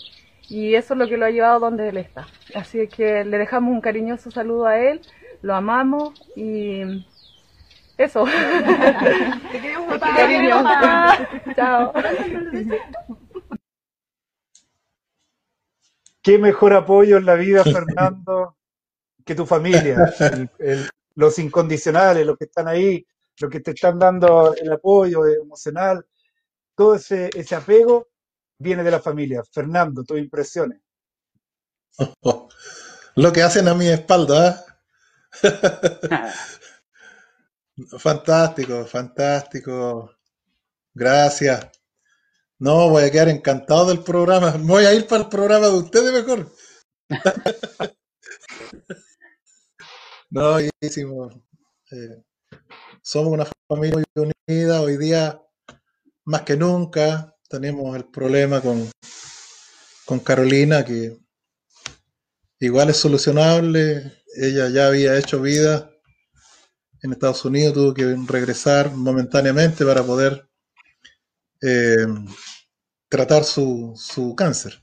y eso es lo que lo ha llevado donde él está. Así que le dejamos un cariñoso saludo a él, lo amamos y eso. Te queremos. Chao. Qué mejor apoyo en la vida, Fernando, que tu familia, los incondicionales, los que están ahí, los que te están dando el apoyo emocional, todo ese, ese apego viene de la familia. Fernando, tus impresiones. [laughs] Lo que hacen a mi espalda. ¿eh? [laughs] fantástico, fantástico. Gracias. No, voy a quedar encantado del programa. Voy a ir para el programa de ustedes mejor. [laughs] no, buenísimo. Eh, somos una familia muy unida. Hoy día, más que nunca, tenemos el problema con, con Carolina, que igual es solucionable. Ella ya había hecho vida en Estados Unidos, tuvo que regresar momentáneamente para poder eh, tratar su, su cáncer.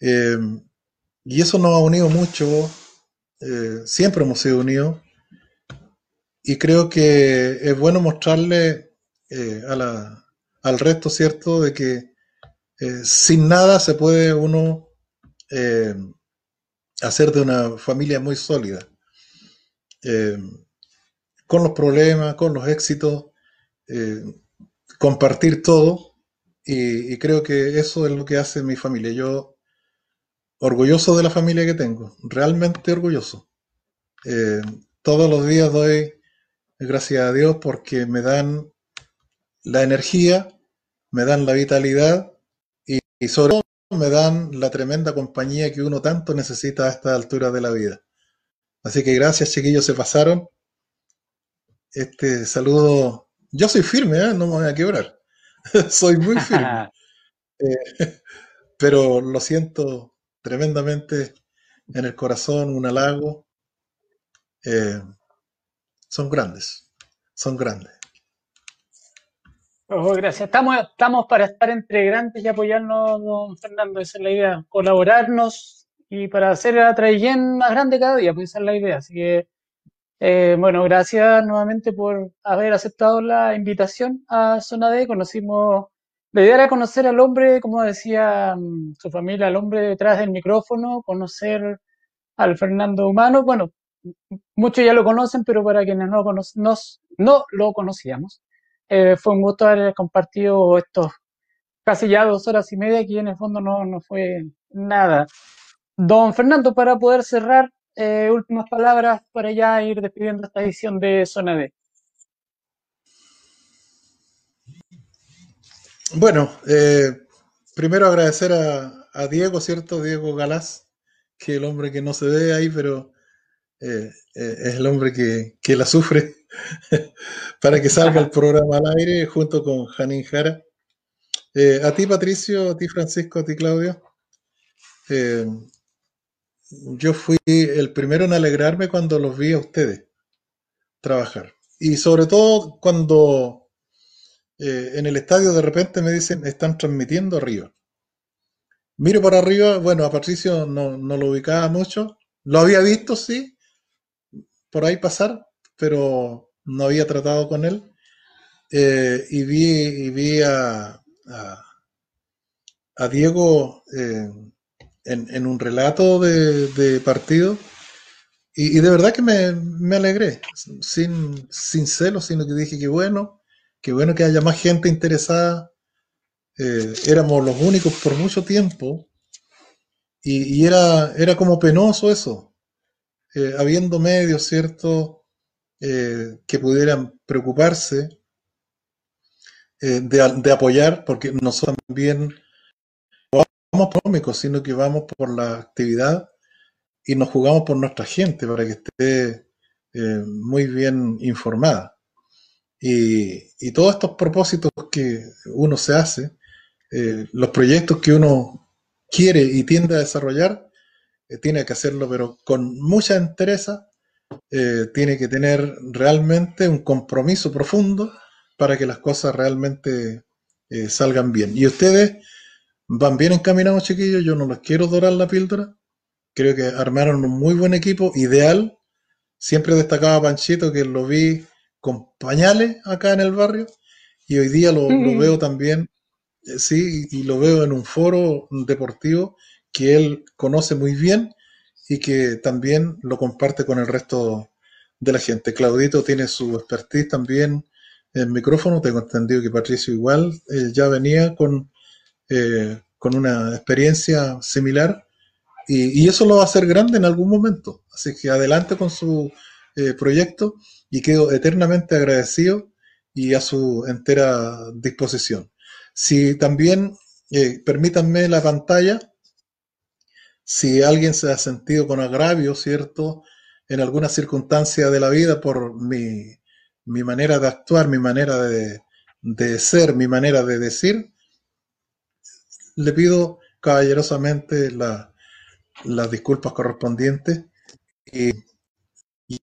Eh, y eso nos ha unido mucho, eh, siempre hemos sido unidos, y creo que es bueno mostrarle a la, al resto, ¿cierto?, de que sin nada se puede uno hacer de una familia muy sólida. con los problemas, con los éxitos, compartir todo y, creo que eso es lo que hace mi familia. Yo, orgulloso de la familia que tengo, realmente orgulloso. Eh, todos los días doy gracias a Dios porque me dan la energía, me dan la vitalidad y, y sobre todo me dan la tremenda compañía que uno tanto necesita a esta altura de la vida. Así que gracias chiquillos, se pasaron. Este saludo yo soy firme, ¿eh? no me voy a quebrar. [laughs] soy muy firme. [laughs] Eh, [laughs] pero lo siento tremendamente en el corazón, un halago. Eh, son grandes, son grandes. Oh, gracias. Estamos, estamos para estar entre grandes y apoyarnos, don Fernando. Esa es la idea. Colaborarnos y para hacer la Traillén más grande cada día, pues esa es la idea. Así que eh, bueno, gracias nuevamente por haber aceptado la invitación a Zona D. Conocimos, la idea era conocer al hombre, como decía mm, su familia, al hombre detrás del micrófono, conocer al Fernando Humano. Bueno, muchos ya lo conocen, pero para quienes no, nos, no lo conocíamos, eh, fue un gusto haber compartido estos casi ya dos horas y media, aquí en el fondo no, no fue nada. Don Fernando, para poder cerrar, eh, últimas palabras para ya ir despidiendo esta edición de Zona D. Bueno, eh, primero agradecer a, Diego, ¿cierto? Diego Galás, que es el hombre que no se ve ahí, pero eh, es el hombre que, que la sufre [laughs] para que salga el programa al aire junto con Janine Jara. a ti, Patricio, a ti, Francisco, a ti, Claudio yo fui el primero en alegrarme cuando los vi a ustedes trabajar. Y sobre todo cuando eh, en el estadio de repente me dicen, están transmitiendo arriba. Miro para arriba, bueno, a Patricio no, lo ubicaba mucho. Lo había visto, sí, por ahí pasar, pero no había tratado con él. Eh, y vi, y vi a, a, Diego eh, en, un relato de, partido. Y, de verdad que me, alegré, sin, sin sino que dije que bueno, que bueno que haya más gente interesada eh, éramos los únicos por mucho tiempo y, era, era como penoso eso, eh, habiendo medios, ¿cierto?, eh, que pudieran preocuparse de, de, apoyar, porque nosotros también vamos por cómicos, sino que vamos por la actividad y nos jugamos por nuestra gente para que esté muy bien informada. Y, y, todos estos propósitos que uno se hace, eh, los proyectos que uno quiere y tiende a desarrollar, eh, tiene que hacerlo, pero con mucha entereza, eh, tiene que tener realmente un compromiso profundo para que las cosas realmente salgan bien. Y ustedes van bien encaminados, chiquillos, yo no les quiero dorar la píldora, creo que armaron un muy buen equipo, ideal, siempre destacaba Panchito que lo vi con pañales acá en el barrio. Y hoy día lo, lo veo también eh, sí, y lo veo en un foro deportivo que él conoce muy bien y que también lo comparte con el resto de la gente. Claudito tiene su expertise también en micrófono, tengo entendido que Patricio igual ya venía con, eh, con una experiencia similar y, eso lo va a hacer grande en algún momento. Así que adelante con su eh, proyecto y quedo eternamente agradecido y a su entera disposición. Si también, eh, permítanme la pantalla, si alguien se ha sentido con agravio, ¿cierto? En alguna circunstancia de la vida por mi, manera de actuar, mi manera de, ser, mi manera de decir, le pido caballerosamente las disculpas correspondientes y,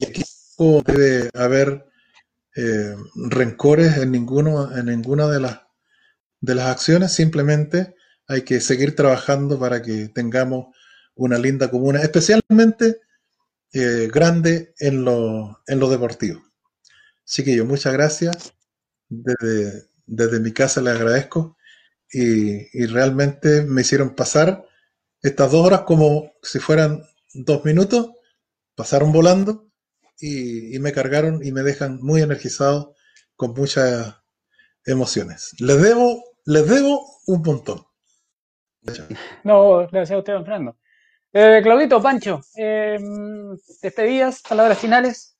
aquí no debe haber eh, rencores en ninguno en ninguna de las de las acciones, simplemente hay que seguir trabajando para que tengamos una linda comuna, especialmente eh, grande en lo, en deportivo. Chiquillos, muchas gracias. Desde, desde mi casa les agradezco y, realmente me hicieron pasar estas dos horas como si fueran dos minutos, pasaron volando y, y me cargaron y me dejan muy energizado con muchas emociones. Les debo les debo un montón. No, gracias a usted, don. Eh, Claudito, Pancho, eh, despedidas, palabras finales.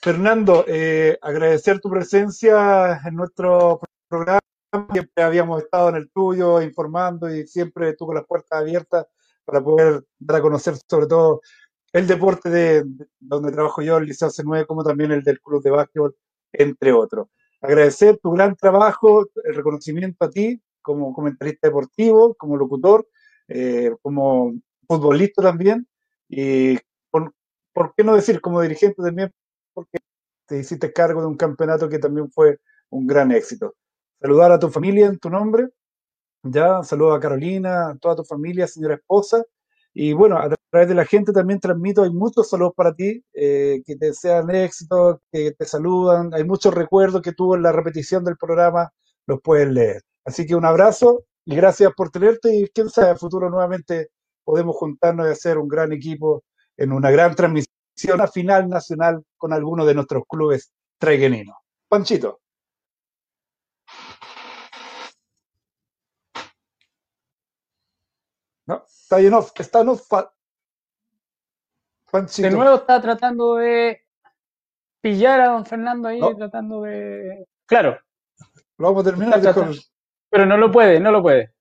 Fernando, eh, agradecer tu presencia en nuestro programa. Siempre habíamos estado en el tuyo informando y siempre tuvo las puertas abiertas para poder dar a conocer sobre todo el deporte de, donde trabajo yo, el Liceo C9, como también el del Club de Básquetbol, entre otros agradecer tu gran trabajo, el reconocimiento a ti como comentarista deportivo, como locutor, eh, como futbolista también, y por, qué no decir como dirigente también, porque te hiciste cargo de un campeonato que también fue un gran éxito. Saludar a tu familia en tu nombre, ya, saludo a Carolina, a toda tu familia, señora esposa, y bueno, a través de la gente también transmito, hay muchos saludos para ti, eh, que te desean éxito, que te saludan, hay muchos recuerdos que tuvo en la repetición del programa, los puedes leer. Así que un abrazo y gracias por tenerte y quién sabe, futuro nuevamente podemos juntarnos y hacer un gran equipo en una gran transmisión a final nacional con alguno de nuestros clubes traigueninos. Panchito. No, está lleno, está no, De nuevo está tratando de pillar a don Fernando ahí, tratando de. Claro. Lo vamos a terminar. Pero no lo puede, no lo puede.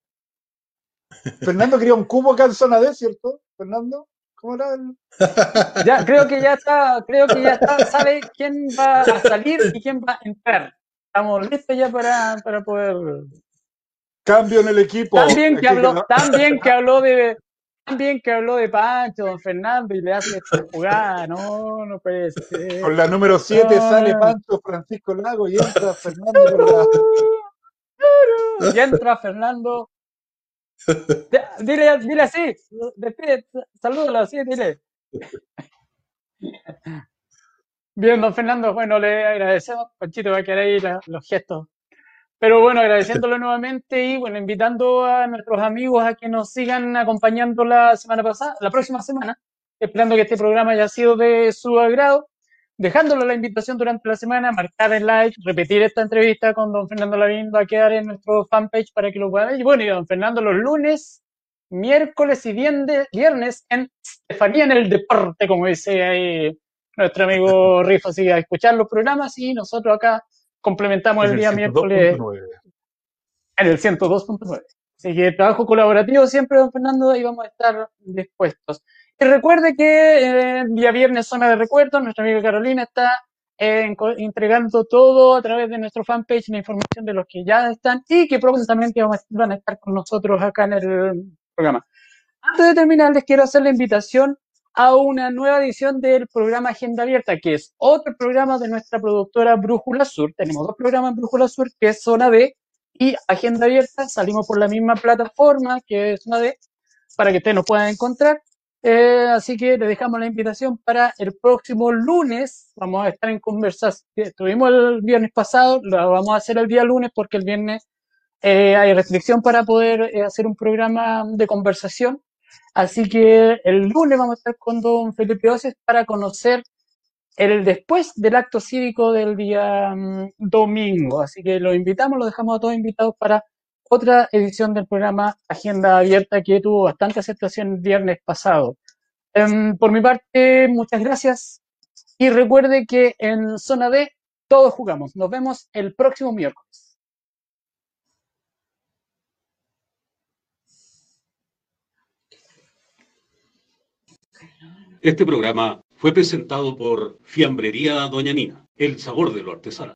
Fernando quería un cubo acá en zona D, ¿cierto? Fernando, ¿cómo era el... Ya, creo que ya está, creo que ya está, sabe quién va a salir y quién va a entrar. Estamos listos ya para, para poder Cambio en el equipo. También que habló, también que habló de también que habló de Pancho, don Fernando, y le hace esta jugada, no, no puede ser. Con la número 7 sale Pancho Francisco Lago y entra Fernando. y entra Fernando. Dile, dile así, despide, salúdalo así, dile. Bien, don Fernando, bueno, le agradecemos. Panchito va a quedar ahí los gestos pero bueno, agradeciéndolo nuevamente y bueno, invitando a nuestros amigos a que nos sigan acompañando la semana pasada, la próxima semana, esperando que este programa haya sido de su agrado. Dejándole la invitación durante la semana, marcar el like, repetir esta entrevista con don Fernando Lavín, va a quedar en nuestro fanpage para que lo puedan ver. Y bueno, y don Fernando los lunes, miércoles y viernes en Estefanía en el Deporte, como dice ahí nuestro amigo [laughs] Rifo, así a escuchar los programas y nosotros acá complementamos el, día miércoles en el 102.9. Así que trabajo colaborativo siempre, don Fernando, ahí vamos a estar dispuestos. Y recuerde que eh, día viernes zona de recuerdos, nuestra amiga Carolina está eh, entregando todo a través de nuestro fanpage, la información de los que ya están y que próximamente van a estar con nosotros acá en el programa. Antes de terminar, les quiero hacer la invitación a una nueva edición del programa Agenda Abierta, que es otro programa de nuestra productora Brújula Sur. Tenemos dos programas en Brújula Sur, que es Zona D y Agenda Abierta. Salimos por la misma plataforma, que es Zona D, para que ustedes nos puedan encontrar. Eh, así que le dejamos la invitación para el próximo lunes. Vamos a estar en conversación. Estuvimos el viernes pasado, lo vamos a hacer el día lunes porque el viernes eh, hay restricción para poder eh, hacer un programa de conversación. Así que el lunes vamos a estar con don Felipe Oces para conocer el después del acto cívico del día mm, domingo. Así que los invitamos, los dejamos a todos invitados para otra edición del programa Agenda Abierta que tuvo bastante aceptación el viernes pasado. Em, por mi parte, muchas gracias y recuerde que en Zona D todos jugamos. Nos vemos el próximo miércoles. Este programa fue presentado por Fiambrería Doña Nina, el sabor de lo artesano.